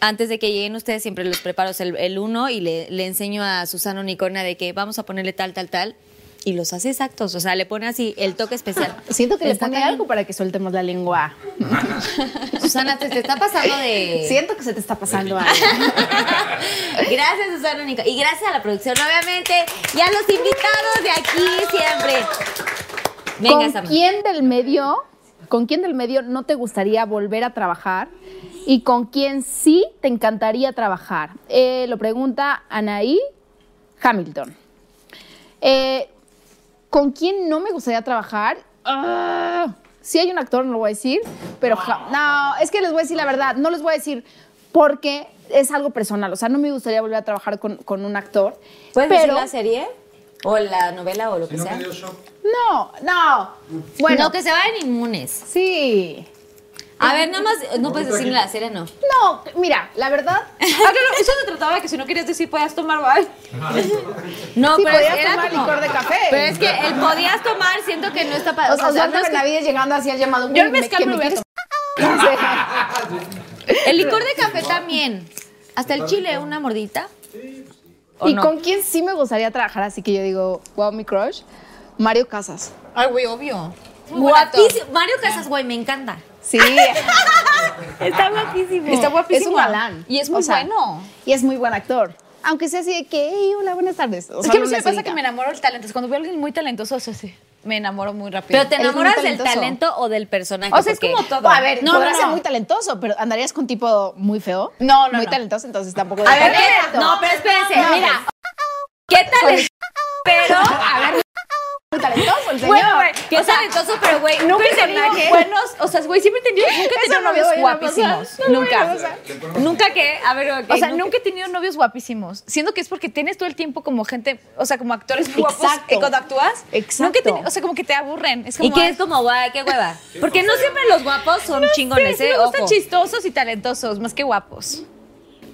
antes de que lleguen ustedes siempre los preparo el, el uno y le, le enseño a Susana Unicornia de que vamos a ponerle tal, tal, tal y los hace exactos, o sea, le pone así el toque especial. Siento que le pone algo para que soltemos la lengua. Susana, te, te está pasando de... Siento que se te está pasando algo. Gracias, Susana Unicornia. Y gracias a la producción, obviamente, y a los invitados de aquí siempre. Venga, ¿Con quién del medio, con quién del medio no te gustaría volver a trabajar y con quién sí te encantaría trabajar? Eh, lo pregunta Anaí Hamilton. Eh, ¿Con quién no me gustaría trabajar? Ah, sí hay un actor, no lo voy a decir, pero no, es que les voy a decir la verdad, no les voy a decir porque es algo personal, o sea, no me gustaría volver a trabajar con, con un actor. ¿Puedes pero, decir la serie? O la novela o lo que sea. No, no. Bueno, no, que se vayan inmunes. sí. A ver, nada más, no puedes decirme la serie, no. No, mira, la verdad, Ah, claro, eso se trataba de que si no querías decir podías tomar, ¿vale? No, sí pero podías era tomar como- licor de café. Pero es que el podías tomar, siento que no está para. o sea, Osvaldo no es que- Benavides llegando así al llamado. Yo el "Uy, me- mezcal me me el licor de café también. Hasta el chile, una mordita. ¿O ¿Y no? con quién sí me gustaría trabajar? Así que yo digo, wow, mi crush, Mario Casas. Ay, güey, obvio. Guapísimo. Mario Casas, güey, me encanta. Sí, Está guapísimo. Está guapísimo. es un galán. Y es muy O sea, bueno. Y es muy buen actor. Aunque sea así de que, "Hey, hola, buenas tardes. O Es que a mí me pasa que me enamoro del talento. Cuando veo a alguien muy talentoso, o sea, sí, me enamoro muy rápido. Pero te es enamoras del talento o del personaje. O sea, es como todo. A ver, No, podrás no, ser muy talentoso, pero andarías con tipo muy feo. No, no, Muy no. talentoso, entonces tampoco. A ver, depende ¿qué- tanto. no, pero espérense. No, mira, ¿qué tal? Pero, A ver, muy talentoso el señor. Bueno, güey, qué talentoso, pero güey, Nunca he tenido buenos, o sea, güey, siempre he tenido, nunca he tenido novios guapísimos. nunca. Nunca que, a ver, ok, O sea, nunca he tenido novios guapísimos. Siendo que es porque tienes todo el tiempo como gente, o sea, como actores muy guapos Exacto. eh, cuando actúas. Exacto. Nunca he tenido- o sea, como que te aburren. Es como, Y que ay, es como, guay, qué hueva. Porque no siempre los guapos son chingones, ¿eh? me gustan chistosos y talentosos, más que guapos.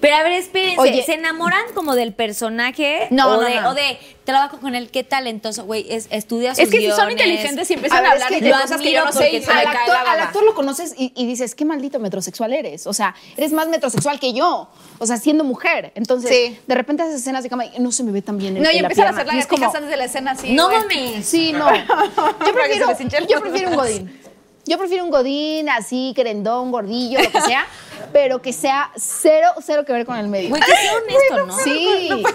Pero a ver, espérense, Oye. ¿se enamoran como del personaje? No, o no, de, no. O de trabajo con él, qué talentoso, güey, es, estudia sus Es que si son guiones. inteligentes y empiezan a, es hablar que de lo cosas que yo no sé y me al, cae actor, la al actor lo conoces y, y dices, qué maldito metrosexual eres. O sea, eres más metrosexual que yo. O sea, siendo mujer. Entonces, Sí. de repente haces escenas de cama y no se me ve tan bien en, No, y empiezan a hacer las como, antes de la escena así. No mames. Sí, no. Yo prefiero, el yo prefiero un godín. Yo prefiero un godín así, querendón, gordillo, lo que sea, pero que sea cero, cero que ver con el medio. Güey, que sea honesto, ¿no? Sí.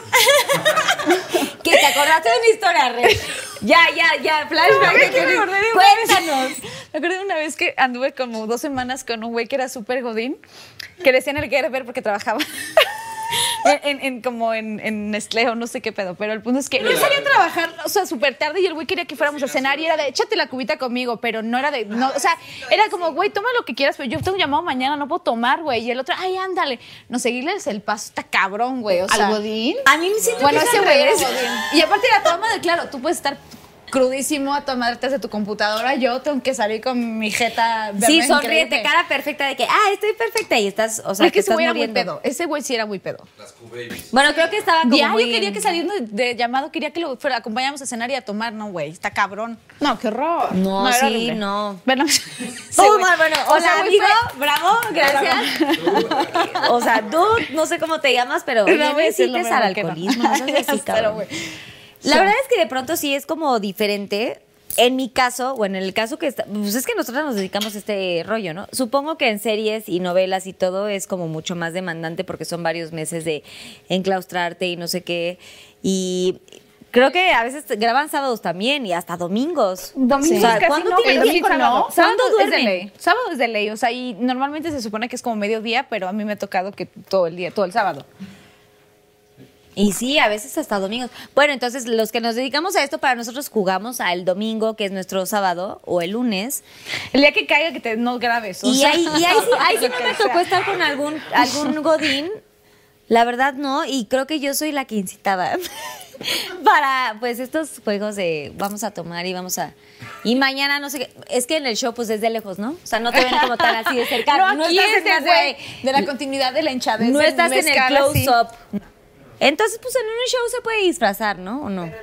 Que te acordaste de una historia, Rey. Ya, ya, ya, flashback. Es que me acordé de una vez- Cuéntanos. Me acuerdo de una vez que anduve como dos semanas con un güey que era súper godín, que le decían el Gerber porque trabajaba en, en- como en, en Nestlé o no sé qué pedo, pero el punto es que él salía a trabajar, o sea, súper tarde y el güey quería que fuéramos a cenar y era de, échate la cubita conmigo, pero no era de, no, o sea, era como, güey, toma lo que quieras, pero yo tengo un llamado mañana, no puedo tomar, güey, y el otro, ay, ándale, no, seguirles el paso, está cabrón, güey, o sea. ¿Al godín? A mí me siento Bueno, que es ese güey. Y aparte era toda madre, claro, tú puedes estar crudísimo a tomarte de tu computadora, yo tengo que salir con mi jeta Sí, verme sonríete, cara perfecta de que, ah, estoy perfecta y estás, o sea, es que ese güey era muy pedo. Ese güey sí era muy pedo. Bueno, creo que estaba como Diario muy... quería que saliendo de, de llamado, quería que lo fuera, acompañáramos a cenar y a tomar. No, güey, está cabrón. No, qué horror. No, sí, horrible. no. Bueno, Oh, bueno, bueno, O hola, sea, güey, amigo, bravo, gracias. o sea, dude, no sé cómo te llamas, pero oye, No al que no. alcoholismo, no seas así, Pero, cabrón. güey. La verdad es que de pronto sí es como diferente. En mi caso, o en el caso que está, pues es que nosotros nos dedicamos a este rollo, ¿no? Supongo que en series y novelas y todo es como mucho más demandante porque son varios meses de enclaustrarte y no sé qué. Y creo que a veces graban sábados también y hasta domingos. Domingos O sea, casi ¿cuándo no, tienen tiempo? sí, sábado. ¿Cuándo Sábado es de duermen? ley. Sábado es de ley, o sea, y normalmente se supone que es como mediodía, pero a mí me ha tocado que todo el día, todo el sábado. Y sí, a veces hasta domingos. Bueno, entonces los que nos dedicamos a esto, para nosotros jugamos al domingo, que es nuestro sábado, o el lunes. El día que caiga que te no grabes. o Y sea, ahí, y ahí sí, ahí sí no me tocó estar con algún, algún godín. La verdad no, y creo que yo soy la que incitaba para pues estos juegos de vamos a tomar y vamos a... Y mañana no sé qué, es que en el show pues desde lejos, ¿no? O sea, no te ven como tan así de cerca. No, No, aquí estás es en de, ese- güey, de la continuidad de la hinchadez. no estás en el close-up. Entonces, pues en un show se puede disfrazar, ¿no? ¿O no?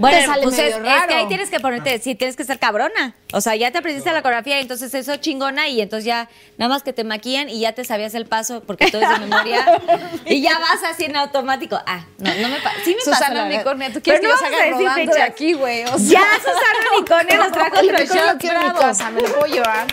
Bueno, Te sale pues es, que ahí tienes que ponerte, sí, tienes que ser cabrona. O sea, ya te aprendiste la coreografía y entonces eso chingona y entonces ya nada más que te maquillan y ya te sabías el paso porque todo es de memoria y ya vas así en automático. Ah, no, no me pasa. Sí me Susana. Unicornia, ¿tú quieres Pero que no yo salga rodando de aquí, güey? O sea, Ya Susana Unicornia nos trajo El otro shot, quiero en mi casa, me lo puedo llevar.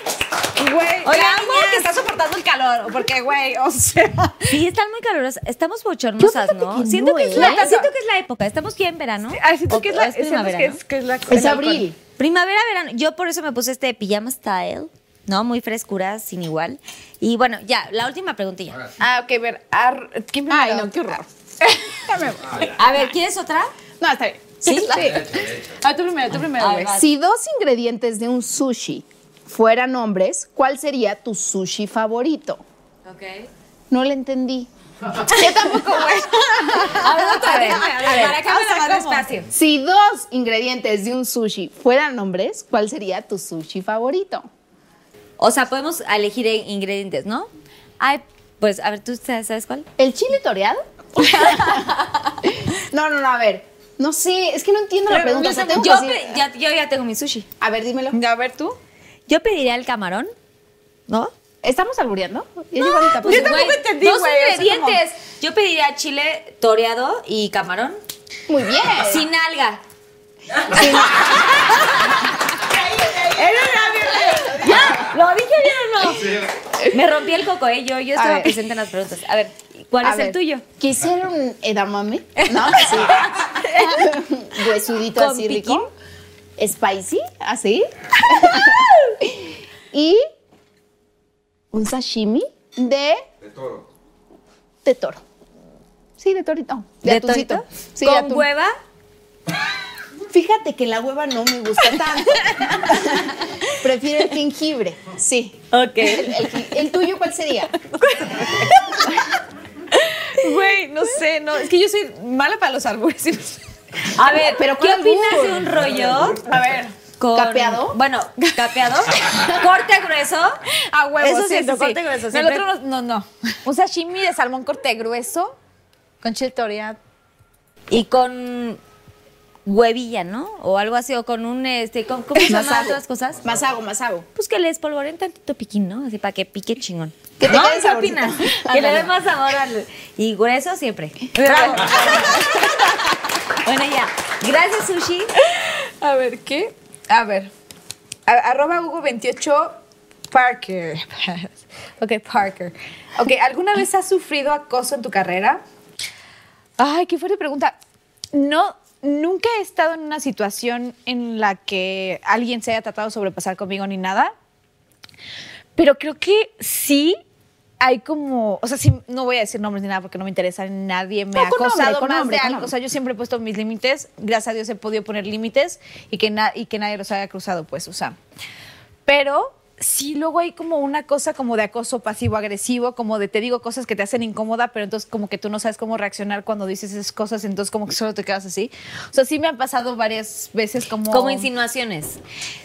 güey, te amo niñas. que está soportando el calor, porque, güey, o sea... Sí, están muy calurosas. Estamos bochornosas, ¿no? siento, que es la, siento que es la época. Estamos ya en verano. Ay, siento que es la... o primavera, siento que ¿no? es, que es la Es abril. Primavera, verano. Yo por eso me puse este pijama style, ¿no? Muy frescura, sin igual. Y bueno, ya, la última preguntilla. Ah, ok, ver. ar- ¿Quién Ay, primero? no, qué horror. A ver, ¿quieres otra? No, está bien. ¿Sí? Ah, tú primero, tú primero, Ay. Si dos ingredientes de un sushi fueran hombres, ¿cuál sería tu sushi favorito? Ok. No le entendí. Yo tampoco, güey. A ver, otra ver, para que vamos me a más despacio. Si dos ingredientes de un sushi fueran hombres, ¿cuál sería tu sushi favorito? O sea, podemos elegir eh, ingredientes, ¿no? Ay, pues, a ver, ¿tú sabes cuál? ¿El chile toreado? no, no, no, a ver. No sé, es que no entiendo la pregunta. o sea, tengo que Yo, ya, yo ya tengo mi sushi. A ver, dímelo. A ver, tú. Yo pediría el camarón, ¿no? ¿Estamos albureando? Mi tapuzo. yo tampoco Güey, entendí, Dos güey, o sea, ingredientes. Yo pediría chile toreado y camarón. Muy bien. Sin alga. ¿Ya? ¿Lo dije bien o no? Me rompí el coco, ¿eh? Yo, yo estaba ver. presente en las preguntas. A ver, ¿cuál A es el tuyo? Quisiera un edamame, ¿no? Así. Huesudito ¿Con así piquín? rico. Spicy, así. y un sashimi de... De toro. De toro. Sí, de torito. De, atuncito. torito? Sí, de ¿Con atún. hueva? Fíjate que la hueva no me gusta tanto. Prefiero el jengibre. Sí. Ok. El, el- el tuyo cuál sería? Güey, no sé, no. Es que yo soy mala para los albures. A ver, Pero ¿qué ¿cuál opinas de un rollo? A ver. Con, ¿Capeado? Bueno, capeado. corte grueso. A huevo, Eso sí, siento, sí. corte grueso, El otro no, no. Un sashimi de salmón corte grueso con chile toreado. Y con huevilla, ¿no? O algo así, o con un, este, con, ¿cómo se llaman otras cosas? Más hago, más hago. Pues que le espolvoren tantito piquín, ¿no? Así para que pique chingón. Que te ¿No? quede. Que le dé más sabor al... Y grueso siempre. Bravo. Bueno, ya. Gracias, Sushi. A ver, ¿qué? A ver. A- arroba Hugo28 Parker. ok, Parker. Ok, ¿alguna vez has sufrido acoso en tu carrera? Ay, qué fuerte pregunta. No, nunca he estado en una situación en la que alguien se haya tratado de sobrepasar conmigo ni nada. Pero creo que sí hay como, o sea, sí, no voy a decir nombres ni nada porque no me interesa, nadie me No, ha nombre, acosado con más nombre, de algo. O nombre. sea, yo siempre he puesto mis límites, gracias a Dios he podido poner límites y que, na- y que nadie los haya cruzado, pues, o sea. Pero sí, luego hay como una cosa como de acoso pasivo-agresivo, como de te digo cosas que te hacen incómoda, pero entonces como que tú no sabes cómo reaccionar cuando dices esas cosas, entonces como que solo te quedas así. O sea, sí me han pasado varias veces como... Como insinuaciones.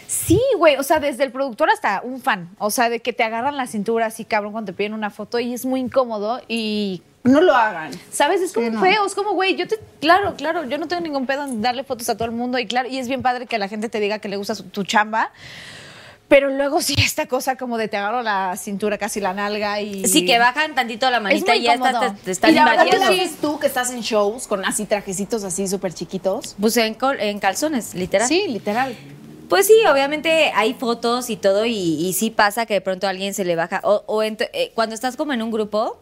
Sí, güey, o sea, desde el productor hasta un fan, o sea, de que te agarran la cintura así, cabrón, cuando te piden una foto y es muy incómodo y... No lo hagan. ¿Sabes? Es como Sí, no. feo, es como, güey, yo te... Claro, claro, yo no tengo ningún pedo en darle fotos a todo el mundo y claro, y es bien padre que la gente te diga que le gusta su- tu chamba, pero luego sí esta cosa como de te agarro la cintura, casi la nalga y... Sí, que bajan tantito la manita y ya está, te, te están y la verdad, ¿qué invadiendo. haces tú que estás en shows con así trajecitos así súper chiquitos? Pues en, col- en calzones, literal. Sí, literal. Pues sí, obviamente hay fotos y todo y, y sí pasa que de pronto a alguien se le baja. O, o ent- eh, cuando estás como en un grupo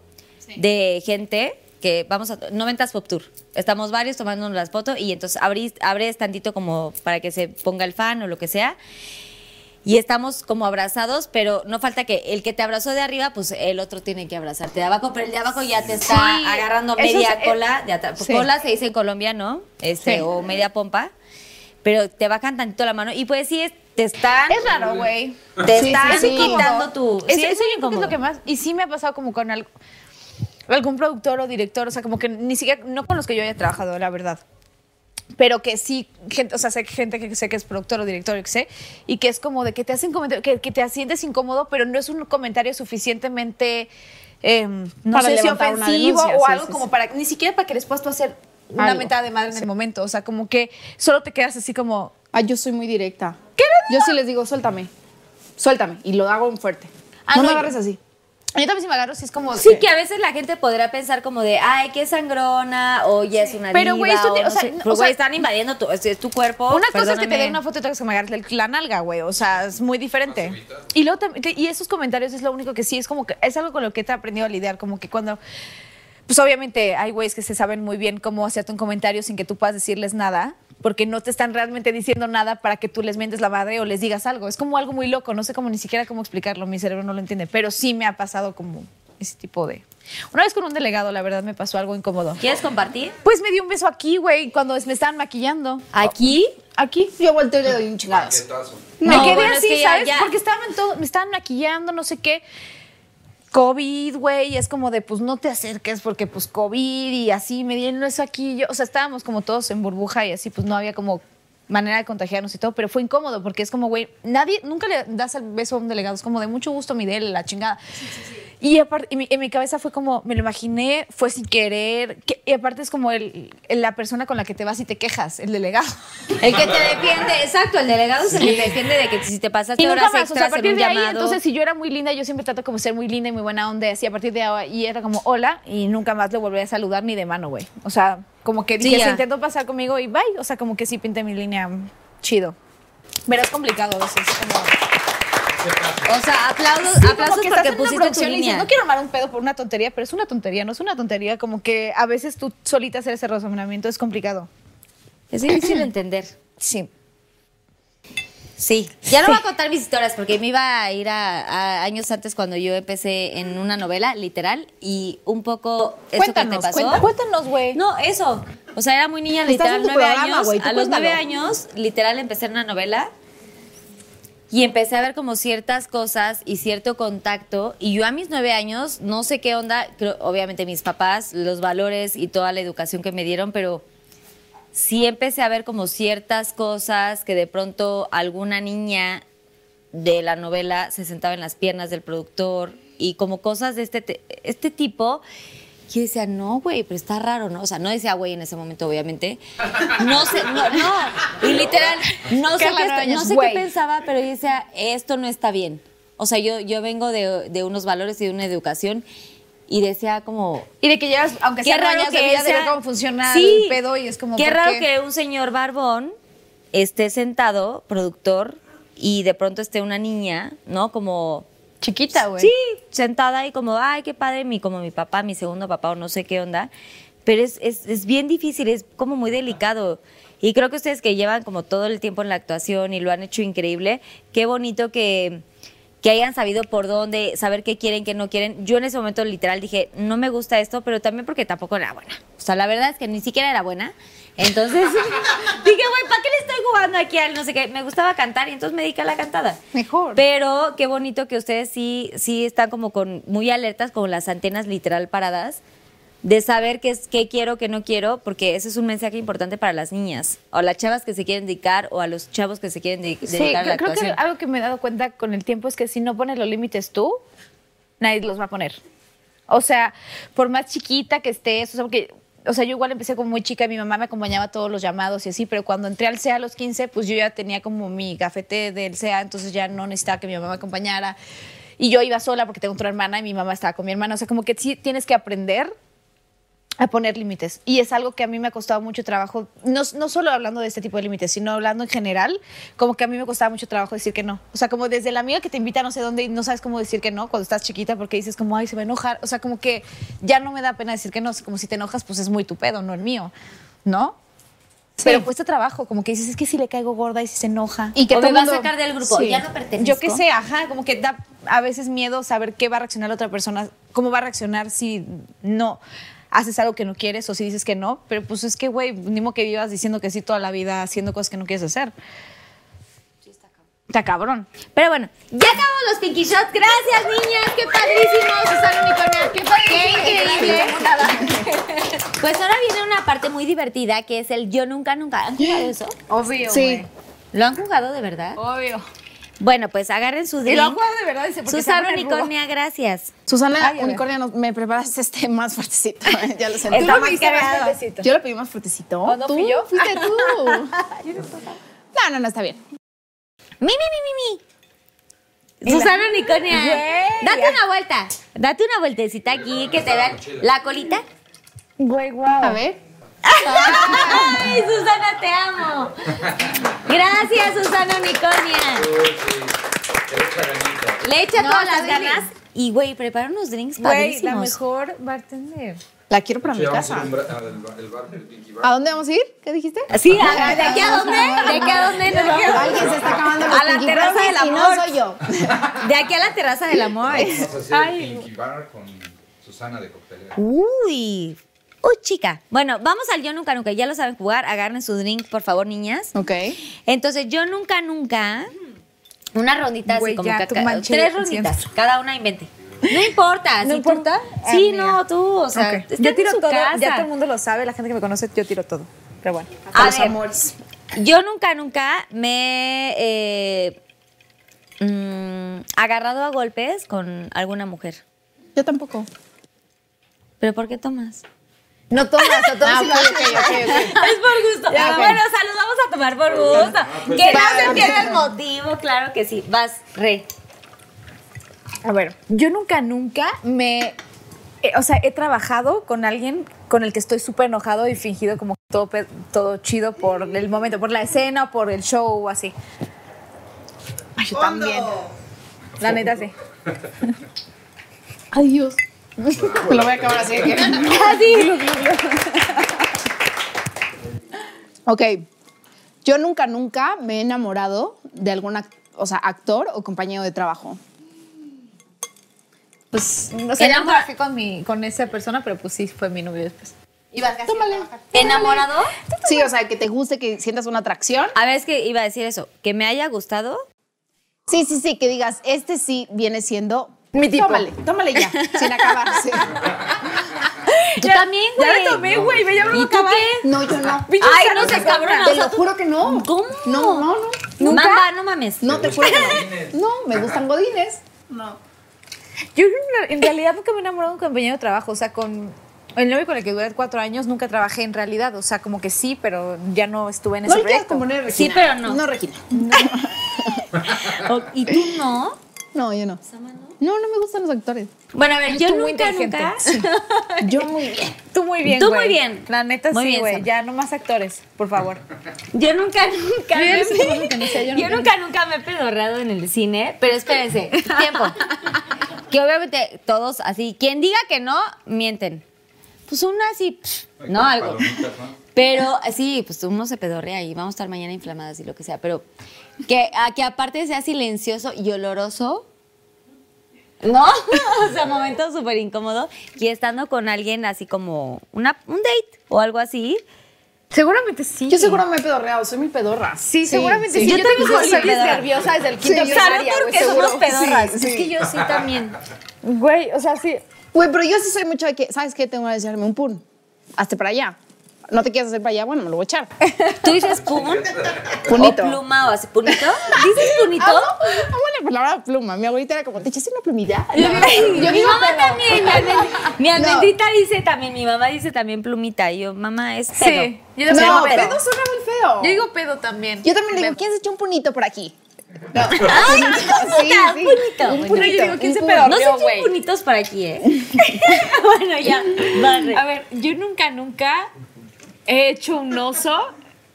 de gente que vamos a 90 Pop Tour. Estamos varios tomándonos las fotos y entonces abrís, abres tantito como para que se ponga el fan o lo que sea. Y estamos como abrazados, pero no falta que el que te abrazó de arriba, pues el otro tiene que abrazarte de abajo, pero el de abajo ya te está Sí, agarrando media es- eh, cola de sí. Cola se dice en Colombia, ¿no? Este, Sí. o media pompa. Pero te bajan tantito la mano y pues sí, es- te están, Es raro, güey. te están quitando tu... Es, eso yo creo que es lo que más. Y sí me ha pasado como con algo- algún productor o director, o sea, como que ni siquiera, no con los que yo haya trabajado, la verdad. Pero que sí, gente, o sea, sé que gente que sé que es productor o director, que sé, y que es como de que te hacen comentario, que, que te sientes incómodo, pero no es un comentario suficientemente, eh, no Para sé si ofensivo o sí, algo sí, como sí. para, ni siquiera para que después tú hacer una Algo. mentada de madre en el momento, o sea, como que solo te quedas así como, Ay, yo soy muy directa. Yo sí les digo, suéltame. Suéltame. Y lo hago en fuerte. Ah, no, no, me agarres así. Yo también si me agarro, sí es como... Sí, que a veces la gente podrá pensar como de, ay, qué sangrona, o ya es una Pero, güey, esto o te- no o sea, sé. no, Pero, o sea- güey, están invadiendo tu, es, tu cuerpo. Una cosa es que te dé una foto y otra que me agarres la nalga, güey. O sea, es muy diferente. Y luego y esos comentarios es lo único que sí, es como que es algo con lo que te he aprendido a lidiar, como que cuando pues obviamente hay güeyes que se saben muy bien cómo hacerte un comentario sin que tú puedas decirles nada, porque no te están realmente diciendo nada para que tú les mientes la madre o les digas algo. Es como algo muy loco, no sé cómo ni siquiera cómo explicarlo, mi cerebro no lo entiende, pero sí me ha pasado como ese tipo de... Una vez con un delegado, la verdad, me pasó algo incómodo. ¿Quieres compartir? Pues me dio un beso aquí, güey, cuando me estaban maquillando. Aquí. Aquí yo volteo y le doy un chingadazo. Me No, quedé bueno, es así, que ya- ¿sabes? ya- Porque estaban todo, me estaban maquillando, no sé qué. COVID, güey, es como de, pues no te acerques porque pues COVID y así, me dieron eso aquí. Yo, o sea, estábamos como todos en burbuja y así, pues no había como manera de contagiarnos y todo, pero fue incómodo porque es como, güey, nadie, nunca le das el beso a un delegado, es como de mucho gusto, mi la chingada. Y aparte, en mi, en mi cabeza fue como, me lo imaginé, fue sin querer, que- y aparte es como el, el- la persona con la que te vas y te quejas, el delegado. El que te defiende, exacto, el delegado es el que te defiende de que si te pasaste Y nunca horas más, o sea, a extras en partir un de ahí, llamado. entonces si yo era muy linda, yo siempre trato como ser muy linda y muy buena onda, así a partir de ahora, y era como hola, y nunca más le volví a saludar ni de mano, güey. O sea, como que Sí, dije, ya. se intentó pasar conmigo y bye, o sea, como que sí pinté mi línea chido. Pero es complicado a veces, como... o sea, aplausos, Sí, como aplausos porque en una pusiste tu producción y dices, línea. no quiero armar un pedo por una tontería, pero es una tontería, no es una tontería, como que a veces tú solita hacer ese razonamiento es complicado. Es difícil de entender. Sí. Sí, ya no voy a contar mis historias porque me iba a ir a, a años antes cuando yo empecé en una novela, literal, y un poco eso que te Cuéntanos, pasó. cuéntanos, güey. No, eso. O sea, era muy niña, literal, en tu nueve años. a los nueve años, literal, empecé en una novela y empecé a ver como ciertas cosas y cierto contacto. Y yo a mis nueve años, no sé qué onda, creo, obviamente mis papás, los valores y toda la educación que me dieron, pero sí empecé a ver como ciertas cosas que de pronto alguna niña de la novela se sentaba en las piernas del productor y como cosas de este, te- este tipo. Y yo decía, no, güey, pero está raro, ¿no? O sea, no decía güey en ese momento, obviamente. No sé, no, no. Y literal, no sé, qué, no sé qué pensaba, pero yo decía, esto no está bien. O sea, yo, yo vengo de, de unos valores y de una educación y decía como, Y de que llegas, aunque sea raro que vida, de sea- ver cómo funciona Sí. el pedo y es como... Qué ¿por raro que un señor barbón esté sentado, productor, y de pronto esté una niña, ¿no? Como Chiquita, güey. Sí, sentada y como, ay, qué padre, mi, como mi papá, mi segundo papá o no sé qué onda. Pero es, es, es bien difícil, es como muy delicado. Y creo que ustedes que llevan como todo el tiempo en la actuación y lo han hecho increíble, qué bonito que, que hayan sabido por dónde, saber qué quieren, qué no quieren. Yo en ese momento literal dije, no me gusta esto, pero también porque tampoco era buena. O sea, la verdad es que ni siquiera era buena. Entonces dije, güey, ¿para qué le estoy jugando aquí al no sé qué? Me gustaba cantar y entonces me dediqué a la cantada. Mejor. Pero qué bonito que ustedes sí, sí están como con muy alertas, con las antenas literal paradas, de saber qué es qué quiero, qué no quiero, porque ese es un mensaje importante para las niñas, o a las chavas que se quieren dedicar, o a los chavos que se quieren de- Sí, dedicar a la creo que algo que me he dado cuenta con el tiempo es que si no pones los límites tú, nadie los va a poner. O sea, por más chiquita que estés, o sea, porque, o sea, yo igual empecé como muy chica, mi mamá me acompañaba a todos los llamados y así, pero cuando entré al CEA a los 15, pues yo ya tenía como mi gafete del CEA, entonces ya no necesitaba que mi mamá me acompañara. Y yo iba sola porque tengo otra hermana y mi mamá estaba con mi hermana. O sea, como que sí tienes que aprender a poner límites. Y es algo que a mí me ha costado mucho trabajo, no, no solo hablando de este tipo de límites, sino hablando en general, como que a mí me costaba mucho trabajo decir que no. O sea, como desde la amiga que te invita a no sé dónde y no sabes cómo decir que no cuando estás chiquita porque dices como, ay, se va a enojar. O sea, como que ya no me da pena decir que no. Como si te enojas, pues es muy tu pedo, no el mío. ¿No? Pero cuesta trabajo, como que dices, es que si le caigo gorda y si se enoja. Y que o me va a sacar del grupo, Sí. ya no pertenezco. Yo qué sé, ajá, como que da a veces miedo saber qué va a reaccionar la otra persona, cómo va a reaccionar si no haces algo que no quieres o si dices que no, pero pues es que, güey, ni modo que vivas diciendo que sí toda la vida haciendo cosas que no quieres hacer. Está cabrón. Pero bueno, ya acabamos los Pinky Shots. Gracias, niñas. Qué padrísimo. Susana Unicornia. Qué padrísimo. increíble. Pues ahora viene una parte muy divertida que es el yo nunca, nunca. ¿Han jugado eso? Obvio, Sí. ¿Lo han jugado de verdad? Obvio. Bueno, pues agarren su Y drink. lo han jugado de verdad, dice, porque Susana. Unicornia, gracias. Susana Ay. Unicornia, nos- me preparas este más fuertecito. ya lo sentí. Está Tú lo más fuertecito. Yo le pedí más fuertecito. ¿O no ¿Tú? fui yo? Fuiste tú. no, no, no, está bien. Mi, mi, mi, mi, mi. Susana Unicornia. Güey. Date una vuelta. Date una vueltecita aquí que te vean la colita. Güey, guau. A ver. Ay, Susana, te amo. Gracias, Susana Unicornia. Le echa No, todas las ganas. Y, güey, prepara unos drinks Güey, padrísimos. la mejor bartender. La quiero para Sí, mi vamos casa. a ir a un bra- el bar Bar. ¿A dónde vamos a ir? ¿Qué dijiste? Sí, a- ¿de aquí a dónde? ¿De aquí a dónde nos vamos? Alguien se está acabando los A la terraza del y no amor. soy yo. De aquí a la terraza del amor. Vamos a hacer el Pinky Bar con Susana de coctelera. Uy. Uy, chica. Bueno, vamos al Yo Nunca Nunca. Ya lo saben jugar. Agarren su drink, por favor, niñas. Ok. Entonces, Yo Nunca Nunca. Una rondita así Güey, como ya, que tú ca- manché tres ronditas. Cada una invente. No importa. ¿No si tú- importa? sí, Amiga. no, tú. O sea, Yo tiro todo, casa. ya todo el mundo lo sabe, la gente que me conoce, yo tiro todo. Pero bueno. A los ver, amores. Yo nunca, nunca me he eh, mm, agarrado a golpes con alguna mujer. Yo tampoco. ¿Pero por qué tomas? No tomas, a todos Ah, sí ok, lo ok, ok, ok. Es por gusto. Ya, ok. Bueno, salud, vamos a tomar por gusto. pues que no se pierda el motivo, claro que sí. Vas, re. A ver, yo nunca, nunca me. eh, o sea, he trabajado con alguien con el que estoy súper enojado y fingido como todo, todo chido por el momento, por la escena, por el show o así. Ay, yo también. La neta, sí. Me lo voy a acabar así. que- ok. Yo nunca, nunca me he enamorado de algún o sea, actor o compañero de trabajo. Pues, no sé, no trabajé con, mi, con esa persona, pero pues sí, fue mi novio después. Tómale. ¿Enamorado? Sí, o sea, que te guste, que sientas una atracción. A ver, es que iba a decir eso. Que me haya gustado. Sí, sí, sí, que digas, este sí viene siendo Mi tipo. Tómale, tómale ya, sin acabarse. Tú también, güey. Ya me tomé, güey, me lo ¿Y tú qué? No, yo no. Ay, no seas cabrona. Te lo juro que no. ¿Cómo? No, no, no. ¿Nunca? Mamba, no mames. No, te juro que no. No, me gustan godines. No. Yo en- realidad nunca me he enamorado de un compañero de trabajo, o sea, con el novio con el que duré cuatro años nunca trabajé en realidad, o sea, como que sí, pero ya no estuve en No ese quieras proyecto. componer a Regina. Sí, pero no. No, Regina. O- ¿Y tú no? No, yo no. No, no me gustan los actores. Bueno, a ver, yo tú muy nunca, nunca. Yo muy bien. Tú muy bien, Tú güey. muy bien. La neta Muy sí, bien, güey. Ya no más actores, por favor. Yo nunca, nunca. Yo me- yo yo nunca- nunca, nunca me he pedorreado en el cine. Pero espérense, tiempo. Que obviamente todos así. Quien diga que no, mienten. Pues una así, pff, no, algo. Pero sí, pues uno se pedorrea y vamos a estar mañana inflamadas y lo que sea. Pero que, a- que aparte sea silencioso y oloroso. ¿No? o sea, momento súper incómodo. Y estando con alguien así como una, un date o algo así. Seguramente sí. Yo seguro me he pedorreado, soy muy pedorra. Sí, seguramente sí. Yo Yo, también tengo soy nerviosa desde el quinto Sí, de yo- ¿Saben primaria, por güey, qué somos pedorras? Sí, Es que yo sí también. Güey, o sea, sí. Güey, pero yo sí soy mucho de que, ¿sabes qué? Tengo que echarme un pun. Hazte para allá. ¿No te quieres hacer para allá? Bueno, me lo voy a echar. ¿Tú dices pun? Punito. ¿O pluma o así? ¿Punito? ¿Dices punito? Amo, amo la palabra pluma. Mi abuelita era como, ¿te echaste una plumilla? mi mamá también. Mi, almend- mi No. almendrita dice también, mi mamá dice también plumita. Y yo, mamá, es pedo. Sí. Yo No, también digo pedo pedo. suena muy feo. Yo digo pedo también. Yo también le digo, ¿quién se echó un punito por aquí? No. ¡Ay, Sí, punita! sí. punito. Un punito. yo digo, ¿quién un se pedorreó? No güey. punitos por aquí, ¿eh? bueno, ya. Barre. A ver, yo nunca, nunca he hecho un oso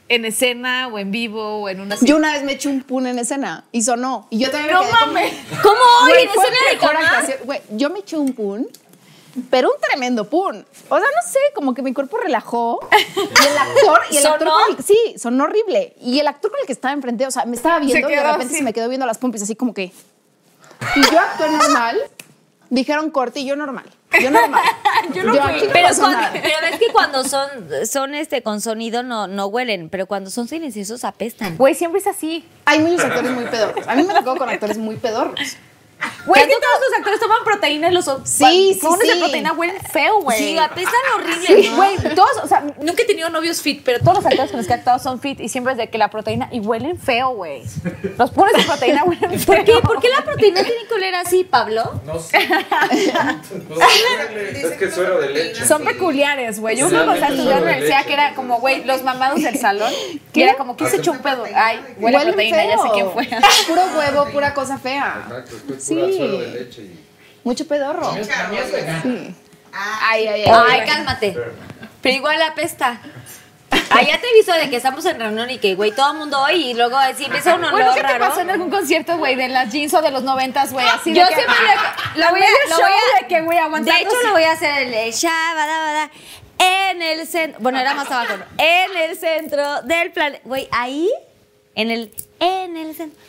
en escena o en vivo o en una Yo una vez me eché un pun en escena y sonó. Y yo también No me quedé como- mames. ¿Cómo hoy? ¿En escena de. Güey, yo me eché un pun pero un tremendo pun. O sea, no sé, como que mi cuerpo relajó. Y el actor, y el actor con el- sí, sonó horrible. Y el actor con el que estaba enfrente, o sea, me estaba viendo y de repente así. se me quedó viendo las pompis así como que. Y yo actué normal. Dijeron corte y yo normal. Yo normal. yo no no Pero, pasó cuando- pero ves que cuando son, son este, con sonido no, no huelen, pero cuando son silenciosos apestan. Güey, siempre es así. Hay muchos actores muy pedorros. A mí me tocó con actores muy pedorros. Güey, que todos los actores toman proteína y los Sí, sí, Unos de sí. proteína huelen feo, güey. Sí, apestan horrible. Sí, ¿no? güey, todos, o sea, nunca he tenido novios fit, pero todos los actores con los que he actuado son fit y siempre es de que la proteína y huelen feo, güey. Los puros de proteína huelen feo. ¿Por qué? ¿Por qué la proteína tiene que oler así, Pablo? No sé. No sé. Es que suero de leche. Son peculiares, güey. Yo Sí, uno estaba sí, estudiando en la sí. universidad que era como, güey, los mamados del salón. Que era como, ¿quién se echó un pedo? Ay, huele proteína, ya sé feo. quién fue. Puro huevo, pura cosa fea. Exacto, es que es Sí. de leche. Y... Mucho pedorro. Sí. Ay, ay, ay. Ay, cálmate. Pero igual apesta. Ah, ya te he visto de que estamos en reunión y que, güey, todo el mundo hoy y luego así empieza un olor Bueno, ¿qué te raro. pasó en algún concierto, güey, de las jeans o de los noventas, güey? Así Yo de que, siempre le- lo voy a, lo voy a- de que, güey, De hecho, lo voy a hacer el eh, shabadabada, en el centro. Bueno, era más abajo. ¿no? En el centro del planeta. Güey, ahí, en el. En el centro.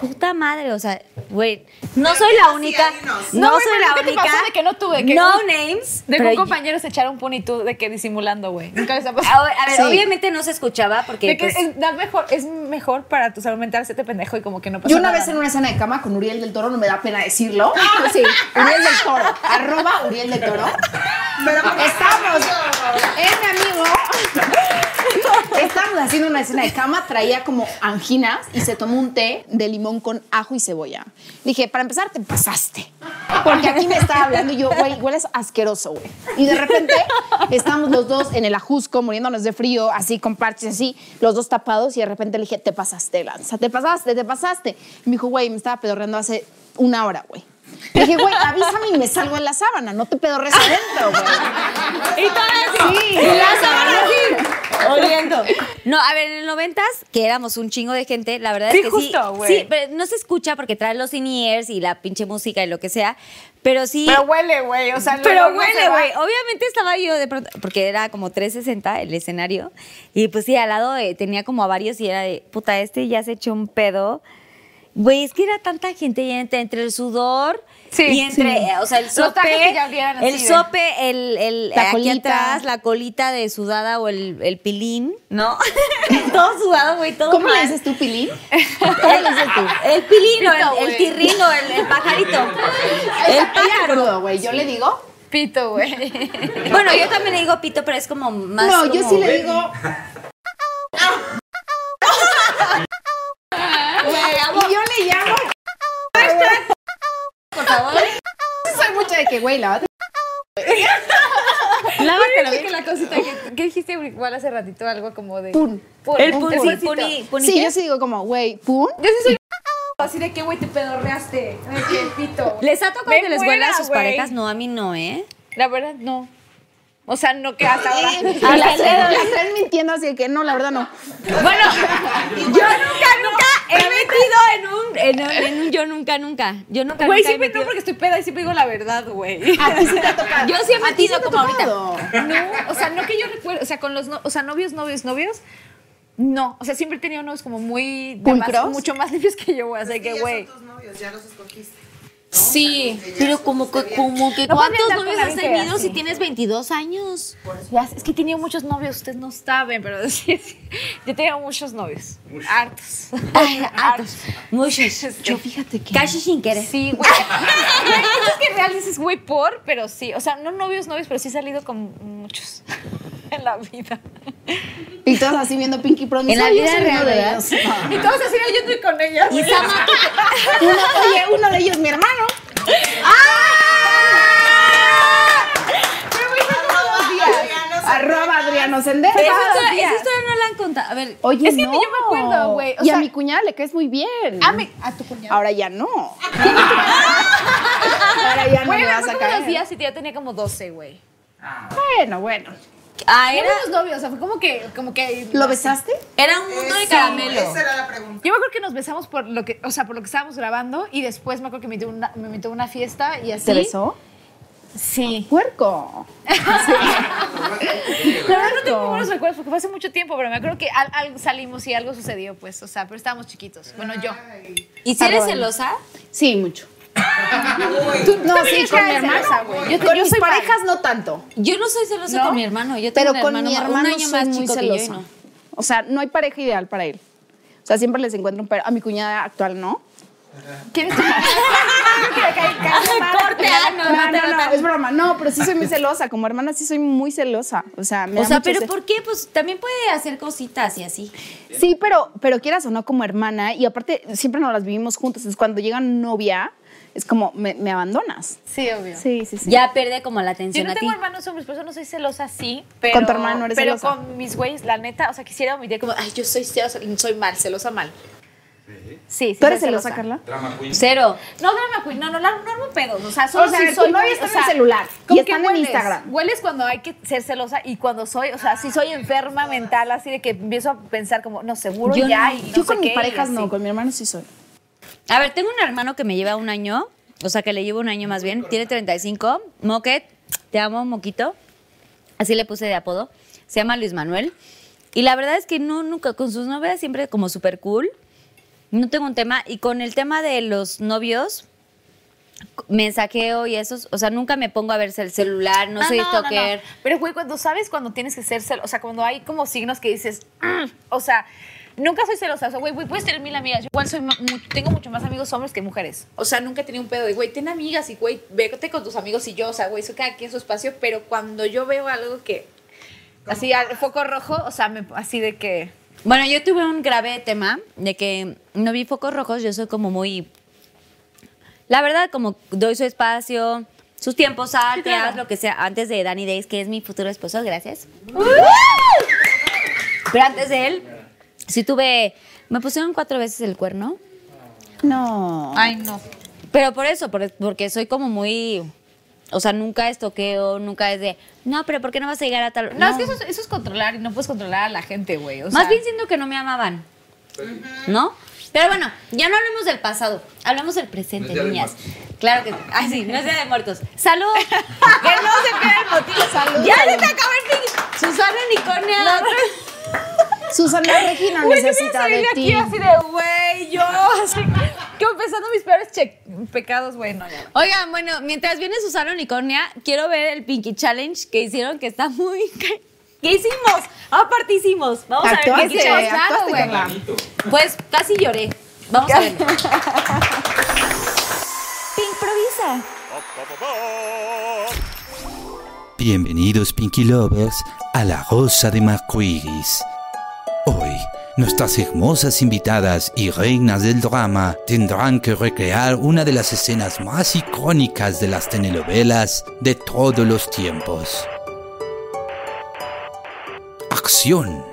Puta madre, o sea, güey, no soy la única. No, No, soy pero la ¿nunca te única. pasó de que no tuve, que no un- names. De que pero un compañero se echara un pun y tú de que disimulando, güey. Nunca les ha pasado. A ver, a ver, Sí. obviamente no se escuchaba porque. De que pues, es, da mejor, es mejor para tu salud mental hacerte pendejo y como que no pasa Yo una nada. vez en una escena de cama con Uriel del Toro, no me da pena decirlo. Sí, Uriel del Toro. Arroba Uriel del Toro. Estábamos en mi amigo. Estábamos haciendo una escena de cama, traía como anginas y se tomó un té de limón con ajo y cebolla. Dije, para empezar, te pasaste. Porque aquí me estaba hablando y yo, güey, hueles asqueroso, güey. Y de repente estamos los dos en el ajusco, muriéndonos de frío, así con parches así, los dos tapados, y de repente le dije, te pasaste, Lanza, te pasaste, te pasaste. Y me dijo, güey, me estaba pedorreando hace una hora, güey. Le dije, güey, avísame y me salgo en la sábana, no te pedorres adentro, güey. Y todo así. Sí. Y la sábana así. Oliendo. No, a ver, en el noventas, que éramos un chingo de gente, la verdad Sí, es que justo, sí. güey. Sí, pero no se escucha porque trae los in-ears y la pinche música y lo que sea. Pero sí. Pero huele, güey. O sea, Pero huele, güey. Obviamente estaba yo de pronto, porque era como 360 el escenario. Y pues sí, al lado eh, tenía como a varios y era de, puta, este ya se echó un pedo. Güey, es que era tanta gente y entre, entre el sudor Sí, y entre, sí. eh, o sea, el sope, ya el sope, el, el La aquí colita. atrás, la colita de sudada o el, el pilín, ¿no? todo sudado, güey, todo ¿Cómo le dices tú, Pilín? ¿Cómo le dices tú? El pilín o el, el güey. tirrín o el, el pajarito. El pájaro. güey. Yo le digo. Pito, güey. Bueno, yo también le digo pito, pero es como más. No, yo sí le digo. Y yo le llamo. Por favor. Soy mucho de que, güey, lávate. Lávatelo bien. la cosita que, ¿Qué dijiste igual hace ratito? Algo como de... Pun. El Un puni, pulsito. puni, puni, Sí, ¿qué? yo sí digo como, güey, pun. Yo sí soy así de que, güey, te pedorreaste. De que pito. ¿Les ha tocado que les huela a sus parejas? No, a mí no, ¿eh? La verdad, no. O sea, no que hasta ahora. A las tres, las tres mintiendo así de que no, la verdad no. Bueno, yo nunca, nunca he metido en un, en un, en un yo nunca, nunca. Yo nunca, Güey, nunca he siempre no porque estoy peda y siempre digo la verdad, güey. A ti sí te ha tocado. Yo sí he metido como ahorita. No, o sea, no que yo recuerde, o sea, con los, no- o sea, novios, novios, novios, no. O sea, siempre he tenido unos como muy, de más- mucho más limpios que yo, güey. Así que, güey. tus novios, ya los escogiste. Sí. Pero como que, como que No ¿cuántos novios has tenido así. si tienes 22 años? Ya, es que he tenido muchos novios, ustedes no saben, pero sí, sí. Yo he tenido muchos novios. Hartos. Ay, hartos. Muchos. Yo fíjate que. Casi sin querer. Sí, güey. Es que real dices, güey, por, pero sí. O sea, no novios, novios, pero sí he salido con muchos en la vida. Y todos así viendo Pinky Promise. En la vida real, de ellos. Y todos así, yo estoy con ella. Y Sama, Uno, oye, uno de ellos, mi hermano. Arroba Adriano Sender. Esa historia, días. esa historia no la han contado. A ver, Oye, Es que no. yo me acuerdo, güey, o y a sea- mi cuñada le caes muy bien. A, mi- a tu cuñado. Ahora ya no. Ahora ya no Güey, me vas a caer. días y ya tenía como 12, güey. Bueno, bueno. Ah, era, Éramos novios, o sea, fue como que, como que... ¿Lo besaste? era un mundo de caramelo. Esa era la pregunta. Yo me acuerdo que nos besamos por lo que, o sea, por lo que estábamos grabando y después me acuerdo que me invitó una, me invitó a una fiesta y así. ¿Te besó? Sí. Puerco. La verdad no tengo buenos recuerdos porque fue hace mucho tiempo, pero me acuerdo que al- salimos y algo sucedió, pues, o sea, pero estábamos chiquitos. Bueno, yo. ¿Y si eres celosa? Sí, mucho. Tú- no, sí, con mi celosa, güey. Yo con yo mis soy parejas no tanto. Yo no soy celosa ¿No? con mi hermano. Yo tengo Pero un con hermano, mi ma- hermano un año soy más muy chico que yo celosa. no. O sea, no hay pareja ideal para él. O sea, siempre les encuentro un pero A mi cuñada actual no. ¿Quieres que le caiga- caiga mal? Corte, ah, no, No, no, es broma. No, pero sí soy muy celosa. Como hermana sí soy muy celosa. O sea, me O sea, pero ¿por qué? Pues también puede hacer cositas y así. Sí, pero, pero quieras o no como hermana, y aparte siempre nos las vivimos juntas. Es cuando llega novia, es como, me, me abandonas. Sí, obvio. Sí, sí, sí. Ya pierde como la Yo atención no a ti. tengo hermanos hombres, por eso no soy celosa, sí. Pero, Con tu hermano eres Pero celosa. con mis güeyes, la neta, o sea, quisiera omitir como, ay, yo soy celosa, soy mal, celosa mal. Sí, sí. ¿Tú eres soy celosa, Carla? Drama queen. Cero. No, drama queen, no, no, no, no armo pedos, o sea, solo O sea, si tu soy novia muy- está o en sea, el celular y ¿con están en hueles? Instagram. Hueles cuando hay que ser celosa y cuando soy, o sea, si soy enferma mental, así de que empiezo a pensar como, no, seguro Yo ya, no. y no Yo sé con qué, mis y parejas así. no, con mi hermano sí soy. A ver, tengo un hermano que me lleva un año, o sea, que le llevo un año más bien, tiene 35, Moquet, te amo, Moquito, así le puse de apodo, se llama Luis Manuel, y la verdad es que no, nunca, con sus novias siempre como súper cool, no tengo un tema, y con el tema de los novios, mensajeo y esos, o sea, nunca me pongo a ver el celular, no Ah, soy no, stalker. no. Pero, güey, cuando sabes cuando tienes que ser o sea, cuando hay como signos que dices, "Mm", o sea, nunca soy celosa. O sea, güey, puedes tener mil amigas. Yo igual soy tengo mucho más amigos hombres que mujeres. O sea, nunca he tenido un pedo de, güey, ten amigas y, güey, vete con tus amigos y yo. O sea, güey, eso cada quien su espacio. Pero cuando yo veo algo que, así, al foco rojo, o sea, me- así de que... Bueno, yo tuve un grave tema de que no vi focos rojos, yo soy como muy... La verdad, como doy su espacio, sus tiempos altas, lo que sea, antes de Danny Days, que es mi futuro esposo, gracias. Pero antes de él, sí tuve... Me pusieron cuatro veces el cuerno, No. Ay, no. pero por eso, por- porque soy como muy... O sea, nunca estoqueo, nunca es de, no, pero ¿por qué no vas a llegar a tal...? No, es que eso, es- eso es controlar y no puedes controlar a la gente, güey. Más sea, bien siento que no me amaban. ¿No? Pero bueno, ya no hablemos del pasado, hablamos del presente, No es Día de niñas. Claro que sí. Ay, sí, no es día de muertos. ¡Salud! que no se pierda el motivo. Salud, ¡Ya salud. se te acabó el fin! Susana Niconia. Susana Regina me necesita salí de aquí ti. así de, güey, yo así, confesando mis peores pecados, güey, no, ya. Oigan, bueno, mientras viene Susana Unicornia, quiero ver el Pinky Challenge que hicieron, que está muy... ¿Qué hicimos? Aparte hicimos. Vamos a ver qué hicimos. güey. Pues casi lloré. Vamos a ver. Improvisa. Bienvenidos Pinky Lovers a la Rosa de Marcuiris. Hoy, nuestras hermosas invitadas y reinas del drama tendrán que recrear una de las escenas más icónicas de las telenovelas de todos los tiempos. Acción.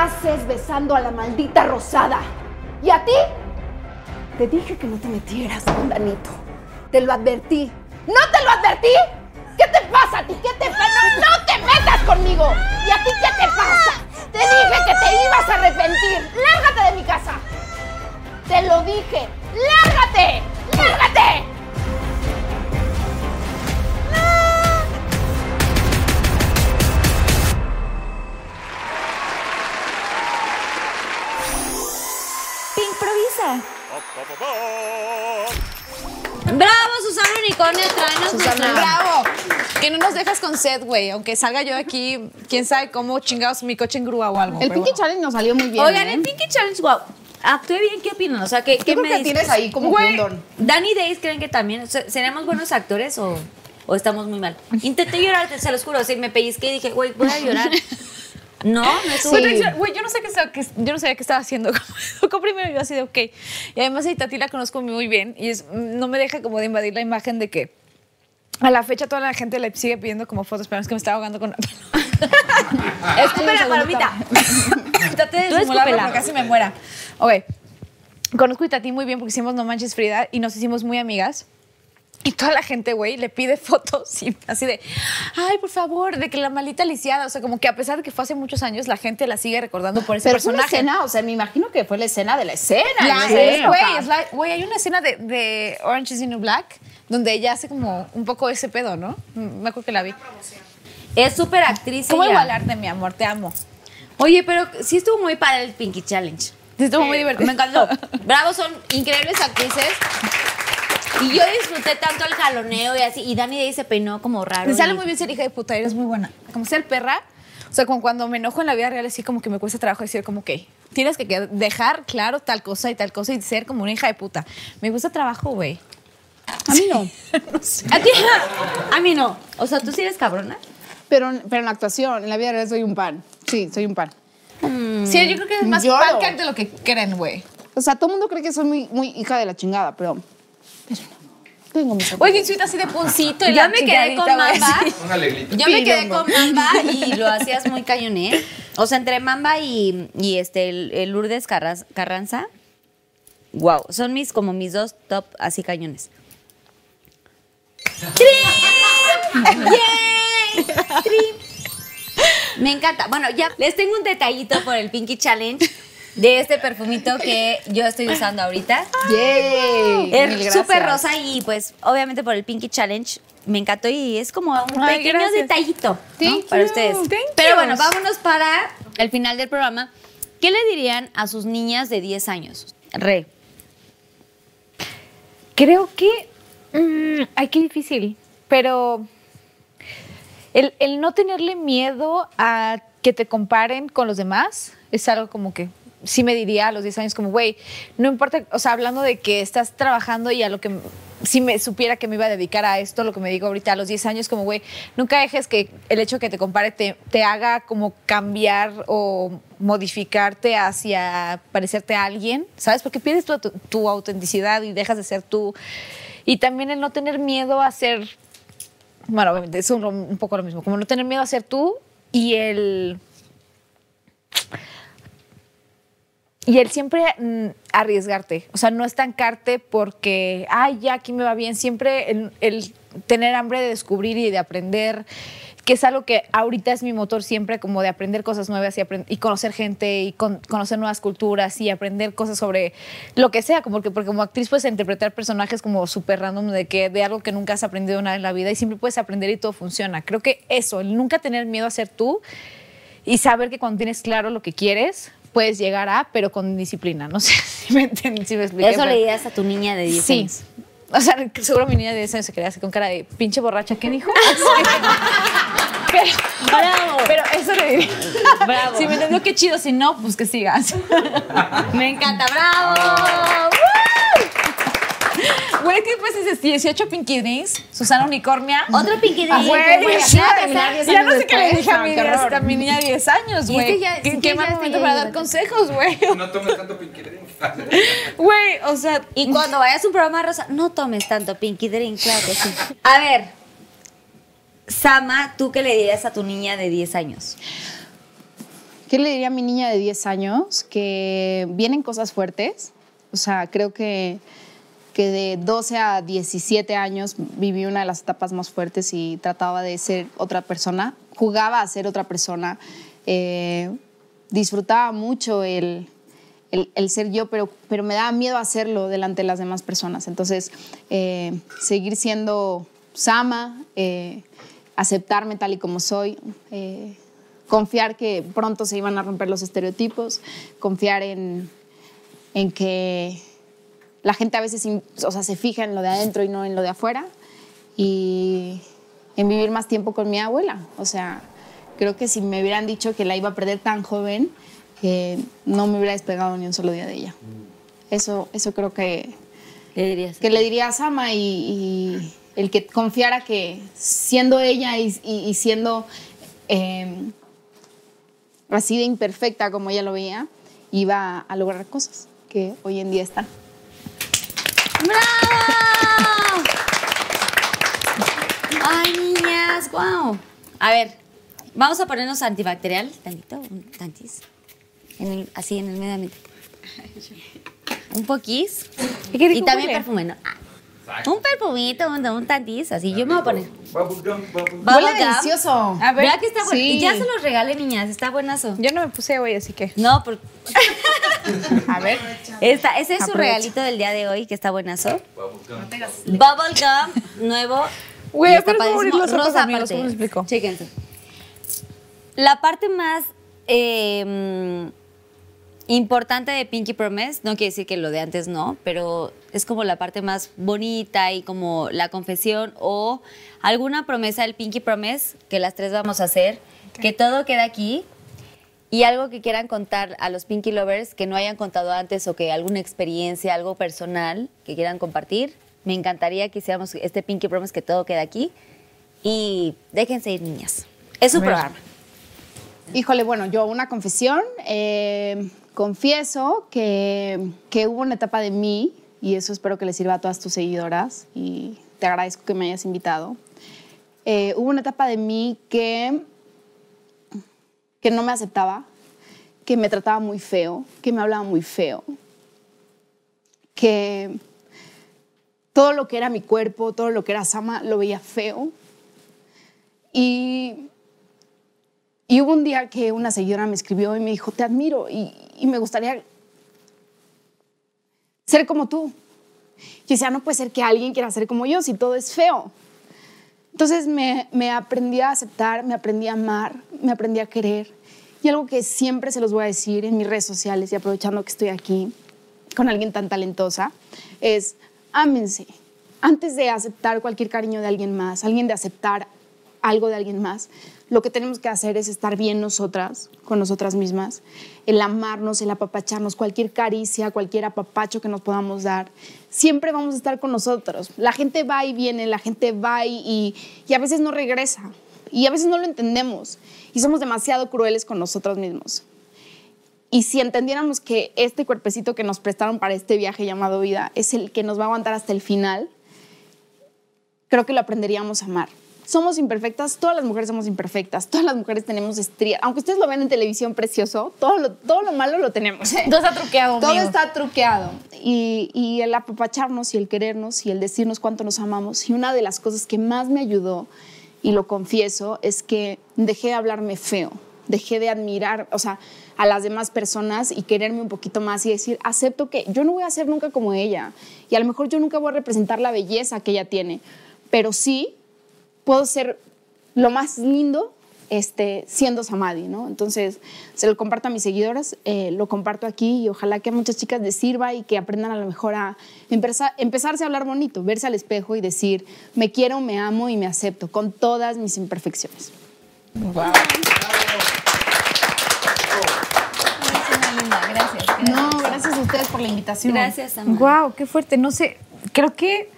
Haces besando a la maldita rosada? ¿Y a ti? Te dije que no te metieras con Danito. Te lo advertí. ¿No te lo advertí? ¿Qué te pasa a ti? ¿Qué te pasa? ¡No, no te metas conmigo! ¿Y a ti qué te pasa? Te dije que te ibas a arrepentir. ¡Lárgate de mi casa! Te lo dije. ¡Lárgate! ¡Lárgate! ¡Bravo, Susana Unicornio! Tráenos nuestra- ¡Bravo! Que no nos dejas con sed, güey. Aunque salga yo aquí, quién sabe cómo chingados mi coche en grúa o algo. El Pinky bueno. Challenge nos salió muy bien. Oigan, ¿eh? el Pinky Challenge, wow. Actué bien, ¿qué opinan? O sea, ¿qué, qué me que tienes ahí como que un don. ¿Dani y Days creen que también? O sea, ¿Seremos buenos actores o, o estamos muy mal? Intenté llorar, se los juro. Así me pellizqué y dije, güey, voy a llorar. No, no bien. tranquila, Güey, yo no sé qué estaba, qué- yo no sabía qué estaba haciendo. Como primero yo así de ok. Y además a Tati la conozco muy bien y es, no me deja como de invadir la imagen de que a la fecha toda la gente le sigue pidiendo como fotos, pero es que me estaba ahogando con Escupe la palomita. Traté de disimularlo porque casi me muera. Ok. Conozco a Tati muy bien porque hicimos No Manches Frida y nos hicimos muy amigas. Y toda la gente, güey, le pide fotos y así de, ay, por favor, de que la malita lisiada. O sea, como que a pesar de que fue hace muchos años, la gente la sigue recordando por ese Pero fue una personaje. escena, o sea, me imagino que fue la escena de la escena. La- güey, güey, hay una escena de, de Orange is the New Black donde ella hace como un poco ese pedo, ¿no? Me acuerdo que la vi. Es súper actriz ¿Cómo ella. igualarte, mi amor? Te amo. Oye, pero sí estuvo muy para el Pinky Challenge. Sí, Estuvo muy divertido. Me encantó. Bravo, son increíbles actrices. Y yo disfruté tanto el jaloneo y así. Y Dani Day se peinó como raro. Me sale y- muy bien ser hija de puta, eres muy buena. Como ser perra, o sea, como cuando me enojo en la vida real, así como que me cuesta trabajo decir como que tienes que dejar claro tal cosa y tal cosa y ser como una hija de puta. Me gusta trabajo, güey. A mí no. A ti, a mí no. O sea, ¿tú sí eres cabrona? Pero, pero en la actuación, en la vida real soy un pan. Sí, soy un pan. Sí, yo creo que es más pan de lo que creen, güey. O sea, todo el mundo cree que soy muy, muy hija de la chingada, pero. Pero no. Tengo mis Oye, bien suite así de puncito y Yo la me quedé con Mamba. Yo me quedé con Mamba y lo hacías muy cañón, ¿eh? O sea, entre Mamba y, y este, el, el Lourdes Carras- Carranza. Wow, son mis como mis dos top así cañones. ¡Trim! ¡Yay! ¡Trim! Me encanta. Bueno, ya les tengo un detallito por el Pinky Challenge de este perfumito que yo estoy usando ahorita. ¡Yay! Es súper rosa y pues obviamente por el Pinky Challenge me encantó y es como un Ay, pequeño gracias. detallito para ustedes. thank Pero bueno, vámonos para el final del programa. ¿Qué le dirían a sus niñas de 10 años? Re. Creo que. mm, ay, qué difícil. Pero. El, el no tenerle miedo a que te comparen con los demás es algo como que sí me diría a los 10 años, como, güey, no importa, o sea, hablando de que estás trabajando y a lo que. Si me supiera que me iba a dedicar a esto, lo que me digo ahorita a los 10 años, como, güey, nunca dejes que el hecho que te compare te, te haga como cambiar o modificarte hacia parecerte a alguien, ¿sabes? Porque pierdes tu, tu autenticidad y dejas de ser tú. Y también el no tener miedo a ser, bueno, obviamente es un poco lo mismo, como no tener miedo a ser tú y el... Y el siempre mm, arriesgarte, o sea, no estancarte porque, ay, ya aquí me va bien, siempre el, tener hambre de descubrir y de aprender, que es algo que ahorita es mi motor siempre, como de aprender cosas nuevas y, conocer gente y con- conocer nuevas culturas y aprender cosas sobre lo que sea, como que porque como actriz puedes interpretar personajes como súper random de, que, de algo que nunca has aprendido nada en la vida y siempre puedes aprender y todo funciona. Creo que eso, el nunca tener miedo a ser tú y saber que cuando tienes claro lo que quieres, puedes llegar a, pero con disciplina. No sé si me, entienden, si me expliqué. Eso pero- le dirías a tu niña de 10 Sí. años. O sea, seguro mi niña de 10 años se quedaría así con cara de pinche borracha. ¿Qué dijo? pero, Bravo. pero eso le diría. Bravo. Si me entendió, qué chido. Si no, pues que sigas. Me encanta, bravo. Güey, ¿qué pues dices? 18 Pinky Drinks, Susana Unicornia. Otro Pinky Ah, Drink. güey, güey, ya, acaba de terminar 10 ya no sé qué le dije a mi, horror. a mi niña de 10 años, güey. este ¿Qué, mal momento para dar consejos, güey? No tomes tanto Pinky Drink. Güey, o sea, Y cuando vayas a un programa rosa, no tomes tanto Pinky Drink, claro que sí. A ver, Sama, ¿tú qué le dirías a tu niña de 10 años? ¿Qué le diría a mi niña de 10 años? Que vienen cosas fuertes. O sea, creo que, que de 12 a 17 años viví una de las etapas más fuertes y trataba de ser otra persona. Jugaba a ser otra persona. Eh, disfrutaba mucho el, el, ser yo, pero, pero me daba miedo hacerlo delante de las demás personas. Entonces, eh, seguir siendo Sama, eh, aceptarme tal y como soy, confiar que pronto se iban a romper los estereotipos, confiar en, en que la gente a veces o sea, se fija en lo de adentro y no en lo de afuera. Y en vivir más tiempo con mi abuela. O sea, creo que si me hubieran dicho que la iba a perder tan joven, eh, no me hubiera despegado ni un solo día de ella. Eso, eso creo que, ¿Qué dirías? que le diría a Sama y, y el que confiara que siendo ella y, y- y siendo eh, así de imperfecta como ella lo veía, iba a lograr cosas que hoy en día están. ¡Bravo! Ay, niñas, wow. A ver, vamos a ponernos antibacterial, tantito, un tantis. En el- así en el medio ambiente. Un poquís. ¿Y también perfume, ¿no? Ah, Un perfumito, un, un tantis, así. Yo me voy a poner. Bubblegum, bubblegum. Huele Bubble gum. delicioso. A ver, ¿Verdad que está bueno? sí. Y ya se los regalé, niñas. Está buenazo. yo no me puse hoy, así que. No, porque A ver. esta, ese es su regalito del día de hoy, que está buenazo. Bubblegum. Bubble gum nuevo. Güey, pero abrir padrísimo. los ojos, Rosa amigos, aparte. ¿cómo explico? Chéquense. La parte más eh, importante de Pinky Promise, no quiere decir que lo de antes no, pero es como la parte más bonita y como la confesión o alguna promesa del Pinky Promise que las tres vamos a hacer, que todo queda aquí y algo que quieran contar a los Pinky Lovers que no hayan contado antes o que alguna experiencia, algo personal que quieran compartir. Me encantaría que hiciéramos este Pinky Promise que todo queda aquí. Y déjense ir, niñas. Es su programa. Híjole, bueno, yo una confesión. eh, confieso que, que hubo una etapa de mí, y eso espero que le sirva a todas tus seguidoras, y te agradezco que me hayas invitado. Eh, hubo una etapa de mí que, que no me aceptaba, que me trataba muy feo, que me hablaba muy feo, que todo lo que era mi cuerpo, todo lo que era Sama, lo veía feo. Y y hubo un día que una seguidora me escribió y me dijo, te admiro y, y me gustaría ser como tú. Yo decía, no puede ser que alguien quiera ser como yo si todo es feo. Entonces me, me aprendí a aceptar, me aprendí a amar, me aprendí a querer. Y algo que siempre se los voy a decir en mis redes sociales y aprovechando que estoy aquí con alguien tan talentosa, es ámense. Antes de aceptar cualquier cariño de alguien más, alguien de aceptar algo de alguien más, lo que tenemos que hacer es estar bien nosotras, con nosotras mismas, el amarnos, el apapacharnos, cualquier caricia, cualquier apapacho que nos podamos dar, siempre vamos a estar con nosotros. La gente va y viene, la gente va y, y, a veces no regresa, y a veces no lo entendemos, y somos demasiado crueles con nosotros mismos. Y si entendiéramos que este cuerpecito que nos prestaron para este viaje llamado vida es el que nos va a aguantar hasta el final, creo que lo aprenderíamos a amar. Somos imperfectas, todas las mujeres somos imperfectas, todas las mujeres tenemos estrías. Aunque ustedes lo ven en televisión precioso, todo lo, todo lo malo lo tenemos. Todo está truqueado, Todo amigo. está truqueado. Y, y el apapacharnos y el querernos y el decirnos cuánto nos amamos. Y una de las cosas que más me ayudó, y lo confieso, es que dejé de hablarme feo. Dejé de admirar, o sea, a las demás personas y quererme un poquito más y decir, acepto que yo no voy a ser nunca como ella. Y a lo mejor yo nunca voy a representar la belleza que ella tiene. Pero sí puedo ser lo más lindo este, siendo Samadhi, ¿no? Entonces, se lo comparto a mis seguidoras, eh, lo comparto aquí y ojalá que a muchas chicas les sirva y que aprendan a lo mejor a empezar, empezarse a hablar bonito, verse al espejo y decir, me quiero, me amo y me acepto con todas mis imperfecciones. Gracias. No, gracias a ustedes por la invitación. Gracias, Amanda. Wow, qué fuerte. No sé, creo que,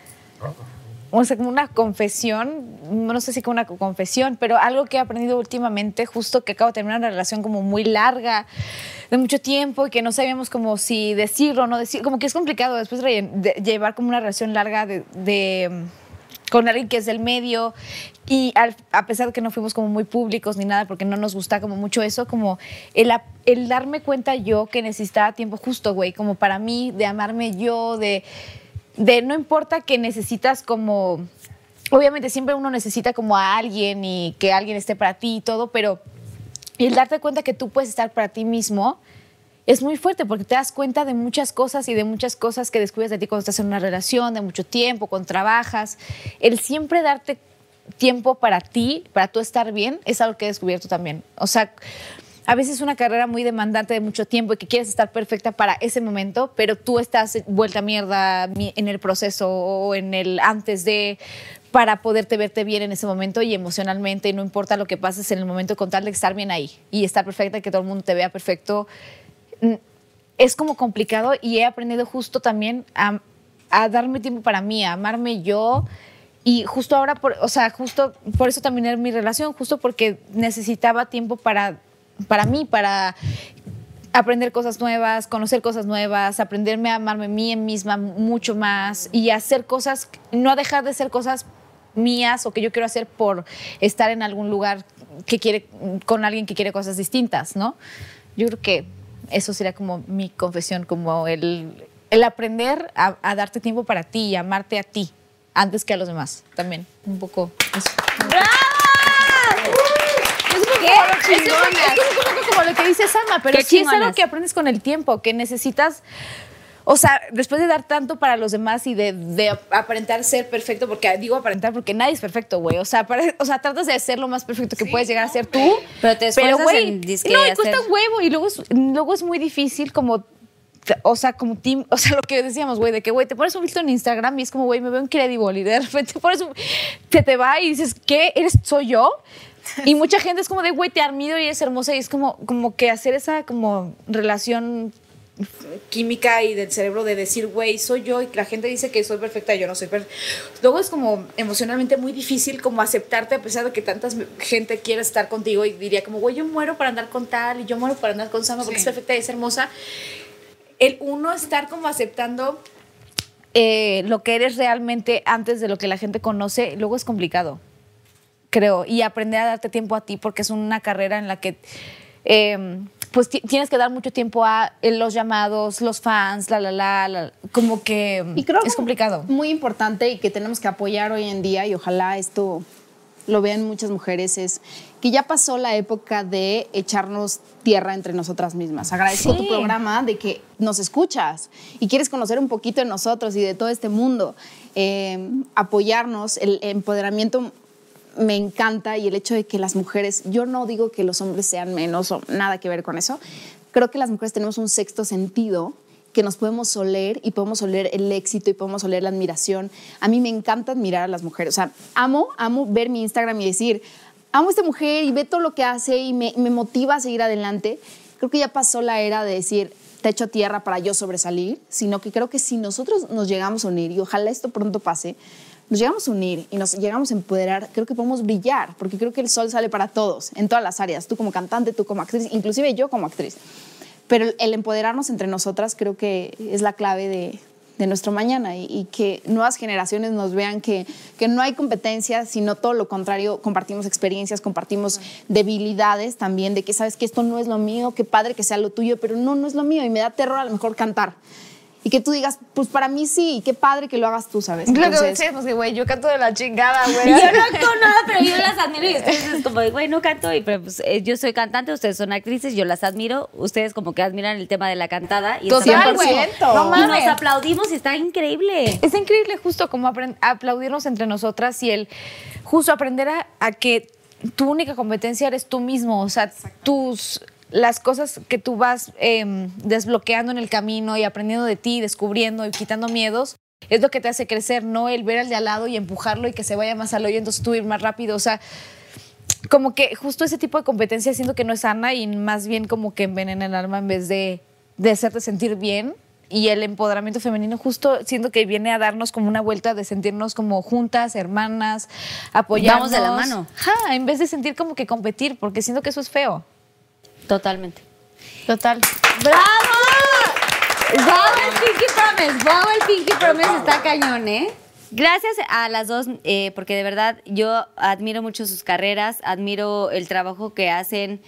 o sea, como una confesión, no sé si como una confesión, pero algo que he aprendido últimamente, justo que acabo de terminar una relación como muy larga, de mucho tiempo, y que no sabíamos como si decirlo o no decir, como que es complicado después de, llevar como una relación larga de, de con alguien que es del medio y al- a pesar de que no fuimos como muy públicos ni nada porque no nos gusta como mucho eso, como el, el darme cuenta yo que necesitaba tiempo justo, güey, como para mí, de amarme yo, de, de no importa que necesitas como, obviamente siempre uno necesita como a alguien y que alguien esté para ti y todo, pero el darte cuenta que tú puedes estar para ti mismo es muy fuerte porque te das cuenta de muchas cosas y de muchas cosas que descubres de ti cuando estás en una relación, de mucho tiempo, cuando trabajas. El siempre darte tiempo para ti, para tú estar bien, es algo que he descubierto también. O sea, a veces es una carrera muy demandante de mucho tiempo y que quieres estar perfecta para ese momento, pero tú estás vuelta a mierda mi- en el proceso o en el antes de para poderte verte bien en ese momento y emocionalmente y no importa lo que pases en el momento con tal de estar bien ahí y estar perfecta que todo el mundo te vea perfecto es como complicado y he aprendido justo también a, a darme tiempo para mí, a amarme yo. Y justo ahora, por, o sea, justo por eso era mi relación, justo porque necesitaba tiempo para, para mí, para aprender cosas nuevas, conocer cosas nuevas, aprenderme a amarme a mí misma mucho más y hacer cosas, no dejar de hacer cosas mías o que yo quiero hacer por estar en algún lugar que quiere, con alguien que quiere cosas distintas, ¿no? Yo creo que eso sería como mi confesión, como el, el aprender a, darte tiempo para ti y amarte a ti antes que a los demás, también, un poco eso. Es un poco- es un poco como lo que dice Sama, pero Qué sí es algo que aprendes con el tiempo, que necesitas, o sea, después de dar tanto para los demás y de, de aparentar ser perfecto, porque digo aparentar porque nadie es perfecto, güey, o sea, pare- o sea, tratas de ser lo más perfecto que puedes llegar a ser tú. Pero te esfuerzas en disque no, y hacer- cuesta huevo y luego es, luego es muy difícil como o sea, como team, o sea, lo que decíamos, güey, de que, güey, te pones un filtro en Instagram y es como, güey, me veo incredible y de repente pones un, te te va y dices, ¿qué? ¿Eres, soy yo? Y mucha gente es como de, güey, te admiro y eres hermosa y es como, como que hacer esa como relación química y del cerebro de decir, güey, soy yo y la gente dice que soy perfecta y yo no soy perfecta. Luego es como emocionalmente muy difícil como aceptarte a pesar de que tanta gente quiere estar contigo y diría como, güey, yo muero para andar con tal y yo muero para andar con Sama porque es perfecta y es hermosa. El uno estar como aceptando eh, lo que eres realmente antes de lo que la gente conoce, luego es complicado, creo. Y aprender a darte tiempo a ti porque es una carrera en la que... eh, pues ti- tienes que dar mucho tiempo a eh, los llamados, los fans, la, la, la, la, como que Y creo es complicado. Muy importante y que tenemos que apoyar hoy en día y ojalá esto lo vean muchas mujeres es que ya pasó la época de echarnos tierra entre nosotras mismas. Agradezco tu programa de que nos escuchas y quieres conocer un poquito de nosotros y de todo este mundo. Eh, apoyarnos, el empoderamiento me encanta y el hecho de que las mujeres, yo no digo que los hombres sean menos o nada que ver con eso, creo que las mujeres tenemos un sexto sentido que nos podemos oler y podemos oler el éxito y podemos oler la admiración. A mí me encanta admirar a las mujeres, o sea, amo, amo ver mi Instagram y decir, amo a esta mujer y ve todo lo que hace y me, me motiva a seguir adelante. Creo que ya pasó la era de decir, te echo tierra para yo sobresalir, sino que creo que si nosotros nos llegamos a unir, y ojalá esto pronto pase, nos llegamos a unir y nos llegamos a empoderar, creo que podemos brillar, porque creo que el sol sale para todos, en todas las áreas, tú como cantante, tú como actriz, inclusive yo como actriz. Pero el- empoderarnos entre nosotras creo que es la clave de, de nuestro mañana y, y que nuevas generaciones nos vean que, que no hay competencia, sino todo lo contrario, compartimos experiencias, compartimos debilidades también, de que sabes que esto no es lo mío, qué padre que sea lo tuyo, pero no, no es lo mío y me da terror a lo mejor cantar. Y que tú digas, pues para mí sí, y qué padre que lo hagas tú, ¿sabes? Lo que Entonces, decíamos que, güey, yo canto de la chingada, güey. Yo no actúo nada, pero yo las admiro y ustedes es como, güey, no canto. Y pero, pues, eh, yo soy cantante, ustedes son actrices, yo las admiro. Ustedes como que admiran el tema de la cantada. Y está Total, padrísimo. güey. No Y nos mames. aplaudimos y está increíble. Es increíble justo como aplaudirnos entre nosotras y el justo aprender a, a que tu única competencia eres tú mismo, o sea, tus las cosas que tú vas em, desbloqueando en el camino y aprendiendo de ti, descubriendo y quitando miedos, es lo que te hace crecer, no el ver al de al lado y empujarlo y que se vaya más al hoyo, entonces tú ir más rápido, o sea, como que justo ese tipo de competencia siento que no es sana y más bien como que envenena el alma en vez de, de hacerte sentir bien. Y el empoderamiento femenino justo siento que viene a darnos como una vuelta de sentirnos como juntas, hermanas, apoyarnos. Vamos de la mano. Ajá, en vez de sentir como que competir, porque siento que eso es feo. Totalmente. Total. ¡Bravo! ¡Bravo el Pinky Promise! ¡Bravo el Pinky Promise! Está cañón, ¿eh? Gracias a las dos, eh, porque de verdad yo admiro mucho sus carreras, admiro el trabajo que hacen,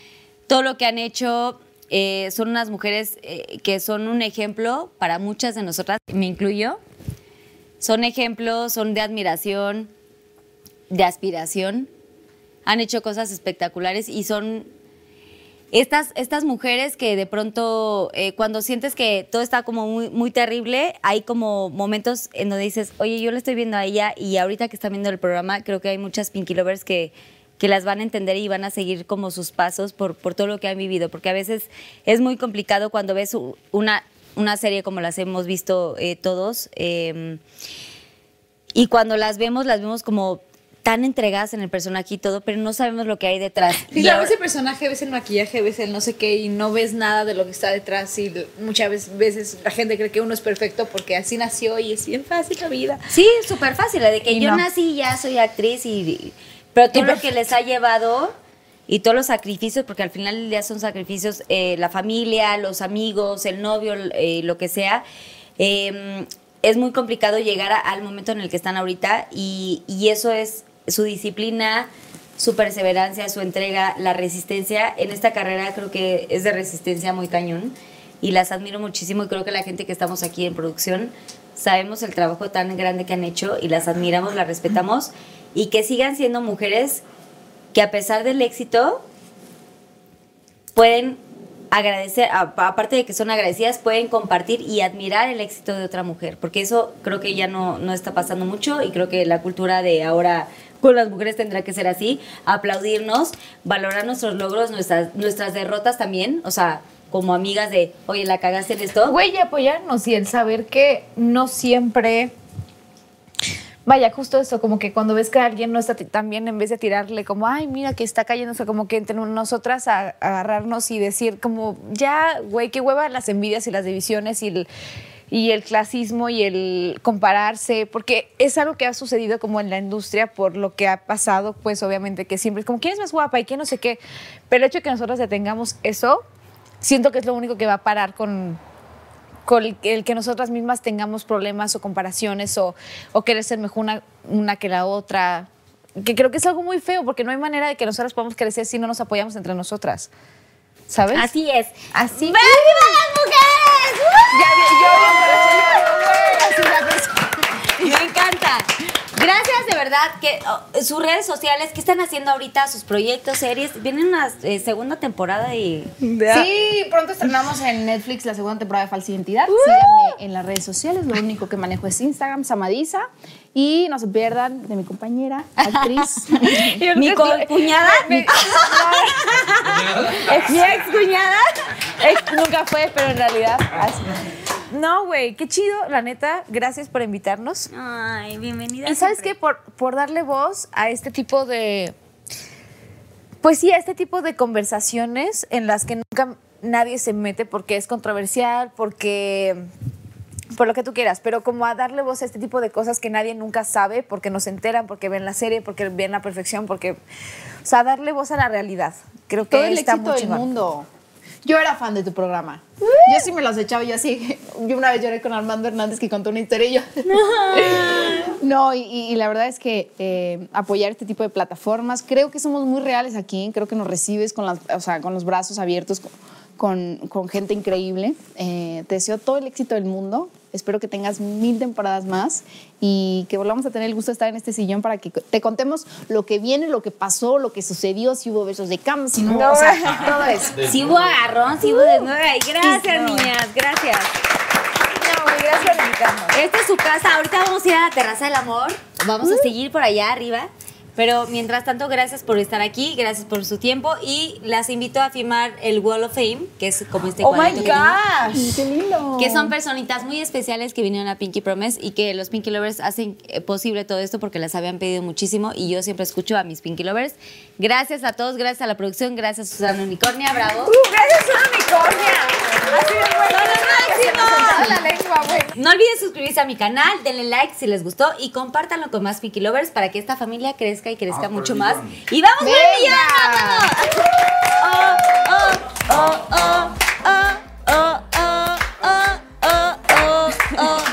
todo lo que han hecho. eh, son unas mujeres eh, que son un ejemplo para muchas de nosotras, me incluyo. Son ejemplos, son de admiración, de aspiración. Han hecho cosas espectaculares y son estas, estas mujeres que de pronto, eh, cuando sientes que todo está como muy, muy terrible, hay como momentos en donde dices, oye, yo la estoy viendo a ella y ahorita que están viendo el programa, creo que hay muchas Pinky Lovers que, que las van a entender y van a seguir como sus pasos por, por todo lo que han vivido, porque a veces es muy complicado cuando ves una, una serie como las hemos visto eh, todos, eh, y cuando las vemos, las vemos como tan entregadas en el personaje y todo, pero no sabemos lo que hay detrás. Sí, Y claro, ahora- ves el personaje, ves el maquillaje, ves el no sé qué y no ves nada de lo que está detrás y muchas veces, la gente cree que uno es perfecto porque así nació y es bien fácil la vida. Sí, súper fácil, la de que Y yo no. nací y ya soy actriz y pero todo Y lo que les ha llevado y todos los sacrificios, porque al final del día son sacrificios, eh, la familia, los amigos, el novio, eh, lo que sea, eh, es muy complicado llegar a- al momento en el que están ahorita y, y eso es su disciplina, su perseverancia, su entrega, la resistencia. En esta carrera creo que es de resistencia muy cañón y las admiro muchísimo y creo que la gente que estamos aquí en producción sabemos el trabajo tan grande que han hecho y las admiramos, las respetamos y que sigan siendo mujeres que a pesar del éxito pueden agradecer, aparte de que son agradecidas, pueden compartir y admirar el éxito de otra mujer, porque eso creo que ya no, no está pasando mucho y creo que la cultura de ahora con las mujeres tendrá que ser así, aplaudirnos, valorar nuestros logros, nuestras, nuestras derrotas también, o sea, como amigas de, oye, la cagaste en esto. Güey, y apoyarnos y el saber que no siempre. Vaya, justo eso, como que cuando ves que alguien no está bien, en vez de tirarle como, ay, mira que está cayendo, o sea, como que entre nosotras a- agarrarnos y decir como, ya, güey, qué hueva las envidias y las divisiones y el, y el clasismo y el compararse, porque es algo que ha sucedido como en la industria por lo que ha pasado, pues obviamente que siempre es como, ¿quién es más guapa y quién no sé qué? Pero el hecho de que nosotros detengamos eso, siento que es lo único que va a parar con, con el, el que nosotras mismas tengamos problemas o comparaciones o, o querer ser mejor una, una que la otra. Que creo que es algo muy feo porque no hay manera de que nosotras podamos crecer si no nos apoyamos entre nosotras. ¿Sabes? Así es. Así. ¡Viva las mujeres! Ya, vi- yo yo, güey, así la Me encanta. Gracias de verdad que oh, sus redes sociales, ¿qué están haciendo ahorita? Sus proyectos, series. Viene una eh, segunda temporada y Sí, pronto estrenamos en Netflix la segunda temporada de Falsa Identidad. Síganme en las redes sociales. Lo único que manejo es Instagram, Samadiza. Y no se pierdan de mi compañera, actriz. mi cuñada, mi, ex cuñada. Ex- nunca fue, pero en realidad. así. No, güey, qué chido, la neta. Gracias por invitarnos. Ay, bienvenida. Y sabes qué, por, por darle voz a este tipo de. Pues sí, a este tipo de conversaciones en las que nunca nadie se mete porque es controversial, porque. Por lo que tú quieras, pero como a darle voz a este tipo de cosas que nadie nunca sabe, porque nos enteran, porque ven la serie, porque ven la perfección, porque. O sea, darle voz a la realidad. Creo que Todo el está éxito muy del chingón. mundo. Yo era fan de tu programa. Yo sí me los echaba, yo así. Yo una vez lloré con Armando Hernández que contó una historia y yo. No, y, la verdad es que eh, apoyar este tipo de plataformas, creo que somos muy reales aquí, creo que nos recibes con, las, o sea, con los brazos abiertos, con gente increíble. Eh, te deseo todo el éxito del mundo. Espero que tengas mil temporadas más y que volvamos a tener el gusto de estar en este sillón para que te contemos lo que viene, lo que pasó, lo que sucedió, si hubo besos de cama, si no, o sea, todo eso. Sí hubo agarrón, sí hubo desnuda. Y gracias, niñas, gracias. No, gracias por invitarnos. Esta es su casa. Ahorita vamos a ir a la terraza del amor. Vamos a seguir por allá arriba. Pero mientras tanto, gracias por estar aquí, gracias por su tiempo y las invito a firmar el Wall of Fame, que es como este Oh my que gosh. ¡Qué lindo! Que son personitas muy especiales que vinieron a Pinky Promise y que los Pinky Lovers hacen eh, posible todo esto porque las habían pedido muchísimo y yo siempre escucho a mis Pinky Lovers. Gracias a todos, gracias a la producción, gracias a Susana Unicornia, bravo. Uh, gracias, una unicornia. Así de No olviden suscribirse a mi canal, denle like si les gustó y compártanlo con más Pinky Lovers para que esta familia crezca y crezca mucho más. Y vamos, oh, oh, oh, oh, oh, oh, oh, oh, oh.